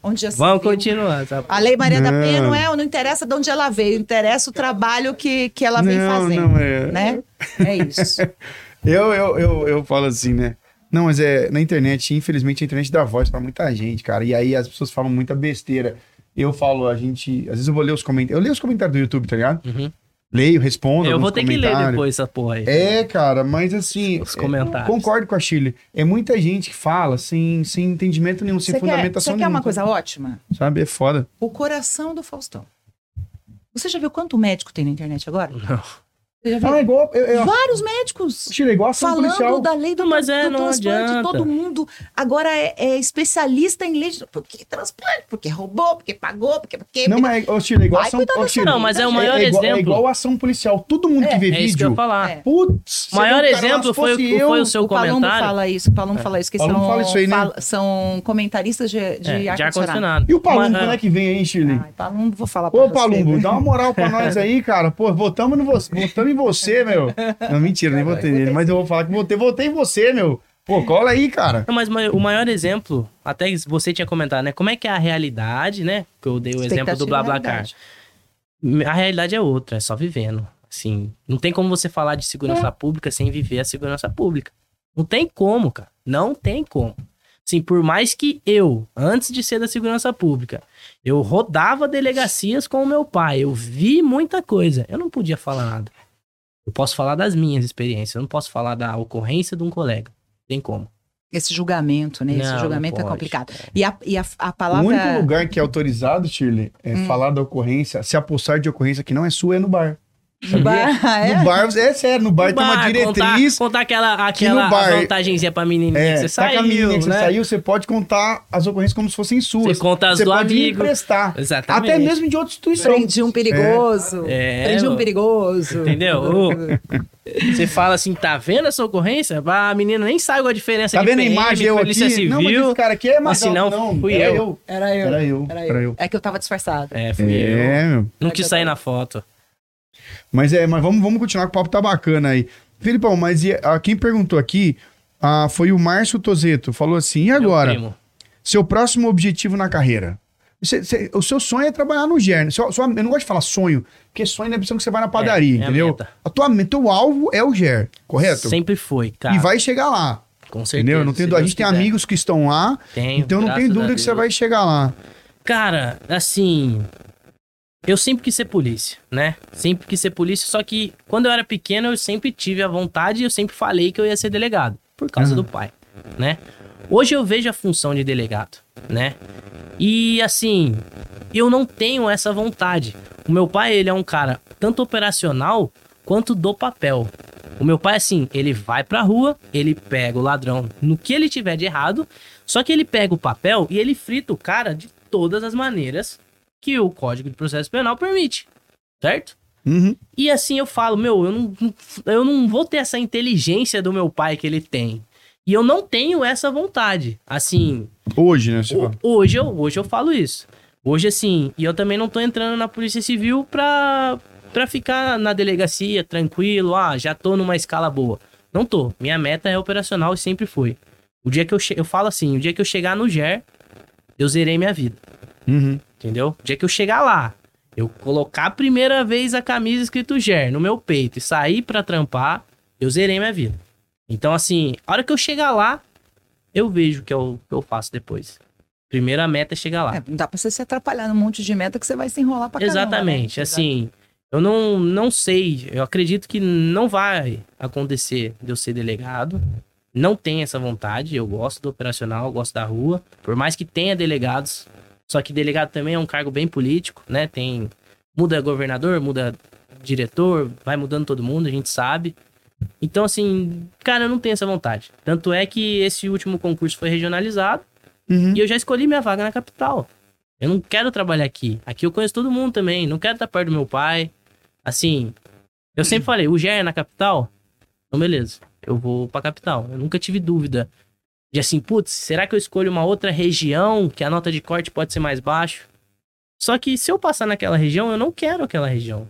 [SPEAKER 2] Onde já
[SPEAKER 3] Vamos
[SPEAKER 2] viu?
[SPEAKER 3] continuar. Tá?
[SPEAKER 2] A Lei Maria da
[SPEAKER 1] Não.
[SPEAKER 2] Penha não é, não interessa de onde ela veio, interessa o trabalho que, que ela vem
[SPEAKER 1] Não,
[SPEAKER 2] fazendo,
[SPEAKER 1] não é.
[SPEAKER 2] né? É isso.
[SPEAKER 1] Eu, eu, eu, eu falo assim, né? Não, mas é na internet, infelizmente, a internet dá voz pra muita gente, cara. E aí as pessoas falam muita besteira. Eu falo, a gente. Às vezes eu vou ler os comentários. Eu leio os comentários do YouTube, tá ligado?
[SPEAKER 3] Uhum.
[SPEAKER 1] Leio, respondo.
[SPEAKER 3] Eu vou ter que ler depois essa porra aí.
[SPEAKER 1] É, cara, mas assim.
[SPEAKER 3] Os
[SPEAKER 1] é,
[SPEAKER 3] comentários.
[SPEAKER 1] concordo com a Chile. É muita gente que fala sem, sem entendimento nenhum, sem
[SPEAKER 2] Você quer,
[SPEAKER 1] fundamentação
[SPEAKER 2] você quer uma
[SPEAKER 1] nenhuma.
[SPEAKER 2] coisa ótima?
[SPEAKER 1] Sabe? É foda.
[SPEAKER 2] O coração do Faustão. Você já viu quanto médico tem na internet agora?
[SPEAKER 3] Não.
[SPEAKER 2] Você?
[SPEAKER 1] Ah, é igual. Eu, eu,
[SPEAKER 2] Vários médicos.
[SPEAKER 1] É igual ação
[SPEAKER 2] Falando
[SPEAKER 1] policial.
[SPEAKER 2] da lei do,
[SPEAKER 3] Não, mas é,
[SPEAKER 2] do
[SPEAKER 3] não
[SPEAKER 2] transplante,
[SPEAKER 3] adianta.
[SPEAKER 2] todo mundo agora é, é especialista em lei de porque transplante, porque roubou, porque pagou, porque porque
[SPEAKER 1] Não, mas, ô, Chile, é igual
[SPEAKER 2] Vai
[SPEAKER 1] ação
[SPEAKER 3] Não, mas é o maior
[SPEAKER 1] igual, É
[SPEAKER 3] exemplo.
[SPEAKER 1] igual ação policial. Todo mundo que vê
[SPEAKER 3] É isso que eu
[SPEAKER 1] vídeo.
[SPEAKER 3] ia falar.
[SPEAKER 2] É.
[SPEAKER 1] Putz,
[SPEAKER 3] O maior
[SPEAKER 1] você
[SPEAKER 3] exemplo foi,
[SPEAKER 1] eu,
[SPEAKER 3] foi o seu
[SPEAKER 2] o
[SPEAKER 3] comentário.
[SPEAKER 2] fala isso, o Palumbo fala isso, que são,
[SPEAKER 1] fala isso aí, né?
[SPEAKER 2] fala- são comentaristas de, de
[SPEAKER 3] É,
[SPEAKER 2] ar-condicionado.
[SPEAKER 1] E o Palumbo,
[SPEAKER 3] Mas,
[SPEAKER 1] quando é que vem aí, Chile?
[SPEAKER 2] Ai, Palumbo, vou falar pra
[SPEAKER 1] Ô,
[SPEAKER 2] você.
[SPEAKER 1] Palumbo, dá uma moral pra nós aí, cara. Pô, votamos, no vo... votamos em você, meu. Não, mentira, nem votei nele. Mas eu vou falar que votei, votei em você, meu. Pô, cola aí, cara.
[SPEAKER 3] Não, mas ma- o maior exemplo, até você tinha comentado, né? Como é que é a realidade, né? Que eu dei o exemplo do BlaBlaCar.
[SPEAKER 2] realidade.
[SPEAKER 3] A realidade é outra, é só vivendo. Assim, não tem como você falar de segurança pública sem viver a segurança pública. Não tem como, cara. Não tem como. Assim, por mais que eu, antes de ser da segurança pública, eu rodava delegacias com o meu pai, eu vi muita coisa, eu não podia falar nada. Eu posso falar das minhas experiências, eu não posso falar da ocorrência de um colega. Não tem como.
[SPEAKER 2] Esse julgamento, né? Esse
[SPEAKER 3] Não,
[SPEAKER 2] julgamento
[SPEAKER 3] não
[SPEAKER 2] é complicado. E a, e a, a
[SPEAKER 1] O
[SPEAKER 2] palavra...
[SPEAKER 1] único lugar que é autorizado, Shirley, é
[SPEAKER 2] Hum.
[SPEAKER 1] falar da ocorrência, se apostar de ocorrência que não é sua, é no bar.
[SPEAKER 2] No bar, é?
[SPEAKER 1] No bar, é sério, no bar, tem uma
[SPEAKER 3] Bar,
[SPEAKER 1] diretriz.
[SPEAKER 3] Contar, contar aquela,
[SPEAKER 1] que no
[SPEAKER 3] aquela
[SPEAKER 1] bar-
[SPEAKER 3] vantagenzinha pra menininha
[SPEAKER 1] É,
[SPEAKER 3] que você
[SPEAKER 1] tá com a
[SPEAKER 3] saiu,
[SPEAKER 1] menina que você
[SPEAKER 3] né?
[SPEAKER 1] saiu, você pode contar as ocorrências como se fossem suas.
[SPEAKER 3] Você conta as
[SPEAKER 1] Você
[SPEAKER 3] do
[SPEAKER 1] pode
[SPEAKER 3] amigo.
[SPEAKER 1] emprestar.
[SPEAKER 3] Exatamente.
[SPEAKER 1] Até mesmo de outra instituição.
[SPEAKER 2] Prendi um perigoso.
[SPEAKER 3] É, mano.
[SPEAKER 2] perigoso.
[SPEAKER 3] Entendeu? Você fala assim, tá vendo essa ocorrência? A menina nem sabe a diferença
[SPEAKER 1] Tá
[SPEAKER 3] de
[SPEAKER 1] vendo a
[SPEAKER 3] PM,
[SPEAKER 1] imagem eu
[SPEAKER 3] polícia
[SPEAKER 1] aqui?
[SPEAKER 3] civil.
[SPEAKER 1] Não, mas esse cara aqui é
[SPEAKER 3] Mas se
[SPEAKER 1] Magal.
[SPEAKER 3] não, fui
[SPEAKER 1] era
[SPEAKER 3] eu.
[SPEAKER 2] Era eu.
[SPEAKER 1] Era eu,
[SPEAKER 2] Era eu.
[SPEAKER 1] eu.
[SPEAKER 2] É que eu tava disfarçada.
[SPEAKER 3] É, fui eu.
[SPEAKER 1] É.
[SPEAKER 3] Não
[SPEAKER 2] É
[SPEAKER 3] quis
[SPEAKER 2] eu
[SPEAKER 3] sair na foto.
[SPEAKER 1] Mas é, mas vamos, vamos continuar, que o papo tá bacana aí. Filipão, mas e, ah, quem perguntou aqui ah, foi o Márcio Tozeto. Falou assim: e agora? Seu próximo objetivo na carreira? Cê- cê- o seu sonho é trabalhar no GER. né? Seu- sua- eu não gosto de falar sonho, porque sonho é a impressão que você vai na padaria,
[SPEAKER 3] é a
[SPEAKER 1] entendeu?
[SPEAKER 3] meta.
[SPEAKER 1] A tua, teu alvo é o GER, correto?
[SPEAKER 3] Sempre foi, cara.
[SPEAKER 1] E vai chegar lá,
[SPEAKER 3] Com certeza.
[SPEAKER 1] entendeu? Não tem, a gente tem
[SPEAKER 3] quiser.
[SPEAKER 1] amigos que estão lá,
[SPEAKER 3] Tenho,
[SPEAKER 1] então não tem
[SPEAKER 3] a
[SPEAKER 1] dúvida que você vai chegar lá.
[SPEAKER 3] Cara, assim. Eu sempre quis ser polícia, né? Sempre quis ser polícia, só que quando eu era pequeno eu sempre tive a vontade e eu sempre falei que eu ia ser delegado, por causa
[SPEAKER 1] Uhum.
[SPEAKER 3] do pai, né? Hoje eu vejo a função de delegado, né? E assim, eu não tenho essa vontade. O meu pai, ele é um cara tanto operacional quanto do papel. O meu pai, assim, ele vai pra rua, ele pega o ladrão no que ele tiver de errado, só que ele pega o papel e ele frita o cara de todas as maneiras que o Código de Processo Penal permite, certo?
[SPEAKER 1] Uhum.
[SPEAKER 3] E assim eu falo, meu, eu não, eu não vou ter essa inteligência do meu pai que ele tem. E eu não tenho essa vontade. Assim,
[SPEAKER 1] Hoje, né? Você fala.
[SPEAKER 3] Hoje eu, hoje eu falo isso. Hoje, assim, e eu também não tô entrando na Polícia Civil pra, pra ficar na delegacia tranquilo, ah, já tô numa escala boa. Não tô. Minha meta é operacional e sempre foi. O dia que eu, che- eu falo assim, o dia que eu chegar no GER, eu zerei minha vida,
[SPEAKER 1] Uhum.
[SPEAKER 3] Entendeu? O dia que eu chegar lá, eu colocar a primeira vez a camisa escrito GER no meu peito e sair pra trampar, eu zerei minha vida. Então, assim, a hora que eu chegar lá, eu vejo o que eu, que eu faço depois. Primeira meta é chegar lá.
[SPEAKER 2] É, não dá pra você se atrapalhar num monte de meta que você vai se enrolar pra caramba,
[SPEAKER 3] Exatamente.
[SPEAKER 2] né?
[SPEAKER 3] Assim, eu não, não sei. Eu acredito que não vai acontecer de eu ser delegado. Não tenho essa vontade. Eu gosto do operacional, eu gosto da rua. Por mais que tenha delegados. Só que delegado também é um cargo bem político, né? Tem. Muda governador, muda diretor, vai mudando todo mundo, a gente sabe. Então, assim, cara, eu não tenho essa vontade. Tanto é que esse último concurso foi regionalizado.
[SPEAKER 1] Uhum.
[SPEAKER 3] E eu já escolhi minha vaga na capital. Eu não quero trabalhar aqui. Aqui eu conheço todo mundo também. Não quero estar perto do meu pai. Assim, eu sempre falei, o GER é na capital? Então, beleza. Eu vou pra capital. Eu nunca tive dúvida de assim, putz, será que eu escolho uma outra região que a nota de corte pode ser mais baixo? Só que se eu passar naquela região, eu não quero aquela região.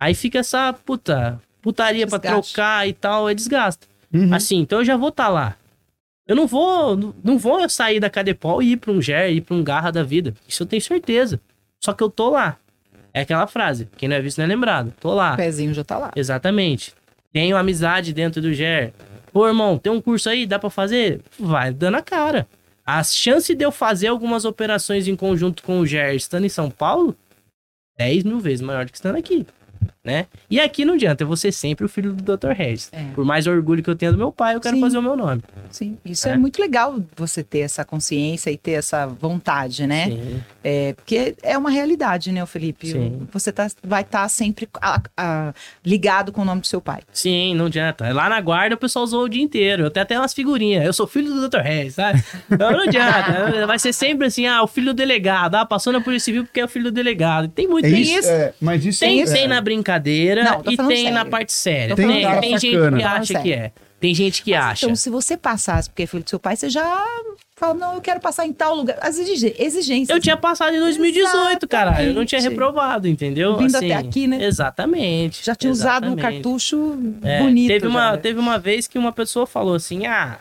[SPEAKER 3] Aí fica essa puta, putaria pra
[SPEAKER 2] Desgaste.
[SPEAKER 3] trocar e tal, é desgasta.
[SPEAKER 1] Uhum.
[SPEAKER 3] Assim, então eu já vou estar lá. Eu não vou, não- vou sair da Cadepol e ir pra um GER, ir pra um Garra da vida. Isso eu tenho certeza. Só que eu tô lá. É aquela frase, quem não é visto não é lembrado. Tô lá.
[SPEAKER 2] O pezinho já tá lá.
[SPEAKER 3] Exatamente. Tenho amizade dentro do GER. Pô, irmão, tem um curso aí, dá pra fazer? Vai dando a cara. A chance de eu fazer algumas operações em conjunto com o GER estando em São Paulo, 10 mil vezes maior do que estando aqui. Né? E aqui não adianta, eu vou ser sempre o filho do Dr. Regis.
[SPEAKER 2] É.
[SPEAKER 3] Por mais orgulho que eu tenha do meu pai, eu quero
[SPEAKER 2] Sim.
[SPEAKER 3] fazer o meu nome.
[SPEAKER 2] Sim, isso é.
[SPEAKER 3] É.
[SPEAKER 2] muito legal você ter essa consciência e ter essa vontade, né?
[SPEAKER 3] Sim.
[SPEAKER 2] É, porque é uma realidade, né, Felipe?
[SPEAKER 3] Sim.
[SPEAKER 2] Você tá, vai estar sempre a- a- ligado com o nome do seu pai.
[SPEAKER 3] Sim, não adianta. Lá na guarda o pessoal usou o dia inteiro. Eu tenho até umas figurinhas. Eu sou filho do Dr. Regis, sabe? Então não adianta. Vai ser sempre assim, ah, o filho do delegado. Ah, passou na Polícia Civil porque é o filho do delegado. Tem muito
[SPEAKER 1] É
[SPEAKER 3] tem
[SPEAKER 1] isso,
[SPEAKER 3] isso.
[SPEAKER 1] é, mas isso
[SPEAKER 3] Tem,
[SPEAKER 1] é,
[SPEAKER 3] tem na brincadeira
[SPEAKER 2] Não, tô
[SPEAKER 3] e tem
[SPEAKER 2] sério.
[SPEAKER 3] na parte séria.
[SPEAKER 2] Tô
[SPEAKER 3] Tem,
[SPEAKER 2] falando
[SPEAKER 3] tem, gente que acha
[SPEAKER 2] sério.
[SPEAKER 3] que é. Tem gente que
[SPEAKER 2] Mas
[SPEAKER 3] acha.
[SPEAKER 2] Então, se você passasse porque é filho do seu pai, você já fala, não, eu quero passar em tal lugar. As exigências.
[SPEAKER 3] Eu tinha passado em 2018, cara. Eu não tinha
[SPEAKER 2] Exatamente.
[SPEAKER 3] reprovado, entendeu?
[SPEAKER 2] Vindo até aqui, né?
[SPEAKER 3] Exatamente.
[SPEAKER 2] Já tinha usado um
[SPEAKER 3] exatamente.
[SPEAKER 2] cartucho
[SPEAKER 3] É,
[SPEAKER 2] bonito.
[SPEAKER 3] Teve uma,
[SPEAKER 2] né?
[SPEAKER 3] teve uma vez que uma pessoa falou assim: ah,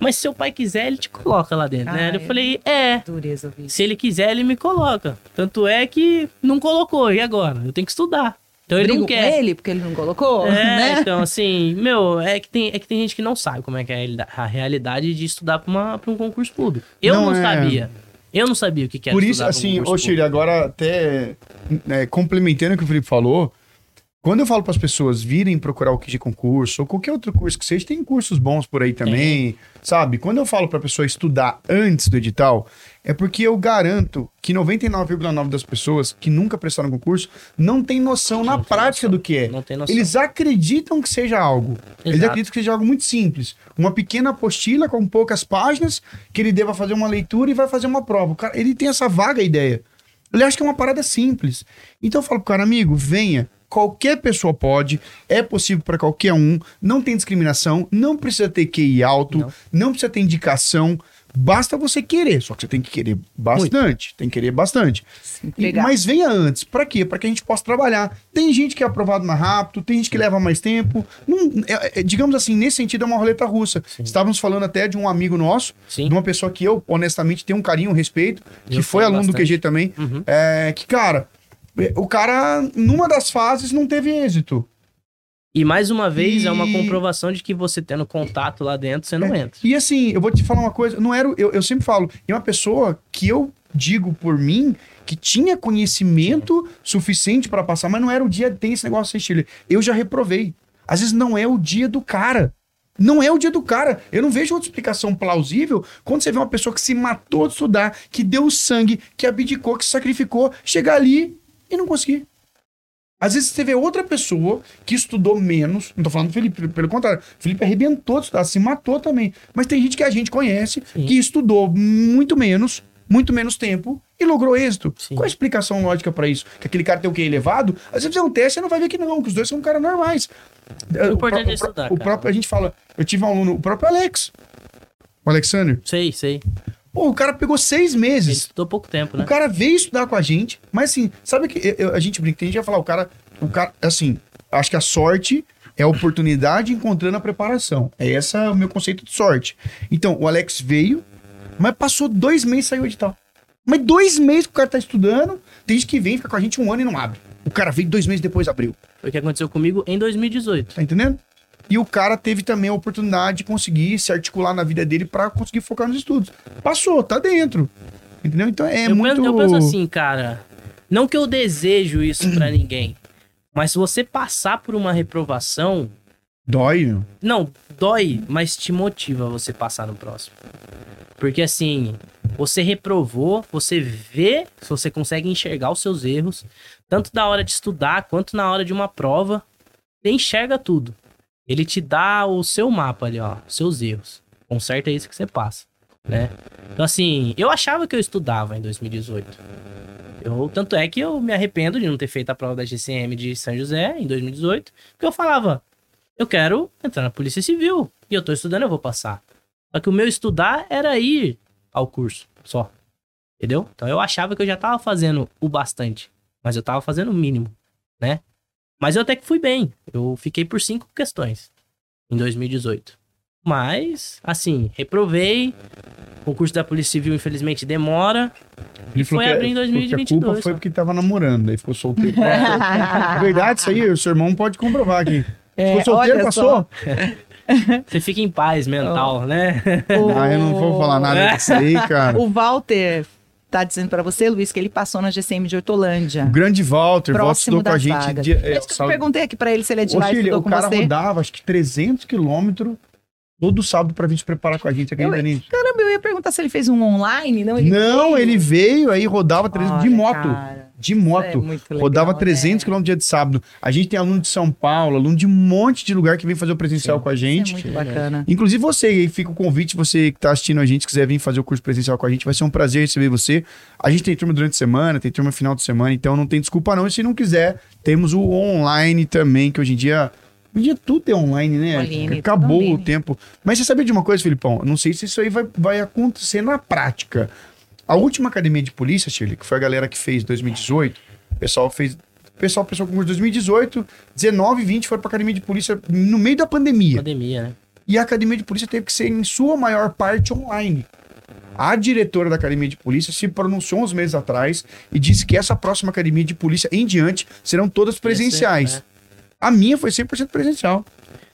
[SPEAKER 3] mas se seu pai quiser, ele te coloca lá dentro, né?
[SPEAKER 2] Ah,
[SPEAKER 3] Eu
[SPEAKER 2] é.
[SPEAKER 3] falei: é.
[SPEAKER 2] Dureza?
[SPEAKER 3] Se ele quiser, ele me coloca. Tanto é que não colocou. E agora? Eu tenho que estudar. Então ele
[SPEAKER 2] Brigo
[SPEAKER 3] não
[SPEAKER 2] com
[SPEAKER 3] quer.
[SPEAKER 2] ele porque ele não colocou,
[SPEAKER 3] É,
[SPEAKER 2] né?
[SPEAKER 3] então assim, meu, é que, tem, é que tem gente que não sabe como é que é a realida- a realidade de estudar pra, uma, pra um concurso público. Eu
[SPEAKER 1] Não
[SPEAKER 3] não,
[SPEAKER 1] é.
[SPEAKER 3] sabia. Eu não sabia o que, que era
[SPEAKER 1] Por isso,
[SPEAKER 3] um
[SPEAKER 1] assim,
[SPEAKER 3] concurso
[SPEAKER 1] ô agora até é, complementando o que o Felipe falou, quando eu falo para as pessoas virem procurar o QG concurso ou qualquer outro curso que seja, tem cursos bons por aí também, sabe? Quando eu falo para a pessoa estudar antes do edital, é porque eu garanto que 99,9% das pessoas que nunca prestaram concurso não tem noção na
[SPEAKER 3] Não tem
[SPEAKER 1] prática
[SPEAKER 3] noção.
[SPEAKER 1] do que é.
[SPEAKER 3] Não tem noção.
[SPEAKER 1] Eles acreditam que seja algo. Eles
[SPEAKER 3] Exato.
[SPEAKER 1] acreditam que seja algo muito simples. Uma pequena apostila com poucas páginas, que ele deva fazer uma leitura e vai fazer uma prova. O cara, ele tem essa vaga ideia. Ele acha que é uma parada simples. Então eu falo pro cara, amigo, venha. Qualquer pessoa pode, é possível para qualquer um, não tem discriminação, não precisa ter QI alto,
[SPEAKER 3] Não.
[SPEAKER 1] não, precisa ter indicação. Basta você querer, só que você tem que querer bastante, tem que querer bastante. E- mas venha antes. Pra quê? Pra que a gente possa trabalhar. Tem gente que é aprovado mais rápido, tem gente que leva mais tempo. Não- é- é- digamos assim, nesse sentido é uma roleta russa. Estávamos falando até de um amigo nosso,
[SPEAKER 3] Sim.
[SPEAKER 1] de uma pessoa que eu, honestamente, tenho um carinho, um respeito, que
[SPEAKER 3] Eu
[SPEAKER 1] foi
[SPEAKER 3] tenho
[SPEAKER 1] aluno do
[SPEAKER 3] bastante.
[SPEAKER 1] QG também.
[SPEAKER 3] Uhum.
[SPEAKER 1] É, que, cara, o cara, numa das fases, não teve êxito.
[SPEAKER 3] E mais uma vez, é uma
[SPEAKER 1] E-
[SPEAKER 3] comprovação de que você tendo contato lá dentro, você não entra.
[SPEAKER 1] E assim, eu vou te falar uma coisa, não era, eu, eu sempre falo, é uma pessoa que eu digo por mim que tinha conhecimento suficiente pra passar, mas não era o dia, tem esse negócio de estilo. Eu já reprovei. Às vezes não é o dia do cara. Não é o dia do cara. Eu não vejo outra explicação plausível quando você vê uma pessoa que se matou de estudar, que deu sangue, que abdicou, que se sacrificou, chegar ali e não conseguir. Às vezes você vê outra pessoa que estudou menos, não tô falando do Felipe, pelo contrário, o Felipe arrebentou de estudar, se matou também. Mas tem gente que a gente conhece
[SPEAKER 3] Sim.
[SPEAKER 1] que estudou muito menos, muito menos tempo e logrou êxito.
[SPEAKER 3] Sim.
[SPEAKER 1] Qual a explicação lógica pra isso? Que aquele cara tem o QI elevado? Às vezes fizer um teste, você não vai ver que não, que os dois são caras normais.
[SPEAKER 3] O importante é estudar,
[SPEAKER 1] O próprio, a gente fala, eu tive um aluno, o próprio Alex, o Alexander.
[SPEAKER 3] Sei, sei.
[SPEAKER 1] Pô, o cara pegou seis
[SPEAKER 3] Ele
[SPEAKER 1] meses.
[SPEAKER 3] estudou pouco tempo, né?
[SPEAKER 1] O cara veio estudar com a gente, mas assim, sabe que eu- eu- a gente brinca, tem gente que vai falar, o cara, o cara, assim, acho que a sorte é a oportunidade encontrando a preparação. É esse o meu conceito de sorte. Então, o Alex veio, mas passou dois meses e saiu o edital. Mas dois meses que o cara tá estudando, tem gente que vem, fica com a gente um ano e não abre. O cara veio dois meses depois abriu.
[SPEAKER 3] Foi o que aconteceu comigo em 2018.
[SPEAKER 1] Tá entendendo? E o cara teve também a oportunidade de conseguir se articular na vida dele pra conseguir focar nos estudos. Passou, tá dentro. Entendeu? Então é
[SPEAKER 3] eu,
[SPEAKER 1] muito.
[SPEAKER 3] penso, eu penso assim, cara. Não que eu desejo isso pra ninguém. Mas se você passar por uma reprovação,
[SPEAKER 1] Dói, meu.
[SPEAKER 3] não, dói, mas te motiva você passar no próximo. Porque assim, você reprovou, você vê se você consegue enxergar os seus erros, tanto da hora de estudar quanto na hora de uma prova. Você enxerga tudo. Ele te dá o seu mapa ali, ó, seus erros. Conserta isso que você passa, né? Então assim, eu achava que eu estudava em 2018. Eu, tanto é que eu me arrependo de não ter feito a prova da GCM de São José em 2018, porque eu falava, eu quero entrar na Polícia Civil. E eu tô estudando, eu vou passar. Só que o meu estudar era ir ao curso só. Entendeu? Então eu achava que eu já tava fazendo o bastante. Mas eu tava fazendo o mínimo, né? Mas eu até que fui bem. Eu fiquei por cinco questões em 2018. Mas, assim, reprovei. O concurso da Polícia Civil, infelizmente, demora.
[SPEAKER 1] Ele
[SPEAKER 3] foi
[SPEAKER 1] que-
[SPEAKER 3] abrir em
[SPEAKER 1] falou que A
[SPEAKER 3] 2022.
[SPEAKER 1] culpa foi porque tava namorando, aí ficou solteiro. é verdade, isso aí, o seu irmão pode comprovar aqui.
[SPEAKER 2] É,
[SPEAKER 1] ficou solteiro, passou?
[SPEAKER 3] Você fica em paz mental, né?
[SPEAKER 2] O-
[SPEAKER 1] Ah, eu não vou falar nada disso aí, cara.
[SPEAKER 2] O Walter tá dizendo pra você, Luiz, que ele passou na GCM de Hortolândia.
[SPEAKER 1] O grande Walter, Walter
[SPEAKER 2] Próximo
[SPEAKER 1] estudou com a gente. de-
[SPEAKER 2] É isso que eu perguntei aqui pra ele se ele é de
[SPEAKER 1] Ô,
[SPEAKER 2] lá estudou
[SPEAKER 1] o cara
[SPEAKER 2] você.
[SPEAKER 1] rodava acho que 300 quilômetros todo sábado pra vir se preparar com a gente.
[SPEAKER 2] Eu-
[SPEAKER 1] nisso?
[SPEAKER 2] Caramba, eu ia perguntar se ele fez um online, não? Ele
[SPEAKER 1] Não,
[SPEAKER 2] veio.
[SPEAKER 1] ele veio aí rodava 300 de
[SPEAKER 2] Olha,
[SPEAKER 1] moto.
[SPEAKER 2] cara,
[SPEAKER 1] De moto.
[SPEAKER 2] é muito legal,
[SPEAKER 1] rodava 300
[SPEAKER 2] né?
[SPEAKER 1] quilômetros dia de sábado. A gente tem aluno de São Paulo, aluno de um monte de lugar que vem fazer o presencial com a
[SPEAKER 2] Isso é
[SPEAKER 1] gente.
[SPEAKER 2] muito bacana.
[SPEAKER 1] Inclusive você, aí fica o convite, você que tá assistindo a gente, se quiser vir fazer o curso presencial com a gente, vai ser um prazer receber você. A gente tem turma durante a semana, tem turma final de semana, então não tem desculpa não. E se não quiser, temos o online também, que hoje em dia... Hoje em dia tudo é online, né?
[SPEAKER 2] Online,
[SPEAKER 1] Acabou o tempo. Mas você sabia de uma coisa, Filipão? Não sei se isso aí vai, vai acontecer na prática. A última academia de polícia, Shirley, que foi a galera que fez 2018, o pessoal fez... O pessoal pensou com 2018, 19 e 20 foram pra academia de polícia no meio da pandemia.
[SPEAKER 3] Pandemia, né?
[SPEAKER 1] E a academia de polícia teve que ser, em sua maior parte, online. A diretora da academia de polícia se pronunciou uns meses atrás e disse que essa próxima academia de polícia em diante serão todas presenciais.
[SPEAKER 3] Ia ser, né?
[SPEAKER 1] A minha foi 100% presencial.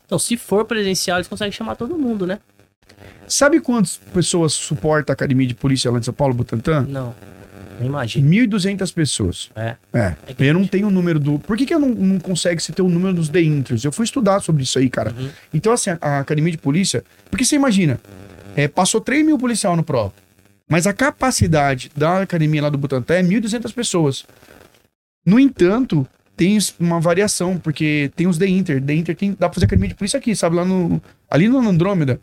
[SPEAKER 3] Então, se for presencial, eles conseguem chamar todo mundo, né?
[SPEAKER 1] Sabe quantas pessoas suporta a academia de polícia lá em São Paulo, Butantã?
[SPEAKER 3] Não. Não imagino.
[SPEAKER 1] 1.200 pessoas.
[SPEAKER 3] É.
[SPEAKER 1] É.
[SPEAKER 3] É
[SPEAKER 1] eu não tenho o número do. Por que, que eu não, não consegue se ter o número dos deintros? Eu fui estudar sobre isso aí, cara.
[SPEAKER 3] Uhum.
[SPEAKER 1] Então, assim, a, a academia de polícia. Porque você imagina, é, passou 3 mil policial no prova. Mas a capacidade da academia lá do Butantã é 1.200 pessoas. No entanto, tem uma variação, porque tem os The Inter. The Inter tem, dá pra fazer academia de polícia aqui, sabe? Lá no. Ali no Andrômeda.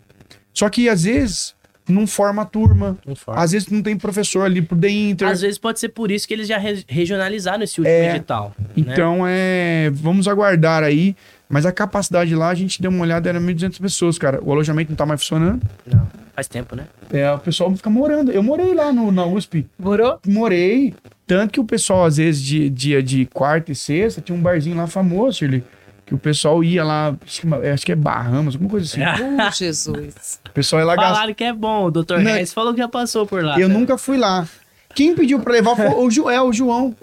[SPEAKER 1] Só que às vezes não forma a turma.
[SPEAKER 3] Não forma.
[SPEAKER 1] Às vezes não tem professor ali pro The Inter.
[SPEAKER 3] Às vezes pode ser por isso que eles já re- regionalizaram esse último
[SPEAKER 1] É.
[SPEAKER 3] edital. né?
[SPEAKER 1] Então é. Vamos aguardar aí. Mas a capacidade lá, a gente deu uma olhada, era 1.200 pessoas, cara. O alojamento não tá mais funcionando.
[SPEAKER 3] Não. Faz tempo, né?
[SPEAKER 1] É, o pessoal fica morando. Eu morei lá no, na USP.
[SPEAKER 2] Morou?
[SPEAKER 1] Morei. Tanto que o pessoal, às vezes, de dia de quarta e sexta, tinha um barzinho lá famoso, Shirley. Que o pessoal ia lá, acho que, que é Bahamas, alguma coisa assim.
[SPEAKER 2] Uh, Jesus.
[SPEAKER 1] O pessoal ia lá gastar.
[SPEAKER 3] Falaram que é bom. O Dr.
[SPEAKER 1] Não.
[SPEAKER 3] Reis falou que já passou por lá.
[SPEAKER 1] Eu
[SPEAKER 3] né?
[SPEAKER 1] nunca fui lá. Quem pediu pra levar foi o Joel, o João.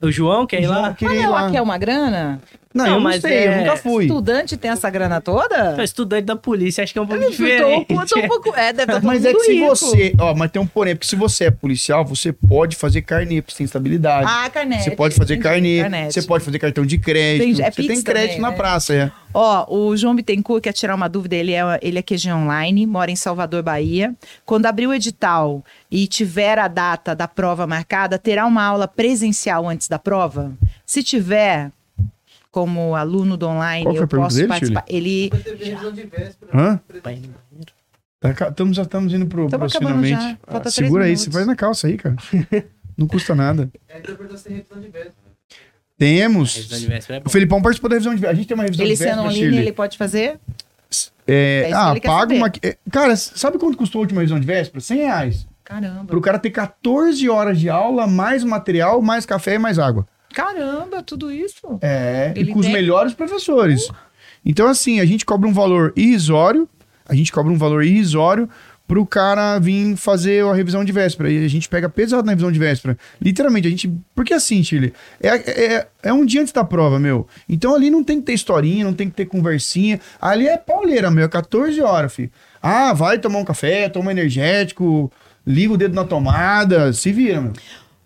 [SPEAKER 3] O João quer ir
[SPEAKER 1] O João
[SPEAKER 3] lá?
[SPEAKER 2] Mas
[SPEAKER 1] ir
[SPEAKER 2] não,
[SPEAKER 1] lá.
[SPEAKER 2] aqui é uma grana?
[SPEAKER 1] Não,
[SPEAKER 3] Não,
[SPEAKER 1] eu não
[SPEAKER 3] mas
[SPEAKER 1] sei, eu
[SPEAKER 3] é-
[SPEAKER 1] nunca fui.
[SPEAKER 2] Estudante tem essa grana toda?
[SPEAKER 3] É estudante da polícia, acho que é um pouco
[SPEAKER 2] Eu
[SPEAKER 3] diferente.
[SPEAKER 2] tô, um pouco, é, deve estar
[SPEAKER 1] Mas é que se você. Ó, mas tem um porém, porque se você é policial, você pode fazer carnê, porque você tem estabilidade.
[SPEAKER 2] Ah, carnet.
[SPEAKER 1] Você pode fazer carnê, você pode fazer cartão de crédito.
[SPEAKER 2] Tem- é
[SPEAKER 1] você tem crédito
[SPEAKER 2] também,
[SPEAKER 1] na
[SPEAKER 2] né?
[SPEAKER 1] praça, é.
[SPEAKER 2] Ó, o João Bittencourt quer tirar uma dúvida, ele é, ele é QG Online, mora em Salvador, Bahia. Quando abrir o edital e tiver a data da prova marcada, terá uma aula presencial antes da prova? Se tiver, como aluno do online,
[SPEAKER 1] Qual foi a
[SPEAKER 2] eu posso
[SPEAKER 1] dele,
[SPEAKER 2] participar. Ele...
[SPEAKER 1] Hã? Tá Estamos, já estamos indo pro,
[SPEAKER 2] Tamo
[SPEAKER 1] pro
[SPEAKER 2] acabando já.
[SPEAKER 1] finalmente.
[SPEAKER 2] Três
[SPEAKER 1] segura aí,
[SPEAKER 2] minutos.
[SPEAKER 1] você faz na calça aí, cara. Não custa nada. Temos.
[SPEAKER 3] Revisão de véspera é
[SPEAKER 1] O
[SPEAKER 3] bom.
[SPEAKER 1] Felipão participou da revisão de véspera. A gente tem uma revisão
[SPEAKER 2] Ele
[SPEAKER 1] de véspera,
[SPEAKER 2] sendo online,
[SPEAKER 1] Shirley.
[SPEAKER 2] ele pode fazer?
[SPEAKER 1] É,
[SPEAKER 2] É
[SPEAKER 1] ah,
[SPEAKER 2] ele
[SPEAKER 1] paga uma... é, Cara, sabe quanto custou a última revisão de véspera? 100 reais.
[SPEAKER 2] Caramba.
[SPEAKER 1] Pro cara ter 14 horas de aula, mais material, mais café e mais água.
[SPEAKER 2] Caramba, tudo isso?
[SPEAKER 1] É,
[SPEAKER 2] Ele
[SPEAKER 1] e com os
[SPEAKER 2] tem-
[SPEAKER 1] melhores professores. Então, assim, a gente cobra um valor irrisório, a gente cobra um valor irrisório pro cara vir fazer a revisão de véspera. E a gente pega pesado na revisão de véspera. Literalmente, a gente. Porque assim, Chile, é, é, é um dia antes da prova, meu. Então ali não tem que ter historinha, não tem que ter conversinha. Ali é pauleira, meu. É 14 horas, filho. Ah, vai tomar um café, toma um energético, liga o dedo na tomada, se vira, meu.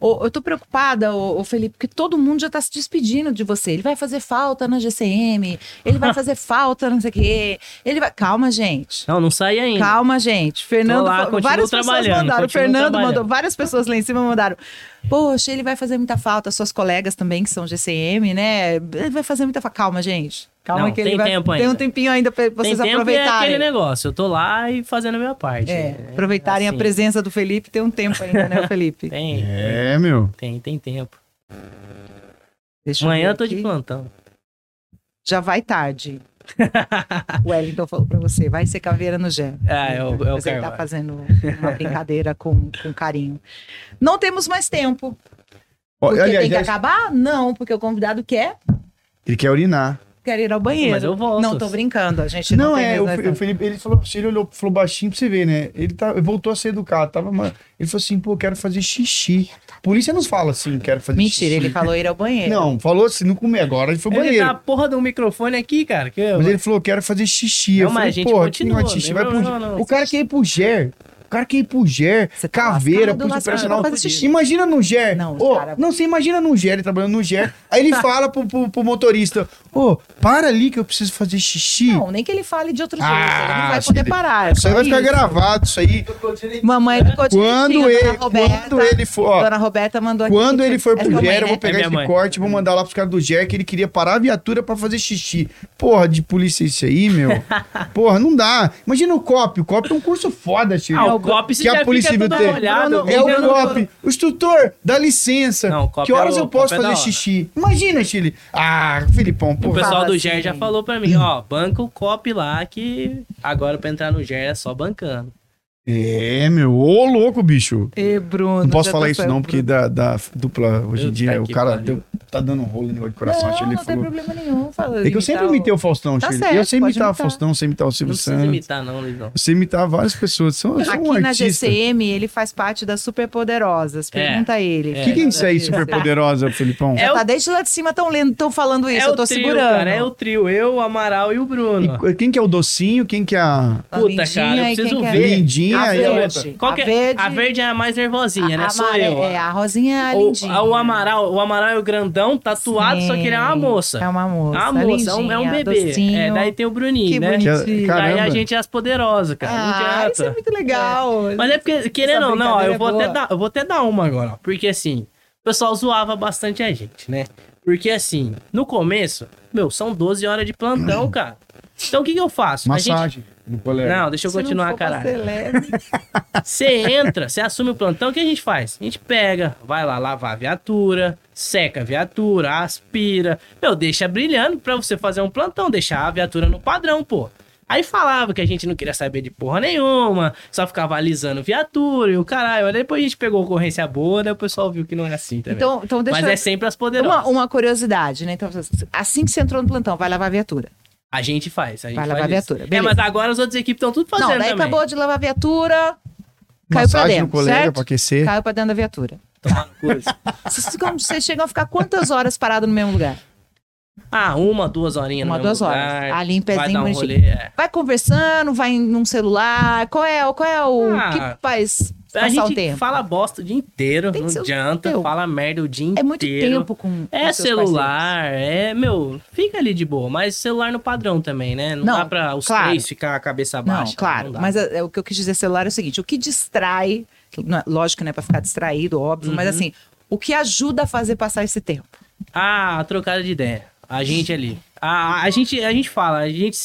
[SPEAKER 2] Eu tô preocupada, ô, Felipe, porque todo mundo já tá se despedindo de você. Ele vai fazer falta na GCM, ele vai fazer falta não sei o quê. Ele vai... Calma, gente.
[SPEAKER 3] Não, não sai ainda.
[SPEAKER 2] Calma, gente. Fernando,
[SPEAKER 3] lá,
[SPEAKER 2] várias pessoas mandaram. O Fernando mandou, várias pessoas lá em cima mandaram. Poxa, ele vai fazer muita falta. Suas colegas também, que são GCM, né? Ele vai fazer muita falta. Calma, gente. Calma
[SPEAKER 3] Não,
[SPEAKER 2] que ele
[SPEAKER 3] tem
[SPEAKER 2] vai.
[SPEAKER 3] tempo
[SPEAKER 2] Tem um
[SPEAKER 3] ainda.
[SPEAKER 2] tempinho ainda pra
[SPEAKER 3] Tem
[SPEAKER 2] vocês
[SPEAKER 3] tempo e é
[SPEAKER 2] aproveitarem.
[SPEAKER 3] aquele negócio. Eu tô lá e fazendo a minha parte.
[SPEAKER 2] É, aproveitarem a
[SPEAKER 3] assim.
[SPEAKER 2] presença do Felipe, tem um tempo ainda, né, Felipe?
[SPEAKER 3] Tem,
[SPEAKER 1] É, meu.
[SPEAKER 3] tem, tem tempo.
[SPEAKER 2] Deixa eu
[SPEAKER 3] Amanhã eu tô de plantão.
[SPEAKER 2] Já vai tarde. o Wellington falou pra você, vai ser caveira no gel.
[SPEAKER 3] Ah, é o, é o
[SPEAKER 2] Mas ele tá fazendo uma brincadeira com, com carinho. Não temos mais tempo. Porque
[SPEAKER 1] aliás,
[SPEAKER 2] tem que acabar? Não, porque o convidado quer,
[SPEAKER 1] ele quer urinar.
[SPEAKER 2] Quer ir ao banheiro.
[SPEAKER 3] Mas eu volto.
[SPEAKER 2] Não, tô brincando. A gente não,
[SPEAKER 1] Não,
[SPEAKER 2] tem
[SPEAKER 1] é, o, o Felipe, ele falou, ele olhou, falou baixinho pra você ver, né? Ele tá, voltou a ser educado, tava, mano, ele falou assim, pô, eu quero fazer xixi. Polícia não fala assim, quero fazer
[SPEAKER 2] Mentira,
[SPEAKER 1] xixi.
[SPEAKER 2] ele falou ir ao banheiro.
[SPEAKER 1] Não, falou assim, não comer agora, ele foi ao
[SPEAKER 3] Ele
[SPEAKER 1] banheiro.
[SPEAKER 3] tá a porra do microfone aqui, cara. Que eu...
[SPEAKER 1] Mas ele falou, quero fazer xixi. eu
[SPEAKER 3] Não, mas
[SPEAKER 1] falei,
[SPEAKER 3] a gente
[SPEAKER 1] porra,
[SPEAKER 3] continua,
[SPEAKER 1] que xixi, vai
[SPEAKER 3] não,
[SPEAKER 1] pro
[SPEAKER 3] não, não,
[SPEAKER 1] O cara quer ir pro GER. O cara quer ir pro GER,
[SPEAKER 2] Você tá
[SPEAKER 1] caveira,
[SPEAKER 2] lascado,
[SPEAKER 1] operacional.
[SPEAKER 2] vai.
[SPEAKER 1] Imagina no GER.
[SPEAKER 2] Não,
[SPEAKER 1] Ô,
[SPEAKER 2] cara-
[SPEAKER 1] não, você imagina no GER, ele trabalhando no GER. Aí ele fala pro, pro, pro motorista, ô, para ali que eu preciso fazer xixi.
[SPEAKER 2] Não, nem que ele fale de outro jeito.
[SPEAKER 1] Ah,
[SPEAKER 2] ele não vai
[SPEAKER 1] se
[SPEAKER 2] poder parar. é
[SPEAKER 1] Isso aí vai ficar gravado, isso aí.
[SPEAKER 2] Mamãe ficou
[SPEAKER 1] Quando ele,
[SPEAKER 2] Roberta,
[SPEAKER 1] quando ele for, ó,
[SPEAKER 2] Dona Roberta mandou aqui.
[SPEAKER 1] quando
[SPEAKER 2] que-
[SPEAKER 1] ele for
[SPEAKER 2] é
[SPEAKER 1] pro
[SPEAKER 2] sua mãe,
[SPEAKER 1] GER, eu
[SPEAKER 2] né?
[SPEAKER 1] vou pegar
[SPEAKER 3] É
[SPEAKER 1] esse
[SPEAKER 3] mãe.
[SPEAKER 1] corte e vou mandar lá pros caras do GER que ele queria parar a viatura pra fazer xixi. Porra, de polícia isso aí, meu. Porra, não dá. Imagina o COP. O COP é um curso foda, tio.
[SPEAKER 3] Ah, o COP se
[SPEAKER 1] que a Polícia Civil tem.
[SPEAKER 3] olhada.
[SPEAKER 1] É o COP. O instrutor, dá licença.
[SPEAKER 3] Não, o COP
[SPEAKER 1] que horas
[SPEAKER 3] é o-
[SPEAKER 1] eu posso
[SPEAKER 3] é
[SPEAKER 1] fazer xixi? Imagina, Chile. Ah, Filipão,
[SPEAKER 3] O
[SPEAKER 1] porra.
[SPEAKER 3] pessoal
[SPEAKER 2] Fala
[SPEAKER 3] do
[SPEAKER 2] assim.
[SPEAKER 3] GER já falou pra mim, ó, banca o COP lá que agora pra entrar no GER é só bancando.
[SPEAKER 1] É, meu. Ô, louco, bicho.
[SPEAKER 2] E Bruno.
[SPEAKER 1] Não posso falar
[SPEAKER 2] tá
[SPEAKER 1] isso não, porque da, da dupla, hoje em dia, o cara deu- tá dando um rolo no negócio de coração.
[SPEAKER 2] Não, não
[SPEAKER 1] ele
[SPEAKER 2] tem
[SPEAKER 1] falou...
[SPEAKER 2] problema nenhum. Fala,
[SPEAKER 1] É que eu sempre
[SPEAKER 2] imitar
[SPEAKER 1] imitei o Faustão,
[SPEAKER 2] Tá
[SPEAKER 1] Chile.
[SPEAKER 2] certo,
[SPEAKER 1] eu sempre imitava o
[SPEAKER 2] imitar.
[SPEAKER 1] Faustão, sempre imitava o
[SPEAKER 3] Não
[SPEAKER 1] Silvio
[SPEAKER 3] precisa
[SPEAKER 1] Santos.
[SPEAKER 3] imitar não, Luizão.
[SPEAKER 1] Você imitava várias pessoas. São,
[SPEAKER 2] Aqui
[SPEAKER 1] um
[SPEAKER 2] na
[SPEAKER 1] artista.
[SPEAKER 2] GCM, ele faz parte das Superpoderosas. Pergunta a ele.
[SPEAKER 1] O que, que é isso aí, super poderosa, Felipão?
[SPEAKER 2] Já
[SPEAKER 3] É o-
[SPEAKER 2] tá desde lá de cima estão lendo, estão falando isso,
[SPEAKER 3] é
[SPEAKER 2] eu tô
[SPEAKER 3] trio,
[SPEAKER 2] segurando.
[SPEAKER 3] cara, é o trio, eu, o Amaral e o Bruno.
[SPEAKER 1] E quem que é o docinho? Quem que é a
[SPEAKER 3] Puta, cara, eu preciso
[SPEAKER 2] quem que é?
[SPEAKER 1] lindinha?
[SPEAKER 2] A
[SPEAKER 1] e a
[SPEAKER 2] verde.
[SPEAKER 1] outra?
[SPEAKER 3] Qual que
[SPEAKER 2] a
[SPEAKER 3] é?
[SPEAKER 2] verde-
[SPEAKER 3] A verde é a mais nervosinha, né?
[SPEAKER 2] a
[SPEAKER 3] Sou
[SPEAKER 2] amare-
[SPEAKER 3] eu.
[SPEAKER 2] É, a rosinha é a
[SPEAKER 3] O,
[SPEAKER 2] lindinha.
[SPEAKER 3] o Amaral, o Amaral é o grandão, tatuado, só que ele é uma
[SPEAKER 2] Sim,
[SPEAKER 3] moça.
[SPEAKER 2] É uma moça.
[SPEAKER 3] É uma moça, é um, é um
[SPEAKER 2] lindinha,
[SPEAKER 3] bebê.
[SPEAKER 2] docinho.
[SPEAKER 3] É, daí tem o Bruninho,
[SPEAKER 2] Que
[SPEAKER 3] né?
[SPEAKER 2] bonitinho.
[SPEAKER 1] Caramba.
[SPEAKER 3] Daí a gente é as poderosas, cara.
[SPEAKER 2] Ah, isso é muito legal.
[SPEAKER 3] Mas é porque, querendo ou não, eu vou,
[SPEAKER 2] é
[SPEAKER 3] até dar, eu vou até dar uma agora, ó. Porque assim, o pessoal zoava bastante a gente, né? Porque assim, no começo, meu, são 12 horas de plantão, cara. Então o que, que eu faço? A gente-
[SPEAKER 1] Massagem no colégio.
[SPEAKER 3] Não, deixa eu
[SPEAKER 2] Se não
[SPEAKER 3] continuar,
[SPEAKER 2] for pra
[SPEAKER 3] caralho. Você entra, você assume o plantão, o que a gente faz? A gente pega, vai lá lavar a viatura, seca a viatura, aspira. Meu, deixa brilhando pra você fazer um plantão, deixar a viatura no padrão, pô. Aí falava que a gente não queria saber de porra nenhuma, só ficava alisando viatura e o caralho. Aí depois a gente pegou ocorrência boa, daí o pessoal viu que não é assim também.
[SPEAKER 2] Então, então deixa
[SPEAKER 3] Mas
[SPEAKER 2] eu-
[SPEAKER 3] é sempre as poderosas.
[SPEAKER 2] uma, uma curiosidade, né? Então, assim que você entrou no plantão, vai lavar a viatura.
[SPEAKER 3] A gente faz. A gente
[SPEAKER 2] Vai lavar
[SPEAKER 3] faz
[SPEAKER 2] a
[SPEAKER 3] isso.
[SPEAKER 2] viatura,
[SPEAKER 3] É,
[SPEAKER 2] beleza.
[SPEAKER 3] mas agora as outras equipes estão tudo fazendo
[SPEAKER 2] não, daí
[SPEAKER 3] também.
[SPEAKER 2] acabou de lavar a viatura, caiu pra
[SPEAKER 1] Massagem
[SPEAKER 2] dentro,
[SPEAKER 1] no colega
[SPEAKER 2] certo?
[SPEAKER 1] pra aquecer.
[SPEAKER 2] Caiu pra dentro da viatura.
[SPEAKER 3] Tomar no cu.
[SPEAKER 2] Vocês, ficam- vocês chegam a ficar quantas horas parado no mesmo lugar?
[SPEAKER 3] Ah, uma, duas horinhas
[SPEAKER 2] Uma,
[SPEAKER 3] no mesmo
[SPEAKER 2] duas horas.
[SPEAKER 3] lugar,
[SPEAKER 2] Ali em
[SPEAKER 3] Vai
[SPEAKER 2] pezinho,
[SPEAKER 3] dar um
[SPEAKER 2] bonitinho.
[SPEAKER 3] rolê, é.
[SPEAKER 2] Vai conversando, vai num celular. Qual é, qual é o
[SPEAKER 3] Ah,
[SPEAKER 2] que faz
[SPEAKER 3] A gente fala bosta o dia inteiro, não adianta,
[SPEAKER 2] teu.
[SPEAKER 3] fala merda o dia inteiro.
[SPEAKER 2] É muito tempo com, com
[SPEAKER 3] É
[SPEAKER 2] seus
[SPEAKER 3] celular, é, meu, fica ali de boa, mas celular no padrão também, né? Não,
[SPEAKER 2] Não,
[SPEAKER 3] dá pra os
[SPEAKER 2] claro.
[SPEAKER 3] três ficar a cabeça
[SPEAKER 2] Não,
[SPEAKER 3] baixa.
[SPEAKER 2] claro.
[SPEAKER 3] dá.
[SPEAKER 2] mas é- é o que eu quis dizer celular é o seguinte: o que distrai, que não é- lógico, né, pra ficar distraído, óbvio, mas
[SPEAKER 3] Uhum.
[SPEAKER 2] assim, o que ajuda a fazer passar esse tempo?
[SPEAKER 3] Ah, a trocada de ideia. A gente ali. A, a, gente, a gente fala, a gente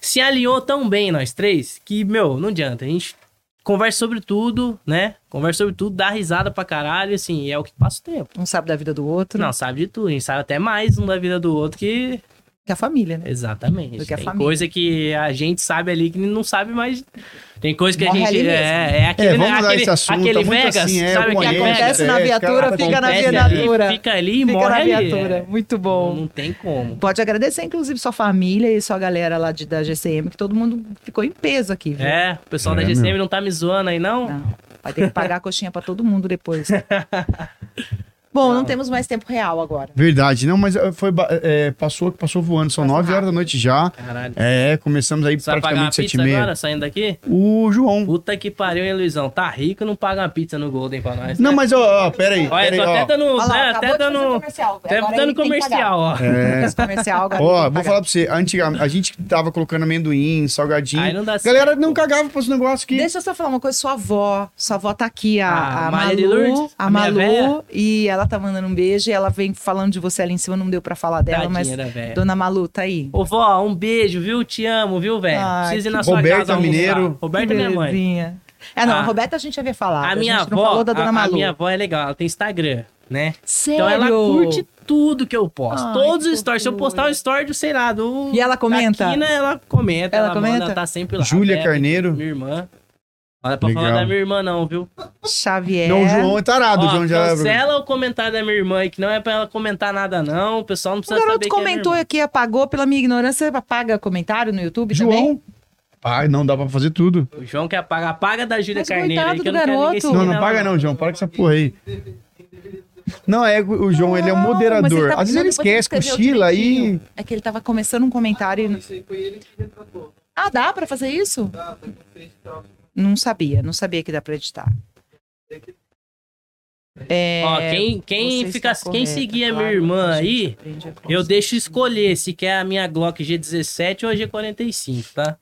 [SPEAKER 3] se alinhou tão bem, nós três, que, meu, não adianta. A gente conversa sobre tudo, né? Conversa sobre tudo, dá risada pra caralho, assim, e é o que passa o tempo.
[SPEAKER 2] Um sabe da vida do outro,
[SPEAKER 3] Não, sabe de tudo. A gente sabe até mais um da vida do outro que.
[SPEAKER 2] Que a família, né?
[SPEAKER 3] Exatamente.
[SPEAKER 2] Do que a
[SPEAKER 3] Tem
[SPEAKER 2] família.
[SPEAKER 3] coisa que a gente sabe ali que não sabe mais. Tem coisa que
[SPEAKER 2] Morre
[SPEAKER 3] a gente.
[SPEAKER 2] ali.
[SPEAKER 3] É, é aquele,
[SPEAKER 1] É, vamos
[SPEAKER 3] né, aquele,
[SPEAKER 1] esse assunto,
[SPEAKER 3] aquele
[SPEAKER 1] tá muito
[SPEAKER 3] Vegas,
[SPEAKER 1] assim, é,
[SPEAKER 3] sabe que acontece?
[SPEAKER 2] Na
[SPEAKER 1] é,
[SPEAKER 2] viatura,
[SPEAKER 1] cara,
[SPEAKER 2] fica na viatura.
[SPEAKER 3] ali, Fica ali e
[SPEAKER 2] Fica
[SPEAKER 3] morre
[SPEAKER 2] na
[SPEAKER 3] ali.
[SPEAKER 2] viatura.
[SPEAKER 3] é.
[SPEAKER 2] Muito bom.
[SPEAKER 3] Não tem como.
[SPEAKER 2] Pode agradecer, inclusive, sua família e sua galera lá de, da GCM, que todo mundo ficou em peso aqui, viu?
[SPEAKER 3] É, o pessoal
[SPEAKER 1] É,
[SPEAKER 3] da GCM
[SPEAKER 1] meu.
[SPEAKER 3] não tá me zoando aí, não?
[SPEAKER 2] Não, vai ter que pagar a coxinha pra todo mundo depois. Bom, não. temos mais tempo real agora.
[SPEAKER 1] Verdade, não, mas eh, foi, eh, passou, passou voando, são
[SPEAKER 2] Passou
[SPEAKER 1] 9 horas da noite já.
[SPEAKER 3] Caralho.
[SPEAKER 1] É, começamos aí
[SPEAKER 3] Você
[SPEAKER 1] praticamente 7
[SPEAKER 3] pizza
[SPEAKER 1] e meia.
[SPEAKER 3] agora, saindo daqui?
[SPEAKER 1] O João.
[SPEAKER 3] Puta que pariu, hein, Luizão? Tá rico, não paga uma pizza no Golden pra nós.
[SPEAKER 1] Não,
[SPEAKER 3] né?
[SPEAKER 1] mas ó, ó, pera aí.
[SPEAKER 3] Olha,
[SPEAKER 1] pera
[SPEAKER 3] tô
[SPEAKER 1] aí,
[SPEAKER 3] até
[SPEAKER 1] ó.
[SPEAKER 3] dando.
[SPEAKER 2] Olha lá,
[SPEAKER 3] né, até dando.
[SPEAKER 2] comercial.
[SPEAKER 3] Até
[SPEAKER 2] Agora
[SPEAKER 3] dando comercial, ó.
[SPEAKER 1] É.
[SPEAKER 2] Esse comercial agora.
[SPEAKER 1] Ó, vou falar pra você, antigamente, a gente tava colocando amendoim, salgadinho.
[SPEAKER 3] Aí não dá
[SPEAKER 1] Galera
[SPEAKER 3] certo.
[SPEAKER 1] não cagava pros negócios aqui.
[SPEAKER 2] Deixa eu só falar uma coisa, sua avó. Sua avó tá aqui, a,
[SPEAKER 3] A
[SPEAKER 2] a Malu. A Malu. E ela tá mandando um beijo e ela vem falando de você ali em cima, não deu pra falar dela, mas.
[SPEAKER 3] Tadinha da véia.
[SPEAKER 2] Dona Malu, tá aí.
[SPEAKER 3] Ô, vó, um beijo, viu? Te amo, viu, velho?
[SPEAKER 2] Ai,
[SPEAKER 3] Precisa ir na sua
[SPEAKER 1] Roberta
[SPEAKER 3] casa almoçar.
[SPEAKER 1] Mineiro.
[SPEAKER 3] Roberta é minha mãe.
[SPEAKER 2] É, não,
[SPEAKER 3] A-
[SPEAKER 2] a Roberta a gente havia falado.
[SPEAKER 3] A minha
[SPEAKER 2] gente não
[SPEAKER 3] avó,
[SPEAKER 2] falou da Dona
[SPEAKER 3] a, a
[SPEAKER 2] Malu.
[SPEAKER 3] minha avó é legal, ela tem Instagram, né?
[SPEAKER 2] Sério?
[SPEAKER 3] Então ela curte tudo que eu posto.
[SPEAKER 2] Ai,
[SPEAKER 3] Todos os stories. Se eu postar um story do, sei lá, do.
[SPEAKER 2] E ela comenta?
[SPEAKER 3] Da Quina, ela comenta.
[SPEAKER 2] Ela
[SPEAKER 3] Ela,
[SPEAKER 2] comenta?
[SPEAKER 3] manda, tá sempre lá.
[SPEAKER 1] Júlia Carneiro.
[SPEAKER 3] Minha irmã. Olha pra falar
[SPEAKER 1] Legal.
[SPEAKER 3] da minha irmã, não, viu?
[SPEAKER 2] Xavier.
[SPEAKER 1] Não, o João é tarado. o
[SPEAKER 3] Ó,
[SPEAKER 1] João já...
[SPEAKER 3] Cancela o comentário da minha irmã aí, que não é pra ela comentar nada, não. O pessoal não
[SPEAKER 2] O
[SPEAKER 3] precisa saber
[SPEAKER 2] garoto
[SPEAKER 3] que é
[SPEAKER 2] comentou
[SPEAKER 3] irmã.
[SPEAKER 2] aqui, apagou pela minha ignorância. Apaga comentário no YouTube também?
[SPEAKER 1] João. Pai, não dá pra fazer tudo.
[SPEAKER 3] O João quer apagar. Apaga da Júlia Carneiro aí, que eu
[SPEAKER 2] do
[SPEAKER 3] não quero ninguém
[SPEAKER 2] garoto.
[SPEAKER 1] Não, não
[SPEAKER 3] ela,
[SPEAKER 1] paga não, João. Para com essa porra aí. Não, é o João, ele é um
[SPEAKER 2] Não, mas
[SPEAKER 1] moderador.
[SPEAKER 2] tá-
[SPEAKER 1] Às vezes
[SPEAKER 2] não,
[SPEAKER 1] ele esquece, cochila aí.
[SPEAKER 2] direitinho. É que ele tava começando um comentário e... Ah, dá pra fazer isso? Não sabia, não sabia que dá pra editar. É,
[SPEAKER 3] Ó, quem, quem, fica,
[SPEAKER 2] está
[SPEAKER 3] quem
[SPEAKER 2] correta,
[SPEAKER 3] seguir a
[SPEAKER 2] claro,
[SPEAKER 3] minha irmã
[SPEAKER 2] a
[SPEAKER 3] aí,
[SPEAKER 2] a
[SPEAKER 3] eu deixo escolher se quer a minha Glock G17 ou a G45, tá?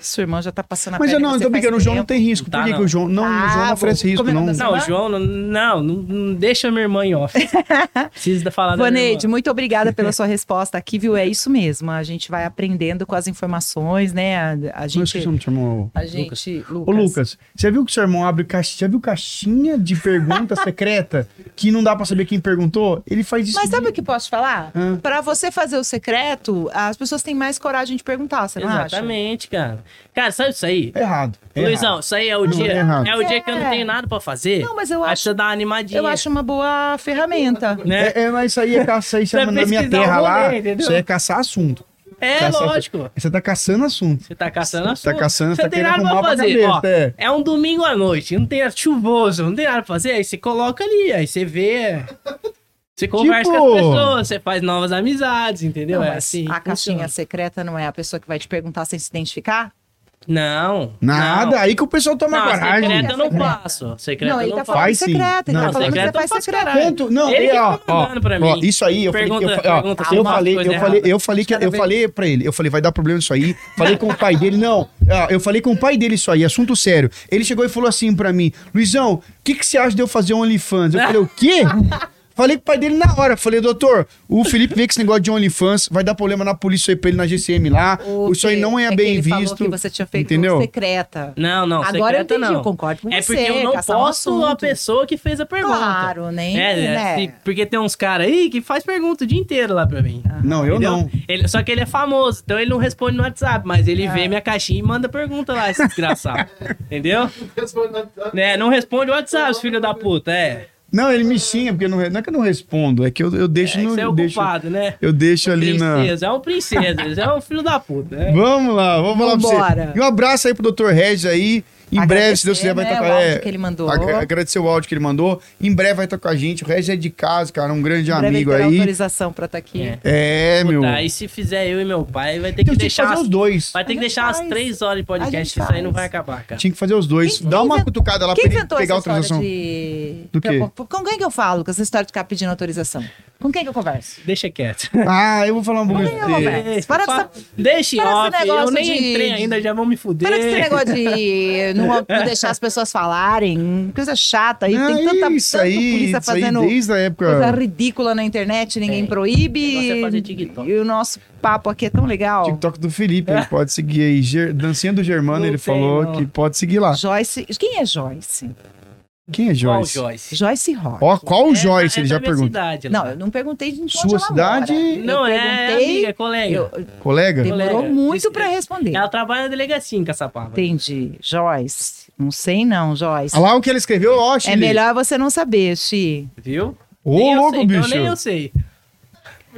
[SPEAKER 2] Sua irmã já tá passando a
[SPEAKER 1] Mas eu não, eu
[SPEAKER 2] você
[SPEAKER 1] tô brincando, o João não tem risco.
[SPEAKER 3] Tá,
[SPEAKER 1] Por que,
[SPEAKER 3] não.
[SPEAKER 1] que o João não, o João
[SPEAKER 2] Ah,
[SPEAKER 1] não oferece risco,
[SPEAKER 2] é
[SPEAKER 1] não?
[SPEAKER 2] tá
[SPEAKER 3] Não, o? João, não, não, não, deixa minha irmã em off. Precisa falar da minha
[SPEAKER 2] Vaneide,
[SPEAKER 3] irmã.
[SPEAKER 2] muito obrigada pela sua resposta aqui, viu? É isso mesmo. A gente vai aprendendo com as informações, né? A, a
[SPEAKER 1] Não
[SPEAKER 2] gente.
[SPEAKER 1] seu irmão.
[SPEAKER 2] A gente.
[SPEAKER 1] Ô, Lucas, você viu que o seu irmão abre caixa, já viu caixinha de pergunta secreta que não dá pra saber quem perguntou? Ele faz isso.
[SPEAKER 2] Mas sabe
[SPEAKER 1] de-
[SPEAKER 2] o que posso te falar?
[SPEAKER 1] Hã?
[SPEAKER 2] Pra você fazer o secreto, as pessoas têm mais coragem de perguntar, você não acha?
[SPEAKER 3] Exatamente, cara. Cara, sabe isso aí?
[SPEAKER 1] É errado. É
[SPEAKER 3] Luizão,
[SPEAKER 1] errado.
[SPEAKER 3] isso aí é o dia.
[SPEAKER 1] é errado.
[SPEAKER 3] É o dia que eu não
[SPEAKER 2] É.
[SPEAKER 3] tenho nada pra fazer.
[SPEAKER 2] Não, mas eu
[SPEAKER 3] Aí
[SPEAKER 2] acho-
[SPEAKER 3] precisa dar uma animadinha.
[SPEAKER 2] Eu acho uma boa ferramenta.
[SPEAKER 3] Né?
[SPEAKER 1] É, é, mas isso aí é caçar, isso é na minha
[SPEAKER 3] pesquisar
[SPEAKER 1] terra
[SPEAKER 3] o
[SPEAKER 1] lá.
[SPEAKER 3] rolê?
[SPEAKER 1] Isso aí é caçar assunto.
[SPEAKER 3] É,
[SPEAKER 1] Caçar-
[SPEAKER 3] lógico.
[SPEAKER 1] Você tá caçando assunto.
[SPEAKER 3] Você tá caçando a
[SPEAKER 1] Você tá caçando,
[SPEAKER 3] Você
[SPEAKER 1] tá
[SPEAKER 3] não tem nada pra fazer.
[SPEAKER 1] cabeça,
[SPEAKER 3] Ó,
[SPEAKER 1] é.
[SPEAKER 3] é um domingo à noite, não tem chuvoso, não tem nada pra fazer. Aí você coloca ali, aí você vê. Você conversa
[SPEAKER 1] Tipo-
[SPEAKER 3] com as pessoas, você faz novas amizades, entendeu?
[SPEAKER 2] Não,
[SPEAKER 3] é
[SPEAKER 2] mas
[SPEAKER 3] assim.
[SPEAKER 2] a
[SPEAKER 3] que
[SPEAKER 2] caixinha
[SPEAKER 3] funciona.
[SPEAKER 2] secreta não é a pessoa que vai te perguntar sem se identificar?
[SPEAKER 3] Não.
[SPEAKER 1] Nada.
[SPEAKER 3] Não.
[SPEAKER 1] Aí que o pessoal toma
[SPEAKER 3] Não,
[SPEAKER 1] coragem.
[SPEAKER 3] secreta eu não faço. Secreta
[SPEAKER 2] não,
[SPEAKER 3] eu
[SPEAKER 2] ele
[SPEAKER 3] não
[SPEAKER 2] tá falando
[SPEAKER 1] Faz sim.
[SPEAKER 2] secreta. Ele
[SPEAKER 1] Não,
[SPEAKER 2] tá falando que
[SPEAKER 3] secreta
[SPEAKER 2] você
[SPEAKER 3] eu
[SPEAKER 2] faz secreta.
[SPEAKER 1] Tanto, não,
[SPEAKER 3] Ele
[SPEAKER 1] e,
[SPEAKER 3] que
[SPEAKER 1] ó,
[SPEAKER 3] tá
[SPEAKER 1] ó, ó,
[SPEAKER 3] mim.
[SPEAKER 1] isso aí, eu falei,
[SPEAKER 3] Pergunta-
[SPEAKER 1] eu, fa- ó,
[SPEAKER 3] pergunta
[SPEAKER 1] eu
[SPEAKER 3] eu
[SPEAKER 1] falei, eu falei, eu falei que eu falei pra ele, eu falei, vai dar problema isso aí. Falei com o pai dele, não. ó, Eu falei com o pai dele isso aí, assunto sério. Ele chegou e falou assim pra mim, Luizão, o que que você acha de eu fazer um OnlyFans? Eu falei, o quê? Falei com o pai dele na hora. Falei, doutor, o Felipe vê que esse negócio de OnlyFans vai dar problema na polícia aí pra ele na GCM lá.
[SPEAKER 2] O
[SPEAKER 1] isso aí não é,
[SPEAKER 2] que
[SPEAKER 1] bem
[SPEAKER 2] ele
[SPEAKER 1] visto.
[SPEAKER 2] Falou que você tinha feito
[SPEAKER 1] entendeu?
[SPEAKER 2] secreta.
[SPEAKER 3] Não, não,
[SPEAKER 2] Agora eu
[SPEAKER 3] secreta
[SPEAKER 2] entendi,
[SPEAKER 3] não.
[SPEAKER 2] eu concordo com
[SPEAKER 3] É
[SPEAKER 2] você,
[SPEAKER 3] porque eu não
[SPEAKER 2] caçar um
[SPEAKER 3] a pessoa que fez a pergunta.
[SPEAKER 2] Claro, nem,
[SPEAKER 3] É, é,
[SPEAKER 2] né?
[SPEAKER 3] se- porque tem uns caras aí que faz pergunta o dia inteiro lá pra mim.
[SPEAKER 1] Não, eu
[SPEAKER 3] Entendeu?
[SPEAKER 1] não.
[SPEAKER 3] Ele- só que ele é famoso, então ele não responde no WhatsApp, mas ele vê minha caixinha e manda pergunta lá, esse desgraçado. Entendeu? Né, não responde o WhatsApp, filho da puta, é.
[SPEAKER 1] Não, ele me xinga, porque não, não é que eu não respondo, é que eu, eu deixo
[SPEAKER 3] É
[SPEAKER 1] no.
[SPEAKER 3] você é o
[SPEAKER 1] deixo,
[SPEAKER 3] culpado, né?
[SPEAKER 1] eu deixo ali na.
[SPEAKER 3] Princesa, é um princesa, é um filho da puta, né?
[SPEAKER 1] Vamos lá, vamos falar pra
[SPEAKER 2] Vambora.
[SPEAKER 1] você. E um abraço aí pro Dr. Regis aí. Em breve, se Deus quiser, vai
[SPEAKER 2] né,
[SPEAKER 1] estar
[SPEAKER 2] o áudio que ele mandou.
[SPEAKER 1] ag- Agradecer o áudio que ele mandou. Em breve vai estar com a gente. O Regis é de casa, cara, um grande
[SPEAKER 2] Em breve
[SPEAKER 1] amigo aí.
[SPEAKER 2] autorização pra estar aqui.
[SPEAKER 3] É.
[SPEAKER 1] É, meu.
[SPEAKER 3] Puta, aí se fizer eu e meu pai, vai ter
[SPEAKER 1] Então
[SPEAKER 3] que
[SPEAKER 1] tinha que
[SPEAKER 3] deixar
[SPEAKER 1] fazer
[SPEAKER 3] umas,
[SPEAKER 1] os dois.
[SPEAKER 3] vai ter que
[SPEAKER 2] A gente
[SPEAKER 3] deixar umas
[SPEAKER 2] faz.
[SPEAKER 3] três horas de
[SPEAKER 2] A
[SPEAKER 3] podcast,
[SPEAKER 2] gente
[SPEAKER 3] que isso aí não vai acabar, cara.
[SPEAKER 1] Tinha que fazer os dois.
[SPEAKER 2] Quem-
[SPEAKER 1] Dá
[SPEAKER 2] quem
[SPEAKER 1] uma
[SPEAKER 2] invent-
[SPEAKER 1] cutucada lá
[SPEAKER 2] Quem
[SPEAKER 1] pra ele
[SPEAKER 2] inventou
[SPEAKER 1] pegar a
[SPEAKER 2] essa
[SPEAKER 1] autorização.
[SPEAKER 2] de...
[SPEAKER 1] Do quê?
[SPEAKER 2] Com- Com quem que eu falo com essa história de ficar pedindo autorização? Com quem que eu converso?
[SPEAKER 3] Deixa quieto.
[SPEAKER 1] Ah, eu vou falar um pouco
[SPEAKER 2] Quem eu
[SPEAKER 1] de
[SPEAKER 2] converso? Para
[SPEAKER 3] Fa-
[SPEAKER 2] dessa-
[SPEAKER 3] Deixa em
[SPEAKER 2] para esse
[SPEAKER 3] off, eu nem entrei ainda, já vão me fuder.
[SPEAKER 2] Para com esse negócio de não, não deixar as pessoas falarem. Coisa chata aí. Tem tanta,
[SPEAKER 1] isso aí,
[SPEAKER 2] polícia
[SPEAKER 1] isso aí
[SPEAKER 2] fazendo
[SPEAKER 1] desde a época.
[SPEAKER 2] coisa ridícula na internet, ninguém proíbe.
[SPEAKER 3] O é fazer TikTok.
[SPEAKER 2] E o nosso papo aqui é tão legal.
[SPEAKER 1] TikTok do Felipe, ele pode seguir aí. Ger- Dancinha do Germano,
[SPEAKER 3] Não
[SPEAKER 1] ele falou
[SPEAKER 3] não.
[SPEAKER 1] que pode seguir lá.
[SPEAKER 2] Joyce. Quem é Joyce?
[SPEAKER 1] Quem é
[SPEAKER 3] Qual
[SPEAKER 1] Joyce?
[SPEAKER 3] Joyce?
[SPEAKER 2] Joyce Rock.
[SPEAKER 1] Ó, qual
[SPEAKER 3] É,
[SPEAKER 1] Joyce?
[SPEAKER 3] é
[SPEAKER 1] ele já perguntou.
[SPEAKER 3] cidade.
[SPEAKER 2] Não, eu não perguntei de onde
[SPEAKER 1] Sua
[SPEAKER 2] ela
[SPEAKER 1] cidade?
[SPEAKER 2] mora. Eu
[SPEAKER 3] Não, é
[SPEAKER 2] perguntei-
[SPEAKER 3] amiga, é colega.
[SPEAKER 2] eu-
[SPEAKER 1] Colega?
[SPEAKER 2] demorou
[SPEAKER 3] Colega.
[SPEAKER 2] muito pra responder.
[SPEAKER 3] Ela trabalha na delegacia em Caçapava.
[SPEAKER 2] Entendi. Joyce. Não sei não, Joyce.
[SPEAKER 1] Olha lá o que ele escreveu, ó,
[SPEAKER 2] É
[SPEAKER 1] Chile.
[SPEAKER 2] melhor você não saber, Xi.
[SPEAKER 3] Viu?
[SPEAKER 1] Ô,
[SPEAKER 3] eu
[SPEAKER 1] louco,
[SPEAKER 3] sei, então
[SPEAKER 1] bicho.
[SPEAKER 3] nem eu sei.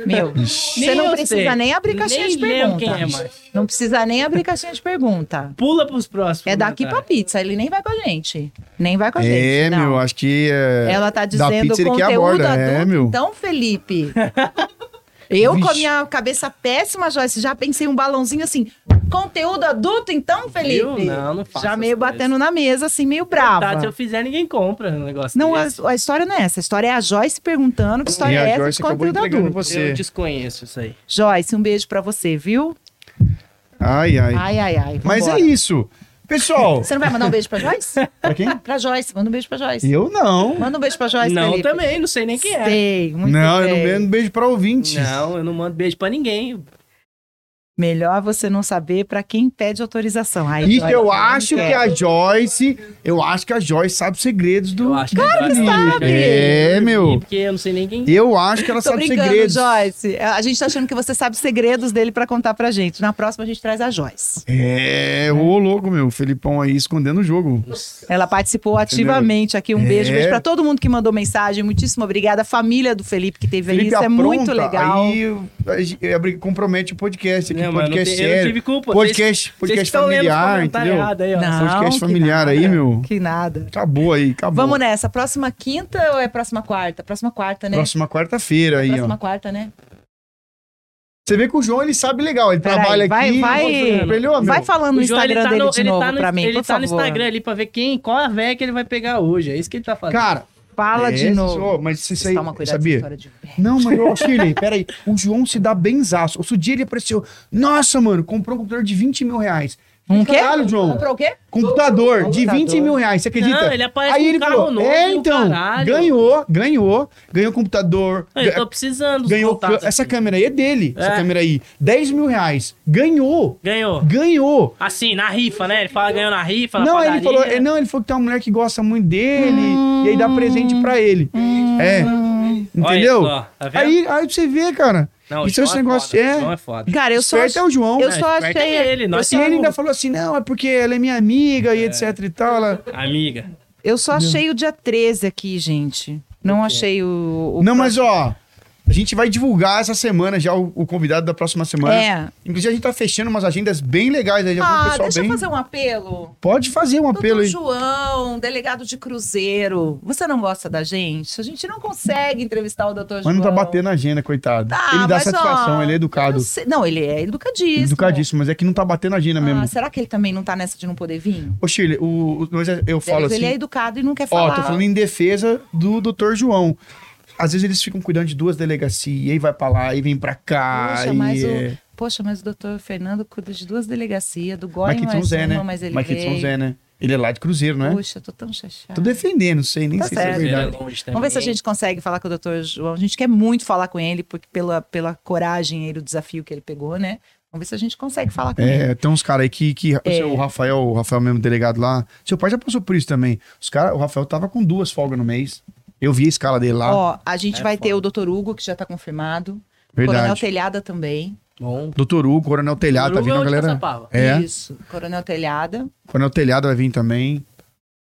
[SPEAKER 2] Meu, você
[SPEAKER 3] Nem
[SPEAKER 2] não precisa
[SPEAKER 3] sei.
[SPEAKER 2] nem abrir caixinha
[SPEAKER 3] Nem
[SPEAKER 2] de
[SPEAKER 3] lembro
[SPEAKER 2] pergunta.
[SPEAKER 3] quem é mais.
[SPEAKER 2] Não precisa nem abrir caixinha de pergunta.
[SPEAKER 3] Pula pros próximos.
[SPEAKER 2] É daqui pra pizza, ele nem vai com a gente. Nem vai com a gente.
[SPEAKER 1] É,
[SPEAKER 2] não.
[SPEAKER 1] meu, acho que. É...
[SPEAKER 2] Ela tá
[SPEAKER 1] da
[SPEAKER 2] dizendo
[SPEAKER 1] pizza ele que
[SPEAKER 2] conteúdo
[SPEAKER 1] aborda.
[SPEAKER 2] adulto.
[SPEAKER 1] É, meu.
[SPEAKER 2] Então, Felipe. Eu, com a
[SPEAKER 1] Vixe.
[SPEAKER 2] minha cabeça péssima, Joyce, já pensei um balãozinho assim. Conteúdo adulto, então, Felipe?
[SPEAKER 3] Viu? Não, não faça
[SPEAKER 2] Já meio
[SPEAKER 3] essas coisas.
[SPEAKER 2] batendo na mesa, assim, meio brava.
[SPEAKER 3] Tá, se eu fizer, ninguém compra um negócio
[SPEAKER 2] Não, a, a história não é essa. A história é a Joyce perguntando que história
[SPEAKER 1] E
[SPEAKER 2] é essa de conteúdo adulto.
[SPEAKER 1] você.
[SPEAKER 3] Eu desconheço isso aí.
[SPEAKER 2] Joyce, um beijo pra você, viu?
[SPEAKER 1] Ai, ai.
[SPEAKER 2] Ai, ai, ai.
[SPEAKER 1] Mas é
[SPEAKER 2] vambora.
[SPEAKER 1] isso. Pessoal,
[SPEAKER 2] Você não vai mandar um beijo pra Joyce?
[SPEAKER 1] pra quem?
[SPEAKER 2] pra Joyce, manda um beijo pra Joyce.
[SPEAKER 1] Eu não.
[SPEAKER 2] Manda um beijo pra Joyce,
[SPEAKER 3] não,
[SPEAKER 2] Felipe.
[SPEAKER 3] também, não sei nem quem é.
[SPEAKER 2] Sei, muito
[SPEAKER 1] não, eu
[SPEAKER 2] bem.
[SPEAKER 1] não mando beijo pra ouvintes.
[SPEAKER 3] Não, eu não mando beijo pra ninguém.
[SPEAKER 2] Melhor você não saber pra quem pede autorização. Ai,
[SPEAKER 1] Isso
[SPEAKER 2] Joyce,
[SPEAKER 1] eu acho que a Joyce. Eu acho que a Joyce sabe os segredos do.
[SPEAKER 3] Eu acho que
[SPEAKER 2] Claro que
[SPEAKER 3] Joyce
[SPEAKER 2] sabe.
[SPEAKER 1] É, meu.
[SPEAKER 3] Porque eu não sei nem quem.
[SPEAKER 1] Eu acho que ela
[SPEAKER 2] Tô
[SPEAKER 1] sabe os
[SPEAKER 2] brincando,
[SPEAKER 1] segredos.
[SPEAKER 2] Joyce. A gente tá achando que você sabe os segredos dele pra contar pra gente. Na próxima a gente traz a Joyce.
[SPEAKER 1] É, ô louco, meu. Felipão aí escondendo o jogo.
[SPEAKER 2] Ela participou ativamente aqui. Um beijo,
[SPEAKER 1] É.
[SPEAKER 2] beijo pra todo mundo que mandou mensagem. Muitíssimo obrigada. A família do Felipe que teve aí.
[SPEAKER 1] Felipe
[SPEAKER 2] Isso é muito
[SPEAKER 1] apronta,
[SPEAKER 2] legal.
[SPEAKER 1] Aí abri- compromete o podcast aqui,
[SPEAKER 3] Não, mas não
[SPEAKER 1] podcast
[SPEAKER 3] tem- eu tive culpa.
[SPEAKER 1] Podcast,
[SPEAKER 3] Vocês-
[SPEAKER 1] podcast
[SPEAKER 3] vocês
[SPEAKER 1] familiar, entendeu?
[SPEAKER 3] aí, ó.
[SPEAKER 2] Não,
[SPEAKER 1] podcast
[SPEAKER 2] que
[SPEAKER 1] familiar aí,
[SPEAKER 2] nada,
[SPEAKER 1] meu.
[SPEAKER 2] Que nada.
[SPEAKER 1] Acabou aí, acabou.
[SPEAKER 2] Vamos nessa. Próxima quinta ou é próxima quarta? Próxima quarta, né?
[SPEAKER 1] Próxima quarta-feira aí,
[SPEAKER 2] Próxima
[SPEAKER 1] ó.
[SPEAKER 2] quarta, né?
[SPEAKER 1] Você vê que o João, ele sabe legal. Ele
[SPEAKER 2] Peraí,
[SPEAKER 1] trabalha
[SPEAKER 2] vai-
[SPEAKER 1] aqui.
[SPEAKER 2] vai-
[SPEAKER 1] Ele, ó, meu,
[SPEAKER 2] Vai falando no
[SPEAKER 3] O João, ele
[SPEAKER 2] Instagram
[SPEAKER 3] tá
[SPEAKER 2] dele
[SPEAKER 3] no,
[SPEAKER 2] de
[SPEAKER 3] ele
[SPEAKER 2] novo
[SPEAKER 3] tá no,
[SPEAKER 2] pra mim,
[SPEAKER 3] ele
[SPEAKER 2] por
[SPEAKER 3] tá no
[SPEAKER 2] favor.
[SPEAKER 3] Instagram ali pra ver quem, qual a véia que ele vai pegar hoje. É isso que ele tá fazendo.
[SPEAKER 1] Cara,
[SPEAKER 2] Fala de
[SPEAKER 1] é,
[SPEAKER 2] novo.
[SPEAKER 1] ó, mas isso aí,
[SPEAKER 2] Toma cuidado
[SPEAKER 1] sabia?
[SPEAKER 2] de.
[SPEAKER 1] Não, mas, ô, Chile, peraí. O João se dá benzaço. Outro dia ele apareceu. Nossa, mano, comprou um computador de 20 mil reais.
[SPEAKER 2] Um quê?
[SPEAKER 1] Caralho, João.
[SPEAKER 2] Comprou o quê?
[SPEAKER 1] Computador de
[SPEAKER 2] Computador.
[SPEAKER 1] 20 mil reais, você acredita?
[SPEAKER 3] Não, ele aparece
[SPEAKER 1] Aí
[SPEAKER 3] com
[SPEAKER 1] ele
[SPEAKER 3] carro
[SPEAKER 1] falou,
[SPEAKER 3] novo
[SPEAKER 1] é,
[SPEAKER 3] e o
[SPEAKER 1] então,
[SPEAKER 3] caralho."
[SPEAKER 1] ganhou, ganhou, ganhou computador,
[SPEAKER 3] Eu tô precisando dos
[SPEAKER 1] ganhou,
[SPEAKER 3] contatos
[SPEAKER 1] essa
[SPEAKER 3] aqui.
[SPEAKER 1] câmera aí é dele, essa
[SPEAKER 3] É.
[SPEAKER 1] câmera aí, 10 mil reais, ganhou,
[SPEAKER 3] Ganhou.
[SPEAKER 1] ganhou.
[SPEAKER 3] Assim, na rifa, né? Ele fala ganhou na rifa, na
[SPEAKER 1] Não, ele falou, é, não, ele falou que tem uma mulher que gosta muito dele, e aí dá presente pra ele. É, entendeu?
[SPEAKER 3] Olha só, tá vendo?
[SPEAKER 1] aí, aí você vê, cara,
[SPEAKER 3] Não,
[SPEAKER 1] é esse negócio,
[SPEAKER 3] foda, o
[SPEAKER 1] é,
[SPEAKER 3] João é foda.
[SPEAKER 2] Cara, eu só,
[SPEAKER 1] esperto é o João.
[SPEAKER 2] eu
[SPEAKER 3] Não,
[SPEAKER 2] só
[SPEAKER 3] esperto
[SPEAKER 2] achei...
[SPEAKER 3] é ele, nós
[SPEAKER 1] Assim, ele ainda falou assim, não, é porque ela é minha amiga e etc e tal, ela...
[SPEAKER 3] amiga.
[SPEAKER 2] Eu só achei o dia 13 aqui, gente. Não achei o... o
[SPEAKER 1] Não, mas ó, a gente vai divulgar essa semana já o, o convidado da próxima semana.
[SPEAKER 2] É.
[SPEAKER 1] Inclusive, a gente tá fechando umas agendas bem legais aí,
[SPEAKER 2] Ah,
[SPEAKER 1] pessoal
[SPEAKER 2] deixa
[SPEAKER 1] bem.
[SPEAKER 2] eu fazer um apelo.
[SPEAKER 1] Pode fazer um apelo
[SPEAKER 2] Doutor
[SPEAKER 1] aí.
[SPEAKER 2] João, delegado de Cruzeiro, você não gosta da gente? A gente não consegue entrevistar o doutor João.
[SPEAKER 1] Mas não tá batendo a agenda, coitado.
[SPEAKER 2] Tá,
[SPEAKER 1] ele dá satisfação,
[SPEAKER 2] ó,
[SPEAKER 1] ele é educado.
[SPEAKER 2] sei- Não, ele é educadíssimo.
[SPEAKER 1] Educadíssimo, mas é que não tá batendo a agenda
[SPEAKER 2] Ah,
[SPEAKER 1] mesmo.
[SPEAKER 2] será que ele também não tá nessa de não poder vir?
[SPEAKER 1] Ô, Shirley, o, o- eu falo assim.
[SPEAKER 2] ele é educado e não quer
[SPEAKER 1] Ó,
[SPEAKER 2] falar.
[SPEAKER 1] tô falando em defesa do doutor João. Às vezes eles ficam cuidando de duas delegacias, aí vai pra lá, aí vem pra cá.
[SPEAKER 2] Poxa,
[SPEAKER 1] e
[SPEAKER 2] mas
[SPEAKER 1] é...
[SPEAKER 2] o, poxa, mas o doutor Fernando cuida de duas delegacias, do
[SPEAKER 1] que São
[SPEAKER 2] mais
[SPEAKER 1] Zé,
[SPEAKER 2] uma,
[SPEAKER 1] né?
[SPEAKER 2] mas ele veio.
[SPEAKER 1] Zé, né? Ele é lá de Cruzeiro, não é?
[SPEAKER 2] Puxa, tô tão chateada.
[SPEAKER 1] Tô defendendo, não sei nem
[SPEAKER 2] Tá
[SPEAKER 1] sei se é
[SPEAKER 2] certo.
[SPEAKER 3] Ele é
[SPEAKER 1] verdade.
[SPEAKER 3] longe
[SPEAKER 2] Vamos ver se a gente consegue falar com o doutor João. A gente quer muito falar com ele, porque pela, pela coragem e o desafio que ele pegou, né? Vamos ver se a gente consegue falar com ele.
[SPEAKER 1] É, tem uns caras aí que, que
[SPEAKER 2] É.
[SPEAKER 1] o Rafael, o Rafael mesmo delegado lá, seu pai já passou por isso também. Os cara, o Rafael tava com duas folgas no mês. Eu vi a escala dele lá.
[SPEAKER 2] Ó, a gente
[SPEAKER 3] É
[SPEAKER 2] vai ter
[SPEAKER 3] foda.
[SPEAKER 2] o doutor Hugo, que já tá confirmado. Coronel
[SPEAKER 1] verdade.
[SPEAKER 2] Telhada também.
[SPEAKER 3] Bom.
[SPEAKER 1] Doutor Hugo, Coronel Telhado, tá vindo
[SPEAKER 3] é
[SPEAKER 1] a galera. É,
[SPEAKER 2] Isso. Coronel Telhada.
[SPEAKER 1] Coronel Telhado vai vir também.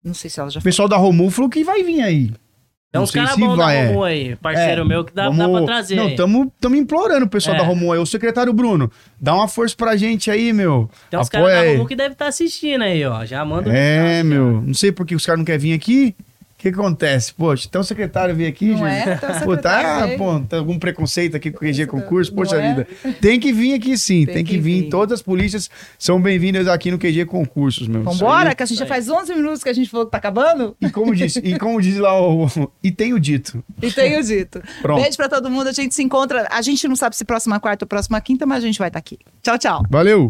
[SPEAKER 2] Não sei se ela já
[SPEAKER 1] O pessoal da Romu falou que vai vir aí.
[SPEAKER 3] Tem
[SPEAKER 1] Não
[SPEAKER 3] uns
[SPEAKER 1] sei
[SPEAKER 3] caras bons da
[SPEAKER 1] é.
[SPEAKER 3] Romu aí, parceiro
[SPEAKER 1] É,
[SPEAKER 3] meu, que dá, dá
[SPEAKER 1] Vamos-
[SPEAKER 3] pra trazer.
[SPEAKER 1] Não,
[SPEAKER 3] aí.
[SPEAKER 1] estamos implorando o pessoal
[SPEAKER 3] É.
[SPEAKER 1] da Romu aí. O secretário Bruno, dá uma força pra gente aí, meu.
[SPEAKER 3] Tem uns caras da. Romu que devem estar assistindo aí, ó. Já manda um
[SPEAKER 1] É, meu. Não sei por que os caras não querem vir aqui. O que acontece? Poxa, então o secretário veio aqui,
[SPEAKER 2] Não é?
[SPEAKER 1] gente.
[SPEAKER 2] Então o
[SPEAKER 1] Pô, tá,
[SPEAKER 2] veio.
[SPEAKER 1] pô, tá algum preconceito aqui com o QG concurso?
[SPEAKER 2] Não
[SPEAKER 1] Poxa
[SPEAKER 2] é?
[SPEAKER 1] vida. Tem que vir aqui sim, tem,
[SPEAKER 2] Tem
[SPEAKER 1] que,
[SPEAKER 2] que
[SPEAKER 1] vir.
[SPEAKER 2] vir.
[SPEAKER 1] Todas as polícias são bem-vindas aqui no QG concursos, meu.
[SPEAKER 2] Vambora,
[SPEAKER 1] aí.
[SPEAKER 2] que a gente já faz 11 minutos que a gente falou que tá acabando.
[SPEAKER 1] E como disse, e como diz lá o. E tenho dito.
[SPEAKER 2] E tenho dito.
[SPEAKER 1] Pronto.
[SPEAKER 2] Beijo pra todo mundo. A gente se encontra. A gente não sabe se próxima quarta ou próxima quinta, mas a gente vai estar aqui. Tchau, tchau.
[SPEAKER 1] Valeu!